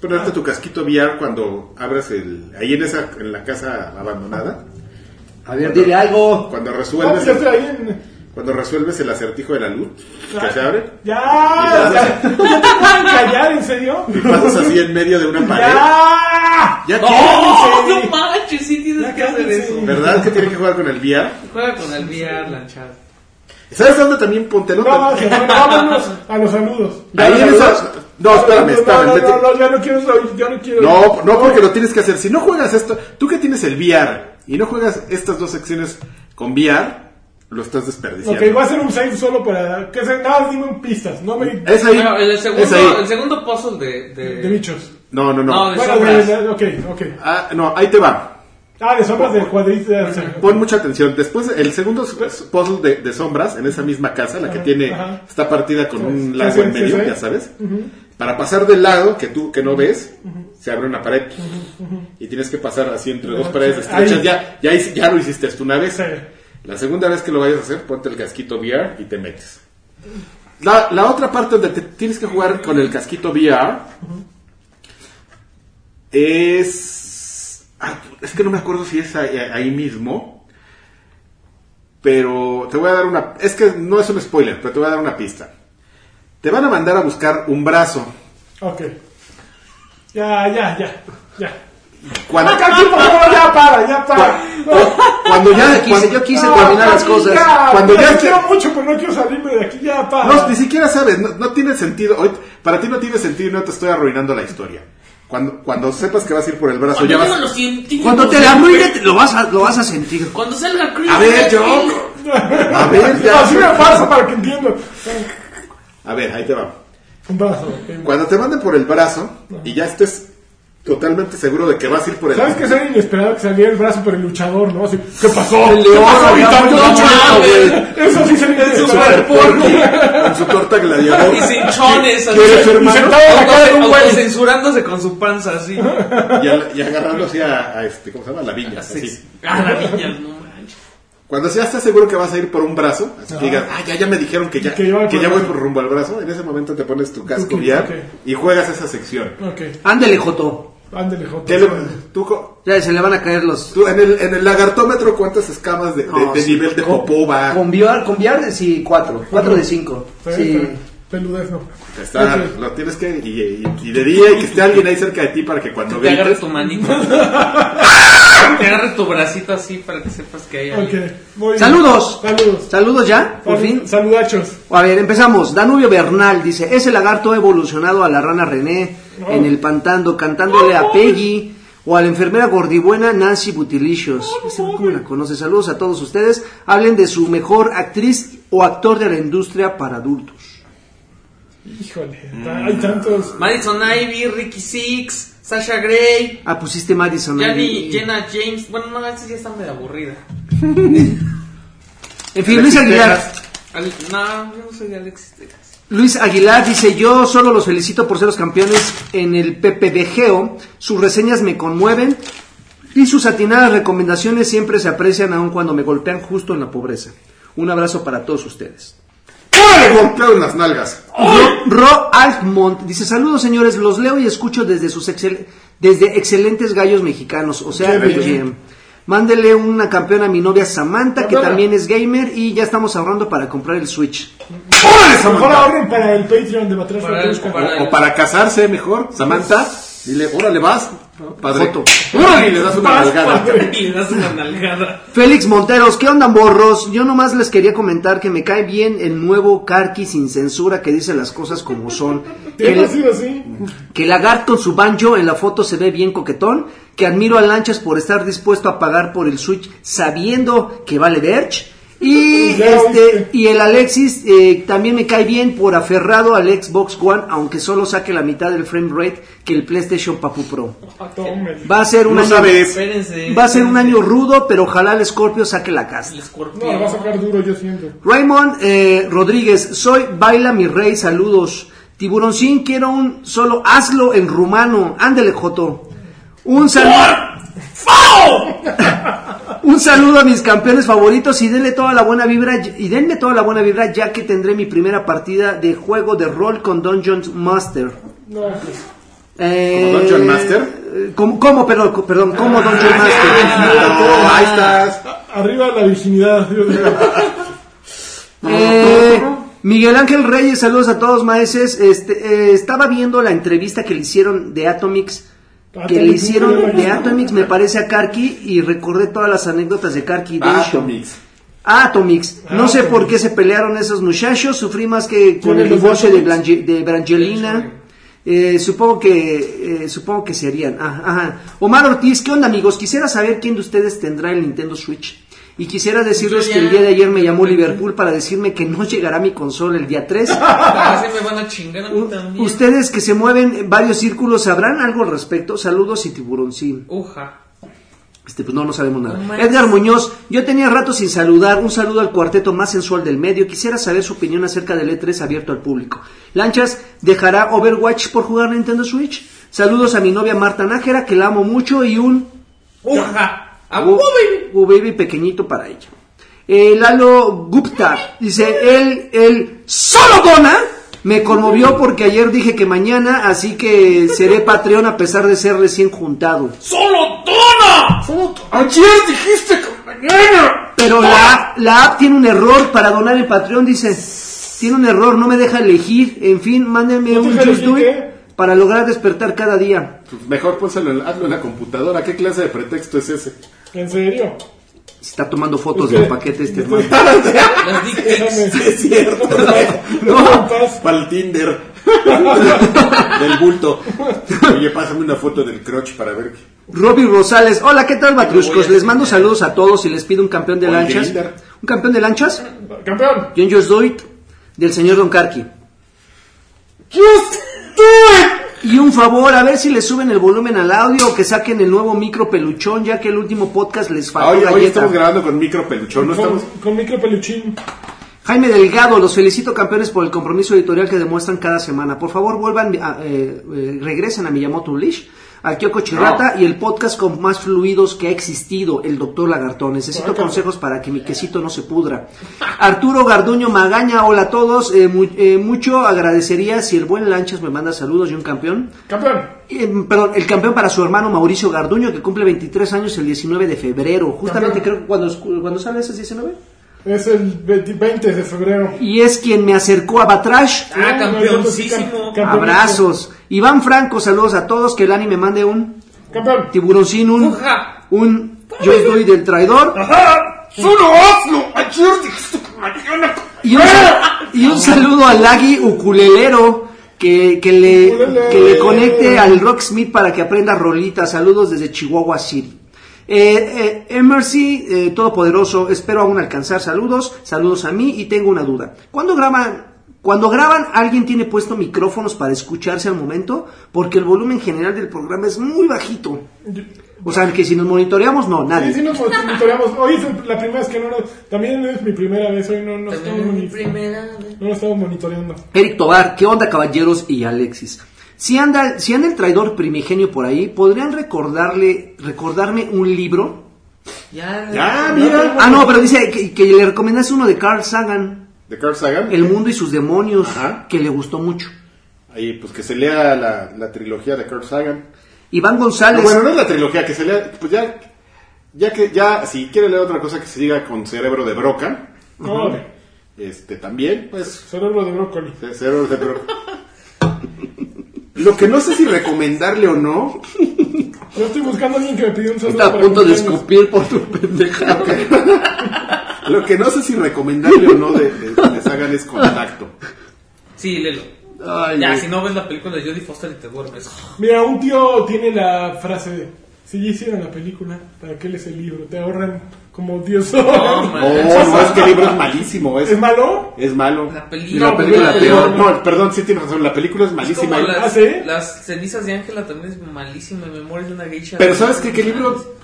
Ponerte tu casquito VR cuando abras el. Ahí en esa en la casa abandonada. A ver, dile algo. Cuando No, resuelves. pues en... Cuando resuelves el acertijo de la luz que se abre. ¡Ya! ¡Ya! ¿Ya *laughs* te pueden callar, en serio? Y pasas así en medio de una pared. ¡Ya! Ya tienes. ¡No manches! Sí tienes Ya que hacer cállense. eso. ¿Verdad que tienes que jugar con el VR? Juega con el VR, lanchado. ¿Sabes dónde también ponte No, vámonos a los saludos. Ahí en esa- No, espérame, espérame. No, no, no, ya no quiero ya no quiero No, no porque lo tienes que hacer. Si no juegas esto, tú que tienes el VR y no juegas estas dos secciones con VR, lo estás desperdiciando. Ok, voy a hacer un save solo para... Que se, nada, dime pistas, no me... Es ahí. Bueno, el segundo, es ahí. el segundo puzzle de... de, De bichos. No, no, no. No, de- Bueno, sombras. de, de- ok, ok. Ah, no, ahí te va. Ah, de sombras del cuadrito. de- Pon mucha atención. Después, el segundo puzzle de, de sombras en esa misma casa, la que Ajá, tiene, ajá. está partida con un lago sí, en medio, sí. ya sabes. Para pasar del lado que tú que no ves, se abre una pared y tienes que pasar así entre dos Ajá, paredes estrechas. Ya, ya, ya lo hiciste esto una vez. Sí. La segunda vez que lo vayas a hacer, ponte el casquito VR y te metes. La, la otra parte donde te tienes que jugar con el casquito VR es... ah, es que no me acuerdo si es ahí, ahí mismo, pero te voy a dar una... Es que no es un spoiler, pero te voy a dar una pista. Te van a mandar a buscar un brazo. Ok. Ya, ya, ya, ya. Cuando, Ah, por favor, ya para, ya para. cuando ya... Yo quise, cuando- yo quise No, terminar las cosas. Ya, Cuando Mira, ya quiero mucho, pero no quiero salirme de aquí, ya para. No, ni siquiera sabes, no, no tiene sentido. Hoy, para ti no tiene sentido y no te estoy arruinando la historia. Cuando, cuando sepas que vas a ir por el brazo, Cuando ya vas. los. Cuando te la arruine, lo vas a, lo vas a sentir. Cuando salga Chris... A ver, yo. A ver, ya. Así me pasa para que entiendo. A ver, ahí te va. Un brazo. Cuando te manden por el brazo y ya estés totalmente seguro de que vas a ir por el ¿Sabes qué sería inesperado que saliera el brazo por el luchador, no? Así, ¿qué pasó? El ¿Qué león, pasó, Vitanto? león, No, mames. Eso sí sería Su inesperado. super *laughs* con su torta gladiador. Y sin chones, así. ¿Quieres, Y hermano? sentado en la cara de un güey. Autocensurándose con su panza, así. Y, a- y agarrando así a, a este, ¿cómo se llama? La viña. Así. Así. A la niña, no. Cuando ya estás seguro que vas a ir por un brazo, así que digas, ah, ya, ya me dijeron que ya, Que yo voy que por ya voy por rumbo al brazo, en ese momento te pones tu casco Ok, VR ok. y juegas esa sección. Ándele, Joto. ándale, Joto. ¿Qué le- tú, co- Ya se le van a caer los... tú en, el, en el lagartómetro, ¿cuántas escamas de, de- No, de sí, nivel de con- popó va? Con VR, con VR, sí, cuatro. Cuatro de cinco. Sí, Sí. Peludez no. Está. Lo tienes que. Y, y- y de día y que esté alguien ahí cerca de ti para que cuando Te agarre grites. tu manito. *laughs* Te agarre tu bracito así para que sepas que hay muy bien. Saludos. Saludos. Saludos ya, por Salud- fin. Saludachos. A ver, empezamos. Danubio Bernal dice, ese lagarto ha evolucionado a la rana René en el pantando, cantándole a Peggy o a la enfermera gordibuena Nancy Butilicious. Ese, ¿Cómo la conoce? Saludos a todos ustedes. Hablen de su mejor actriz o actor de la industria para adultos. Híjole, hay tantos. Madison Ivy, Ricky Six, Sasha Gray, Ah, pusiste Madison. Jenny, Ivy. Jenna James. Bueno, no, esa ya está medio aburrida. *laughs* En fin, Luis Aguilar. Al- no, yo no soy de Alexis Texas. Luis Aguilar dice, yo solo los felicito por ser los campeones en el PPBGO, sus reseñas me conmueven y sus atinadas recomendaciones siempre se aprecian aun cuando me golpean justo en la pobreza. Un abrazo para todos ustedes. ¡Órale, golpeo en las nalgas! Ro, Ro Altmont dice, saludos señores, los leo y escucho desde sus excel- desde excelentes gallos mexicanos, o sea. BGM. Mándele una campeona a mi novia Samantha, que también es gamer, y ya estamos ahorrando para comprar el Switch. ¡Órale, Mejor ahorren para el Patreon de para- O para casarse mejor, Samantha, dile, órale, vas. Órale, y le das una Vas, nalgada. padre. *laughs* Y le das una nalgada. Félix Monteros, ¿qué onda, morros? Yo nomás les quería comentar que me cae bien el nuevo Karki sin censura que dice las cosas como son. *laughs* Siempre ha sido así. que Lagarde con su banjo en la foto se ve bien coquetón, que admiro a Lanchas por estar dispuesto a pagar por el Switch sabiendo que vale Verge. Y, este, y el Alexis eh, también me cae bien por aferrado al Xbox One, aunque solo saque la mitad del frame rate que el PlayStation Papu Pro. Ah. Va a ser un No año. Espérense. va a ser un año rudo, pero ojalá el Scorpio saque la casta. El No, lo va a sacar duro, yo siento. Raymond eh, Rodríguez, soy Baila mi rey, saludos. Tiburoncín, quiero un solo, hazlo en rumano. Ándele, Joto. Un saludo. *laughs* un saludo a mis campeones favoritos y denle toda la buena vibra y denme toda la buena vibra ya que tendré mi primera partida de juego de rol con Dungeons Master. No, pues. Eh, ¿Como Dungeon Master? ¿Cómo, cómo, perdón, perdón, cómo Dungeon Master? No, ahí estás. Arriba la virginidad, Dios mío. *laughs* Eh, Miguel Ángel Reyes, saludos a todos maestros. Este, eh, estaba viendo la entrevista que le hicieron de Atomix, que le hicieron de. Atomix, me parece a Karki y recordé todas las anécdotas de Karki. de hecho. Atomix. Atomix. No sé por qué se pelearon esos muchachos. Sufrí más que con ¿Quiénes el divorcio de, Atomix? Blange- de Brangelina. Eh, supongo que eh, supongo que serían. Ah, ajá. Omar Ortiz, ¿qué onda amigos? Quisiera saber quién de ustedes tendrá el Nintendo Switch. Y quisiera decirles que el día de ayer me llamó Liverpool para decirme que no llegará mi consola el día 3. *laughs* Así me van a chingar a mí también. Ustedes que se mueven en varios círculos sabrán algo al respecto. Saludos y tiburoncín. Uja. Este, pues no, no sabemos nada. Edgar Muñoz, yo tenía rato sin saludar. Un saludo al cuarteto más sensual del medio. Quisiera saber su opinión acerca del E3 abierto al público. Lanchas, ¿dejará Overwatch por jugar Nintendo Switch? Saludos a mi novia Marta Nájera, que la amo mucho, y un Uja. A Uh, baby. baby pequeñito para ella. Eh, Lalo Gupta dice, él, él, solo dona. Me conmovió porque ayer dije que mañana, así que seré Patreon a pesar de ser recién juntado. ¡Solo dona! Solo Ayer dijiste que mañana. Pero la, la app tiene un error para donar el Patreon, dice. Tiene un error, no me deja elegir. En fin, mándenme ¿No te un Just Do It para lograr despertar cada día. Mejor pónselo, en- hazlo en la computadora. ¿Qué clase de pretexto es ese? ¿En serio? Está tomando fotos del paquete este *laughs* hermano. Las pics. Déjame. Es cierto. *laughs* No. Para el Tinder. *laughs* del bulto. Oye, pásame una foto del crotch para ver. qué- Robbie Rosales, hola, ¿qué tal, Batruscos? Les mando saludos a todos y les pido un campeón de lanchas. ¿Un campeón de lanchas? Campeón. John Just Do It, del señor Don Karki. Just do it. Y un favor, a ver si le suben el volumen al audio o que saquen el nuevo micro peluchón, ya que el último podcast les faltó Hoy, estamos grabando con micro peluchón. No Con, estamos. con micro peluchín. Jaime Delgado, los felicito campeones por el compromiso editorial que demuestran cada semana. Por favor, vuelvan, a- eh, eh, regresen a Miyamoto Unleash, a Kyoko Chirrata y el podcast con más fluidos que ha existido, el Doctor Lagartón. Necesito consejos para que mi quesito no se pudra. Arturo Garduño Magaña, hola a todos. Eh, mu- eh, mucho agradecería si el buen Lanchas me manda saludos y un campeón. Campeón. Eh, perdón, el campeón para su hermano Mauricio Garduño, que cumple 23 años el 19 de febrero. Justamente Campeón. creo que cuando, cuando sale ese 19. Es el 20 20 de febrero. Y es quien me acercó a Batrash. Ah, campeoncísimo. Abrazos. Iván Franco, saludos a todos. Que el anime mande un Campeón. tiburoncín, un, un yo doy del traidor. Ajá. Solo hazlo. Ayer dijiste que mañana. Y un, y un saludo al Lagui ukulelero. Que, que, le, que le conecte al Rocksmith para que aprenda rolitas. Saludos desde Chihuahua City. Eh, eh, Emercy, eh, Todopoderoso, espero aún alcanzar saludos. Saludos a mí y tengo una duda. ¿Cuándo graban, Cuando graban, alguien tiene puesto micrófonos para escucharse al momento, porque el volumen general del programa es muy bajito. O sea, que si nos monitoreamos, no, nadie. sí nos monitoreamos. Hoy es la primera vez que no nos... También es mi primera vez, hoy no, no, estamos, También mi moni- primera vez. no nos estamos monitoreando. Eric Tobar, ¿qué onda, caballeros y Alexis? Si anda, si anda el traidor primigenio por ahí, ¿podrían recordarle, recordarme un libro? Ya, Ya, mira. Ah, no, pero dice que, que le recomendase uno de Carl Sagan, De Carl Sagan. El mundo y sus demonios, Ajá. que le gustó mucho. Ahí, pues que se lea la, la trilogía de Carl Sagan. Iván No, González, bueno, no es la trilogía, que se lea, pues ya, ya que, ya, si quiere leer otra cosa que se diga con cerebro de broca, No, este, también, pues, cerebro de brócoli. ce- cerebro de broca. Lo que no sé si recomendarle o no, Yo estoy buscando a alguien que me pidió un saludo. está a para punto de escupir por tu pendeja. lo que no sé si recomendarle o no de, de, de Sagan es contacto. Sí, léelo. Ay, ya, güey. si no ves la película de Jodie Foster y te duermes. Mira, un tío tiene la frase de, si ya hicieron la película, ¿para qué lees el libro? Te ahorran como 10 No, *laughs* horas. man. Oh, no, es que el libro es malísimo, es, ¿Es malo? es malo. La Y película. la película güey, peor. No, perdón, sí tienes razón, la película es Es malísima. como y- ¿Ah, las, sí? las cenizas de Ángela también es malísima. Memorias de una geisha. Pero ¿sabes qué? Que el libro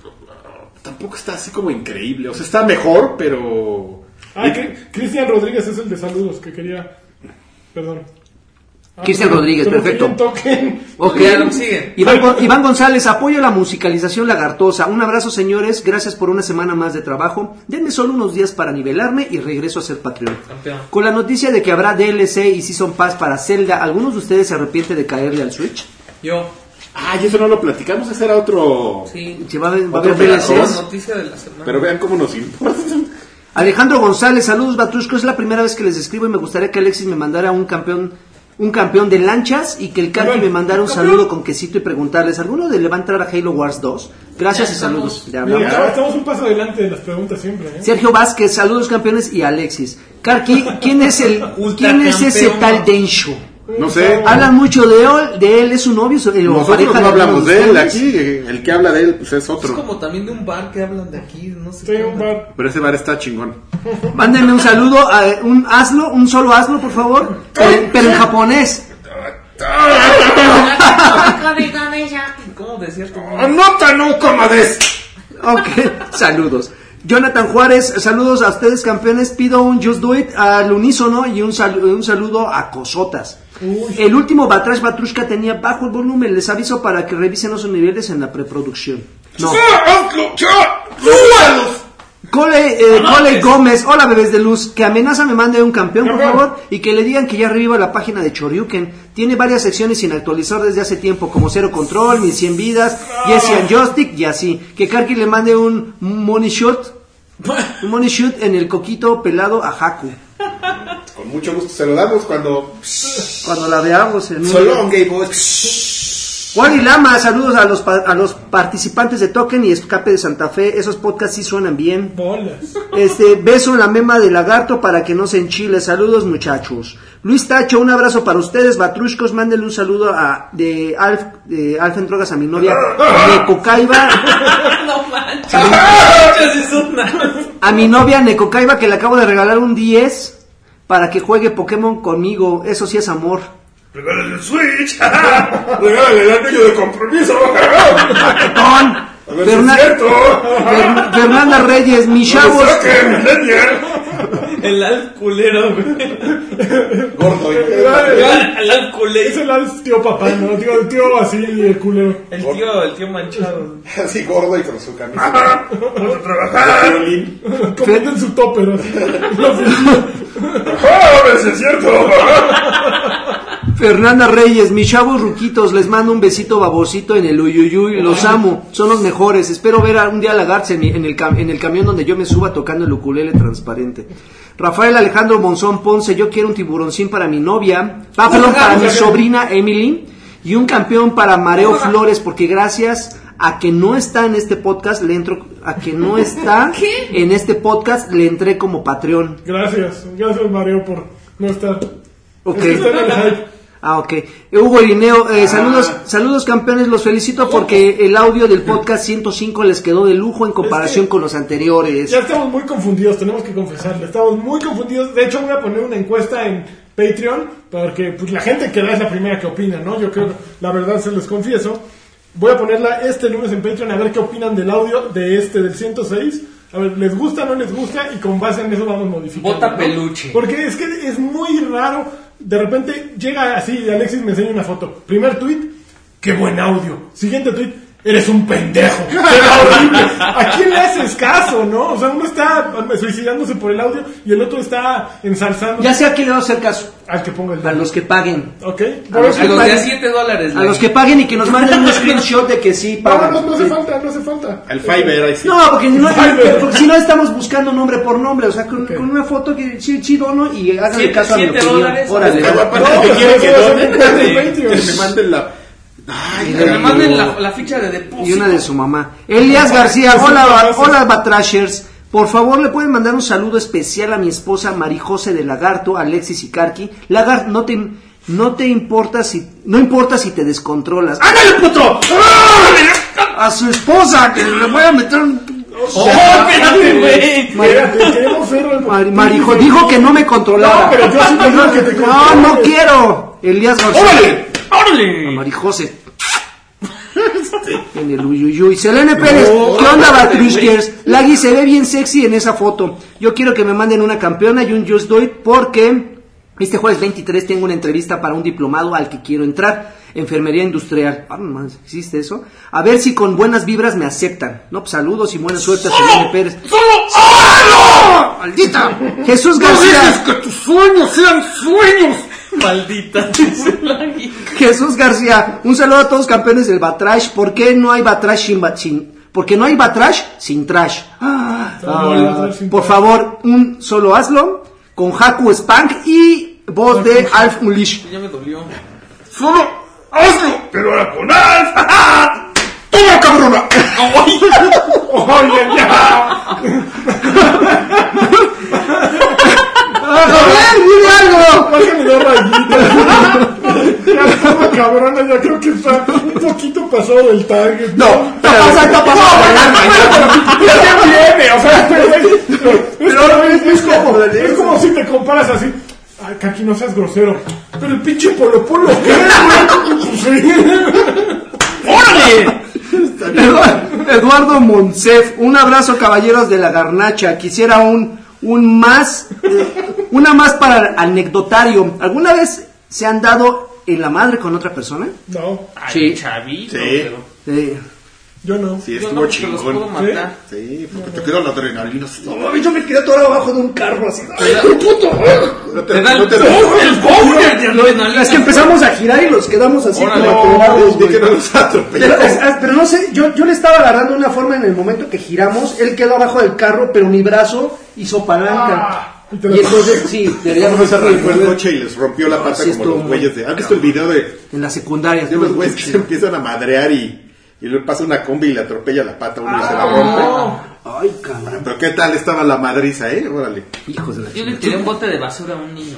tampoco está así como increíble. O sea, está mejor, pero... Ah, que Cristian Rodríguez es el de saludos que quería. Perdón. Ah, Cristian Rodríguez, pero perfecto. piden token. Ok. Ya, lo que sigue. Iván, Gon- Iván González, apoyo la musicalización lagartosa. Un abrazo, señores. Gracias por una semana más de trabajo. Denme solo unos días para nivelarme y regreso a ser Patreon. Campeón. Con la noticia de que habrá DLC y Season Pass para Zelda, ¿algunos de ustedes se arrepienten de caerle al Switch? Yo. Ah, y eso no lo platicamos, ese era otro... Sí. ¿Se va a, va a Otro haber La DLCs? noticia de la semana. Pero vean cómo nos importa. Alejandro González, saludos Batrusco, es la primera vez que les escribo y me gustaría que Alexis me mandara un campeón un campeón de lanchas y que el Karki me mandara un saludo con quesito y preguntarles, ¿alguno de le va a entrar a Halo Wars 2? Gracias Ya y estamos. saludos. Ya Mira, hablamos. estamos un paso adelante de las preguntas siempre. ¿eh? Sergio Vázquez, saludos campeones y Alexis. Karki, ¿quién es el *laughs* quién es ese tal Densho? No sé. Hablan mucho de él, de él, es su novio, su- o Nosotros no hablamos de él aquí, eh, el que habla de él pues, es Es otro. como también de un bar que hablan de aquí. No sé Sí, un bar. Pero ese bar está chingón. Mándenme un saludo, a, un hazlo, un solo hazlo, por favor, pero, pero en japonés. ¿Cómo decías? ¡Anota no comades! Ok, saludos. Jonathan Juárez, saludos a ustedes campeones. Pido un Just Do It al unísono y un, sal- un saludo a Cosotas. El último Batrash Batrushka tenía bajo el volumen. Les aviso para que revisen los niveles en la preproducción. No. Cole, eh, Cole Gómez, hola bebés de luz, que amenaza me mande un campeón, por favor, y que le digan que ya reviva la página de Choryuken. Tiene varias secciones sin actualizar desde hace tiempo, como Cero Control, 1100 Vidas, Jesse and Joystick y así. Que Karki le mande un money shot, *laughs* un money shoot en el coquito pelado a Haku. Con mucho gusto se lo damos cuando... Cuando la veamos en un... Solo Gay Boy. Wally Lama, saludos a los, pa- a los participantes de Token y Escape de Santa Fe. Esos podcasts sí suenan bien. Bolas. Este, beso en la mema de lagarto para que no se enchile. Saludos, muchachos. Luis Tacho, un abrazo para ustedes. Batrushkos, mándenle un saludo a, de Alf, de Alf en Drogas a mi novia, Necocaiba. *laughs* No manches. A mi novia *laughs* Necocaiba, que le acabo de regalar un 10 para que juegue Pokémon conmigo. Eso sí es amor. ¡Regálale el Switch! *laughs* ¡Regálale el anillo de compromiso! *laughs* Paquetón. Ver si es Fernanda Reyes, mis ¡No chavos. me saque, millennial! El alf culero, güey. Gordo. El al- alf Es culero. el al- tío papá, ¿no? Tío, el tío así, el culero. El tío, el tío manchado. Así gordo y con su camisa. ¡Vamos a trabajar! Comiendo en su topper, así. ¡Ah, a ver si es cierto! Fernanda Reyes, mis chavos ruquitos, les mando un besito babosito en el uyuyuy, los amo, son los mejores. Espero ver a- un día a Lagarce en, mi- en el, cam- en el camión donde yo me suba tocando el ukulele transparente. Rafael Alejandro Monzón Ponce, yo quiero un tiburoncín para mi novia, ah, perdón, para mi sobrina Emily y un campeón para Mareo Flores, porque gracias a que no está en este podcast, le entro, a que no está *laughs* en este podcast, le entré como Patreon. Gracias, gracias Mario por no estar. Ok. Es que está en el hype. Ah, ok. Hugo Irineo, eh, saludos, saludos campeones, los felicito porque el audio del podcast 105 les quedó de lujo en comparación Es que- con los anteriores. Ya estamos muy confundidos, tenemos que confesarlo. Estamos muy confundidos. De hecho, voy a poner una encuesta en Patreon, porque pues, la gente que da es la primera que opina, ¿no? Yo creo, la verdad se les confieso. Voy a ponerla este lunes en Patreon a ver qué opinan del audio de este, del 106. A ver, ¿les gusta o no les gusta? Y con base en eso vamos modificando. Bota ¿no? peluche. Porque es que es muy raro. De repente llega así Alexis me enseña una foto. Primer tweet, qué buen audio. Siguiente tweet, eres un pendejo. *laughs* Qué *laughs* horrible. ¿A quién le haces caso, no? O sea, uno está suicidándose por el audio y el otro está ensalzando Ya sé a quién le va a hacer caso. al que ponga el A los que paguen. ¿Ok? A los A los de a paguen. 7 dólares. A los que paguen y que nos manden un *laughs* screenshot de que sí No, pagan. no, no hace Sí. falta, no hace falta. El Fiverr, ahí sí. No, porque, no, porque si no estamos buscando nombre por nombre, o sea, con, con una foto que sí, sí dono y háganle Siete- caso a mi siete opinión. dólares. Órale. No, ¿qué pues, que de Que Patreon. me manden la... Ay, Que me manden la, la ficha de depósito. Y una de su mamá. Elias García, hola, hola Batrashers. Por favor, le pueden mandar un saludo especial a mi esposa Marijose de Lagarto, Alexis y Karki. Lagarto, no te, no te importa si, no importa si te descontrolas. ¡Ándale, puto! A su esposa, que le voy a meter un... ¡Oh, espérate, güey! Marijo, dijo que no me controlara. No, pero yo sí te digo que te No, no quiero. Elías García. ¡Órale! ¡Órale! Marijose. En el uyuyuy. Selene Pérez, ¿qué onda, Batrushkers? Lagui se ve bien sexy en esa foto. Yo quiero que me manden una campeona y un Just Do It porque este jueves 23 tengo una entrevista para un diplomado al que quiero entrar. Enfermería industrial. Ah, no ¿existe eso? A ver si con buenas vibras me aceptan. No, pues saludos y buena suerte a Selene Pérez. ¡Maldita! Jesús ¡No dejes García. que tus sueños sean sueños! Maldita. *laughs* Jesús García, un saludo a todos campeones del Batrash. ¿Por qué no hay Batrash sin, sin- porque no hay Batrash sin trash? Ah, sin por favor, un solo hazlo con Haku Spank y voz de Alf Unleash. Ya me dolió. ¡Solo hazlo! ¡Pero ahora con Alf! *laughs* ¡Toma, cabrona! Oye, *laughs* ya. ¡A dile algo! Bájale dos cabrona, ya creo que está un poquito pasado del target. No, está pasando, está pasando. Ya viene, o sea, pero, es, como, si te comparas así. Ay, Kaki, no seas grosero. Pero el pinche Polo Polo, ¿qué, Eduardo Monsef, un abrazo caballeros de la garnacha. Quisiera un, un más, una más para el anecdotario. ¿Alguna vez se han dado en la madre con otra persona? No, Ay, Sí. chavito. Sí. pero- Eh, yo no. Sí, Yo estuvo no, porque los puedo chingón. matar. Sí, porque te quedó la adrenalina. no mames, yo me quedé atorado abajo de un carro así. No te, Te da no el te. Es que empezamos a girar y los quedamos así Órale. como atorados, que no los Pero, pero no sé, yo, yo le estaba agarrando de una forma en el momento que giramos, él quedó abajo del carro, pero mi brazo hizo palanca. Ah, y te y entonces, sí, deberíamos ¿Cómo se arrancó el coche y les rompió la pata como los güeyes de... ¿Han visto el video de, en la secundaria. de los güeyes que se empiezan a madrear y, y le pasa una combi y le atropella la pata a uno y se la rompe? Ay, cabrón. Pero qué tal estaba la madriza, ¿eh? Órale. Hijos de la Yo le tiré un bote de basura a un niño.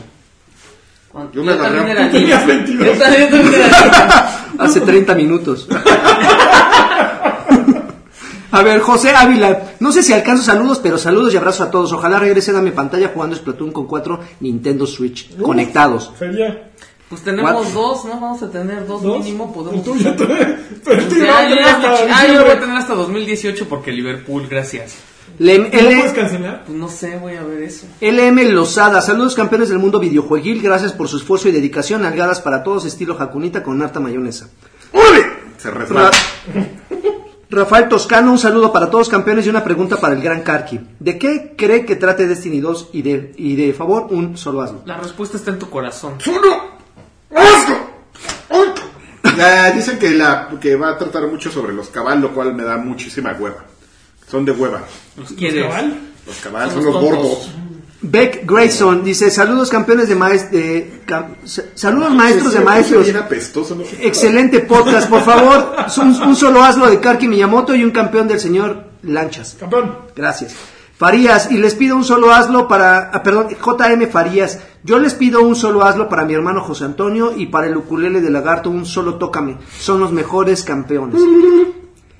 Cuando- Yo me agarré también a- era Tú tenías niño. 22. Yo también- *laughs* yo también era niño. Hace 30 minutos. A ver, José Ávila, no sé si alcanzo saludos, pero saludos y abrazos a todos. Ojalá regresen a mi pantalla jugando Splatoon con cuatro Nintendo Switch conectados. Feria. Pues tenemos What? dos, ¿no? Vamos a tener dos, ¿Dos? mínimo. Podemos. Tuyo te- Pero tuyo ya, yo ya- ah, yo lo voy a tener hasta 2018 porque Liverpool, gracias. Le- ¿No L- puedes cancelar? Pues no sé, voy a ver eso. LM Lozada, saludos campeones del mundo videojueguil, gracias por su esfuerzo y dedicación, algadas para todos, estilo jacunita con harta mayonesa. ¡Órale! Se resbala. Rafael Toscano, un saludo para todos campeones y una pregunta para el gran Karki. ¿De qué cree que trate Destiny 2 y de, y de favor un solo hazlo? La respuesta está en tu corazón. ¡Solo hazlo! Ya, dicen que, la, que va a tratar mucho sobre los cabal, lo cual me da muchísima hueva. Son de hueva. ¿Los quieres? cabal? Los cabal Son los gordos. Beck Grayson dice, saludos campeones de maestros, de, cam- saludos maestros de maestros. Bien apestoso, ¿no? Excelente podcast, por favor, un, un solo hazlo de Karki Miyamoto y un campeón del señor Lanchas. Campeón. Gracias. Farías, y les pido un solo hazlo para, ah, perdón, JM Farías, yo les pido un solo hazlo para mi hermano José Antonio y para el ukulele de lagarto un solo tócame, son los mejores campeones.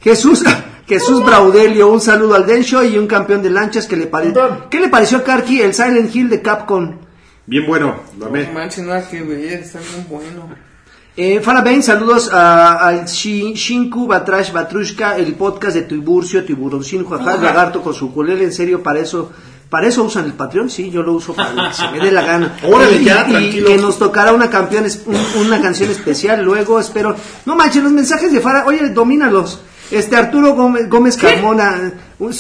Jesús, *laughs* Jesús Braudelio, un saludo al Densho y un campeón de lanchas que le pare-. ¿Qué le pareció a Karki el Silent Hill de Capcom? Bien bueno, lo No amé. manches, nada que ver, está bien bueno. Eh, Farah Bain, saludos a- al Shi- Shinku Batrash Batrushka, el podcast de Tiburcio, Tiburoncín, Juajá, Lagarto con su culele, en serio, para eso, para eso usan el Patreon, sí, yo lo uso para que se me dé la gana. Órale, Y- ya, y, tranquilo. que nos tocará una campeón, un- una canción especial, luego espero, no manches, los mensajes de Farah, oye, domínalos. Este Arturo Gómez, Gómez Carmona,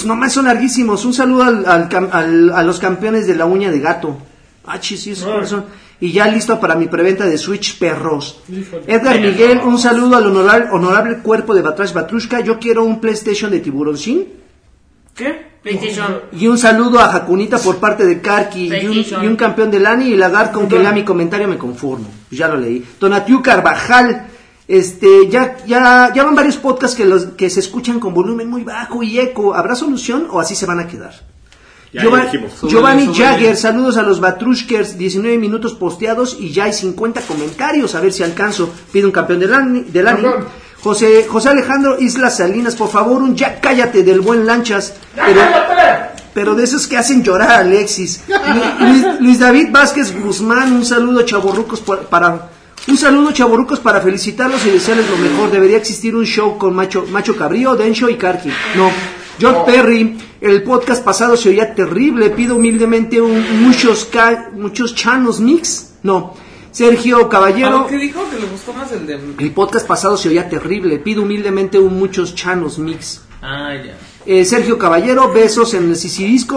nomás son larguísimos. Un saludo al, al cam- al- a los campeones de la uña de gato. Ah, sí, cuáles son. Y ya listo para mi preventa de Switch Perros. Híjole. Edgar Miguel, un saludo al honorable, honorable cuerpo de Batrash Batrushka. Yo quiero un PlayStation de Tiburoncín. ¿Qué? PlayStation. Y un saludo a Jacunita por parte de Karki. Y un, y un campeón de Lani y Lagar con que lea mi comentario me conformo. Pues ya lo leí. Donatiu Carvajal. Este, ya, ya, ya van varios podcasts que, los, que se escuchan con volumen muy bajo y eco. ¿Habrá solución o así se van a quedar? Ya, ya. Giovanni. Jagger, saludos a los Batrushkers, 19 minutos posteados y ya hay 50 comentarios, a ver si alcanzo. Pide un campeón del Ani. Del Ani. Campeón. José, José Alejandro Islas Salinas, por favor, un ya cállate del buen Lanchas. Pero, pero de esos que hacen llorar a Alexis. Lu- Luis, Luis David Vázquez Guzmán, un saludo chaborrucos para un saludo chaborrucos para felicitarlos y desearles lo mejor. Debería existir un show con Macho, Macho Cabrío, Densho y Karki. No. George Perry, el podcast pasado se oía terrible. Pido humildemente un muchos ca- muchos chanos mix. No. Sergio Caballero. Ah, ¿Qué dijo? Que le gustó más el de... El podcast pasado se oía terrible. Pido humildemente un muchos chanos mix. Ah, ya. Eh, Sergio Caballero, besos en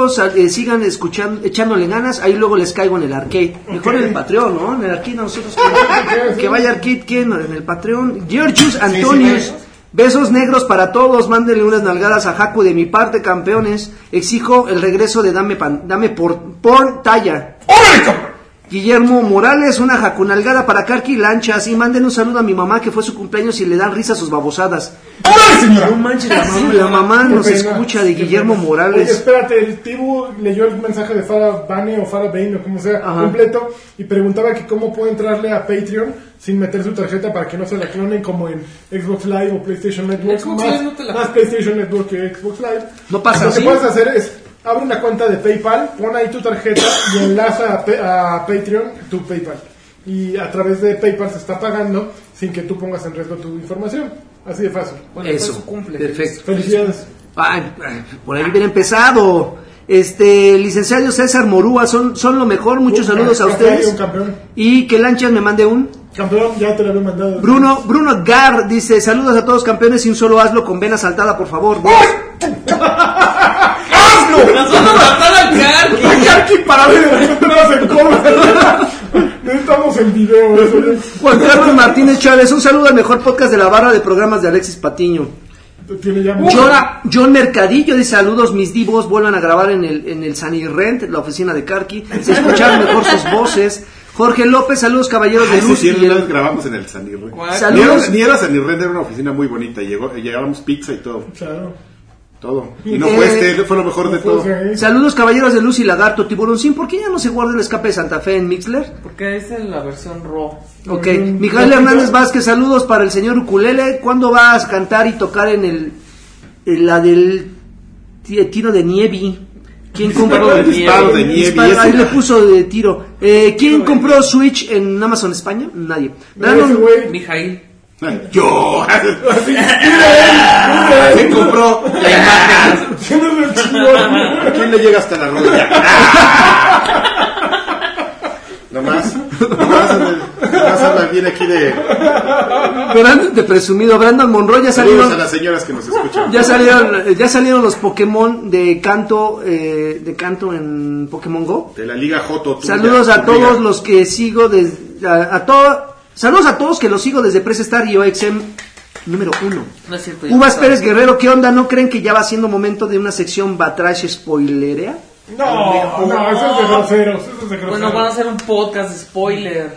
sal- eh, sigan escuchando, echándole ganas, ahí luego les caigo en el arcade. Mejor en el Patreon, ¿no? En el arcade nosotros que, *laughs* que vaya arcade, ¿quién? En el Patreon. Georgius Antonius, besos negros para todos, mándenle unas nalgadas a Jacu de mi parte, campeones. Exijo el regreso de Dame, dame por, por talla. Guillermo Morales, una jacunalgada para Karki Lanchas y manden un saludo a mi mamá que fue su cumpleaños y le dan risa a sus babosadas. ¡Órale, señora! No manches, la mamá, la mamá nos pena, escucha de Guillermo pena. Morales. Oye, espérate, el Tibu leyó el mensaje de Farah Bane o Farah Bane o como sea, Ajá. completo, y preguntaba que cómo puede entrarle a Patreon sin meter su tarjeta para que no se la clonen como en Xbox Live o PlayStation Network. Xbox más, Live no te la- más PlayStation Network que Xbox Live. No pasa Lo que así. puedes hacer es, abre una cuenta de PayPal, pon ahí tu tarjeta y enlaza a, Pa- a Patreon tu PayPal. Y a través de PayPal se está pagando sin que tú pongas en riesgo tu información. Así de fácil. Bueno, fue Eso, cumple. perfecto. Felicidades. Ay, ay, por ahí bien empezado. Este, licenciado César Morúa, son, son lo mejor. Muchos Un saludos a ustedes. Un campeón. Y que Lanchas me mande un. Campeón, ya te lo había mandado. Bruno, Bruno Gar dice: Saludos a todos campeones y un solo hazlo con vena saltada, por favor. *laughs* ¡Nosotros matar al Karki! Karki para ver no en coma. Necesitamos el video. Eso, ¿eh? Juan Carlos Martínez Chávez, un saludo al mejor podcast de la barra de programas de Alexis Patiño. Ya John, John Mercadillo dice saludos mis divos, vuelvan a grabar en el, en el Sunny Rent, la oficina de Karki, se escucharon mejor sus voces. Jorge López, saludos caballeros de luz. sí, y una el- vez grabamos en el Sanirre. Ni era, ni era Sanirre, era una oficina muy bonita. Llegó, llevábamos pizza y todo. Claro. Todo. Y no fue este, fue lo mejor de todo. Saludos caballeros de luz y lagarto, tiburoncín, ¿por qué ya no se guarda el escape de Santa Fe en Mixler? Porque esa es la versión raw. Ok, Mm, Miguel Hernández. Vázquez, saludos para el señor Ukulele. ¿Cuándo vas a cantar y tocar en el en la del ti- tiro de nieve? ¿Quién compró de disparo de nieve, Disparo, ahí le puso de tiro. Eh, ¿Quién compró Switch en Amazon España? Nadie. Brandon, güey. Mijail. Yo. ¿Quién *laughs* compró la imagen? Siendo el chingón. ¿Quién le llega hasta la rodilla? *laughs* Nomás, nomás, nomás habla bien aquí de Brandon de presumido, Brandon Monroy ya saludos salieron a las señoras que nos escuchan. ya salieron ya salieron los Pokémon de canto eh, de canto en Pokémon Go. De la Liga Joto. Saludos a todos los que sigo desde a, a todo- saludos a todos que los sigo desde Press Star y OXM número uno. No es cierto. ya Uvas no Pérez. Guerrero, ¿qué onda? ¿No creen que ya va siendo momento de una sección Batrash spoilerea? No, no, eso es de groseros. Eso es de groseros. Bueno, van a hacer un podcast de spoiler.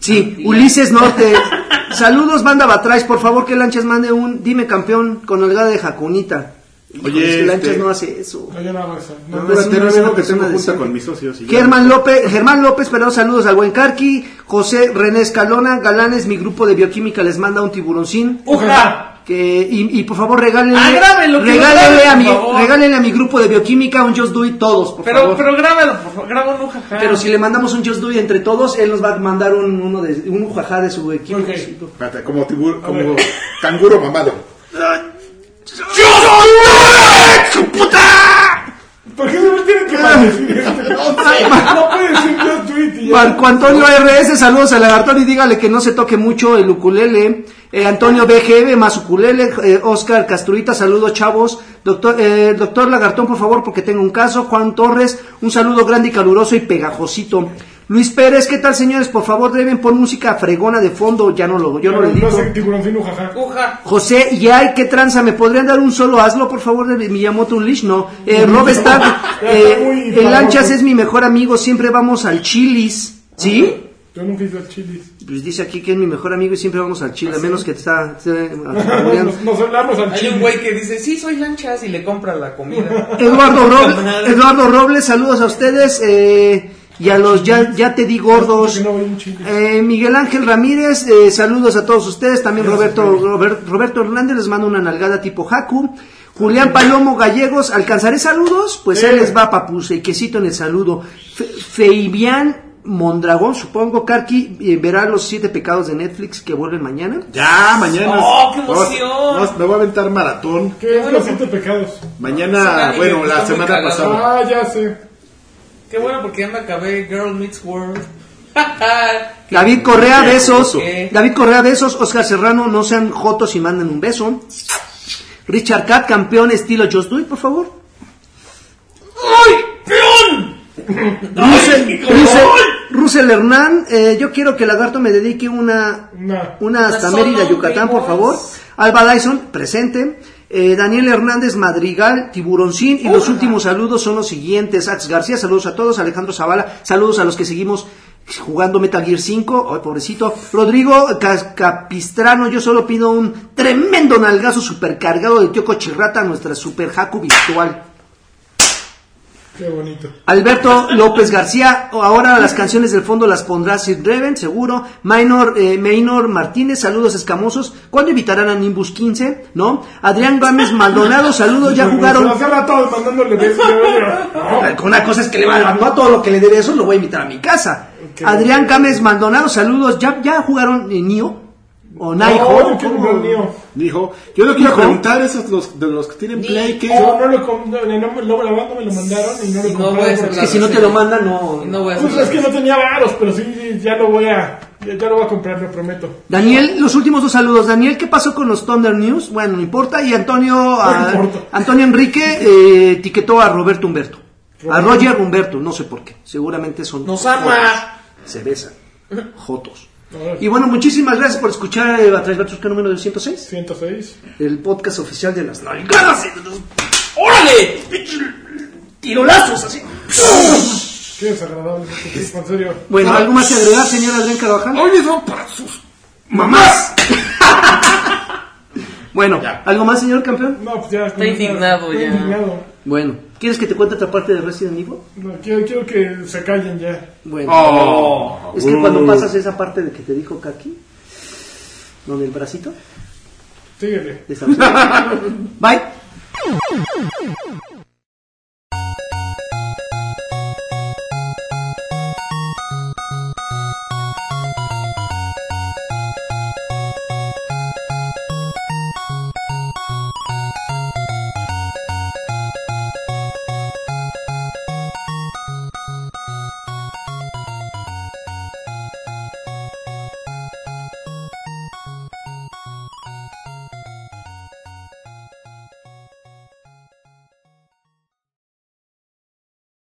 Sí, Tranquila. Ulises Norte. Saludos, banda Batrash, por favor que Lanchas mande un dime campeón con holgada de Jacunita. Oye, Lanchas este- no hace eso. No, yo no hago eso. No, No, no, no que tengo junta con mis socios. y ya. Germán López, Germán López, pero saludos al buen Carqui, José René Escalona, Galanes, mi grupo de bioquímica les manda un tiburoncín. ¡Uja! Que, y, y por favor regálenle, Ah, grábenlo, regálenle, graben, a mi, favor. regálenle a mi grupo de bioquímica un Just Do It todos, por Pero, favor. pero grábalo, por favor, graba un jaja. Pero si le mandamos un Just Do It entre todos, él nos va a mandar un, uno de, un jajá de su equipo. Ok. Espérate, como, tibur- como canguro mamado. ¿Por qué no tienen que maldecir este? No puede decir yo tweet y ya. Marco Antonio RS, saludos a Lagartón y dígale que no se toque mucho el ukulele. Eh, Antonio BGB, más ukulele. Eh, Oscar Castruita, saludos chavos. Doctor, eh, doctor Lagartón, por favor, porque tengo un caso. Juan Torres, un saludo grande y caluroso y pegajosito. Luis Pérez, ¿qué tal señores? Por favor, deben poner música fregona de fondo. Ya no lo, yo no lo No edito. jaja. Uja. José Yay, ¿qué tranza? ¿Me podrían dar un solo hazlo, por favor, de Miyamoto Unleash? No. Eh, Rob Stark, *laughs* eh, el Lanchas es mi mejor amigo, siempre vamos al Chilis. ¿Sí? Yo nunca hice el chilis. Pues dice aquí que es mi mejor amigo y siempre vamos al Chile, a menos que te está... esté *laughs* Nos, nos hablamos al Hay chile. un güey que dice, sí, soy lanchas y le compra la comida. Eduardo, Robles, *laughs* Eduardo Robles, saludos a ustedes eh, y a los ya, ya te di gordos. No. Eh, Miguel Ángel Ramírez, eh, saludos a todos ustedes. También Roberto, Robert- Roberto Hernández les mando una nalgada tipo Haku. Julián Palomo Gallegos, ¿alcanzaré saludos? Pues él les va, papuse, y quesito en el saludo. Fe- Feibián Mondragón, supongo, Karki, eh, verá los siete pecados de Netflix que vuelven mañana. Ya, mañana. ¡Oh, qué emoción! vamos- me voy a aventar maratón. ¿Qué es los siete pecados? Mañana, bueno, la semana pasada. Ah, ya sé. Qué bueno porque ya me acabé Girl Meets World. *laughs* David Correa, besos. ¿Qué? David Correa, besos. Oscar Serrano, no sean jotos y manden un beso. Richard Cat, campeón estilo Just Do It, por favor. ¡Ay, peón! *laughs* Russell, Russell, Russell Hernán, eh, yo quiero que Lagarto me dedique una, Una. una hasta Mérida, Yucatán, por favor. Alba Dyson, presente. Eh, Daniel Hernández Madrigal, Tiburoncín. Y los últimos saludos son los siguientes. Ax García, saludos a todos. Alejandro Zavala, saludos a los que seguimos jugando Metal Gear 5. Ay, pobrecito. Rodrigo Ca- Capistrano, yo solo pido un tremendo nalgazo supercargado de tío Cochirrata nuestra super Haku virtual. Qué bonito. Alberto López García, ahora las canciones del fondo las pondrá Sid Reven, seguro. Minor, eh, Maynor Martínez, saludos escamosos. ¿Cuándo invitarán a Nimbus 15? ¿No? Adrián Gámez Maldonado, saludos, ya jugaron. Hace rato mandándole besos. Una cosa es que le va a todo lo que le dé besos, lo voy a invitar a mi casa. Adrián Gámez Maldonado, saludos. ¿Ya, ya jugaron eh, Nio? ¿O No, mío. Dijo, yo le quiero preguntar esos los, de los que tienen play, ¿qué? Yo no lo no, no, lo- la banda me lo mandaron y no lo no porque- Es que si no te lo mandan, no. No voy a Pues es que no tenía varos, pero sí, ya lo voy a, ya, ya lo voy a comprar, lo prometo. Daniel, los últimos dos saludos. Daniel, ¿qué pasó con los Thunder News? Bueno, no importa. Y Antonio, ah, importa. Antonio Enrique eh, etiquetó a Roberto Humberto. A Roger Humberto, no sé por qué. Seguramente son. Nos ama. Se besan. Jotos. Y bueno, muchísimas gracias por escuchar eh, a través de Tusca número 206, 106. el podcast oficial de las nalgadas. ¡Órale! Tirolazos así. Qué desagradable este en serio. Bueno, ¿algo más que agregar, señor Adrián Carvajal? Oye, son para sus ¡Mamás! *laughs* bueno, ¿algo más, señor campeón? No, pues ya. Está indignado Está ya. indignado. Bueno, ¿quieres que te cuente otra parte de Resident Evil? No, quiero, quiero que se callen ya. Bueno. Oh. Es que cuando pasas esa parte de que te dijo Kaki, donde el bracito, Síguele. *laughs* Bye.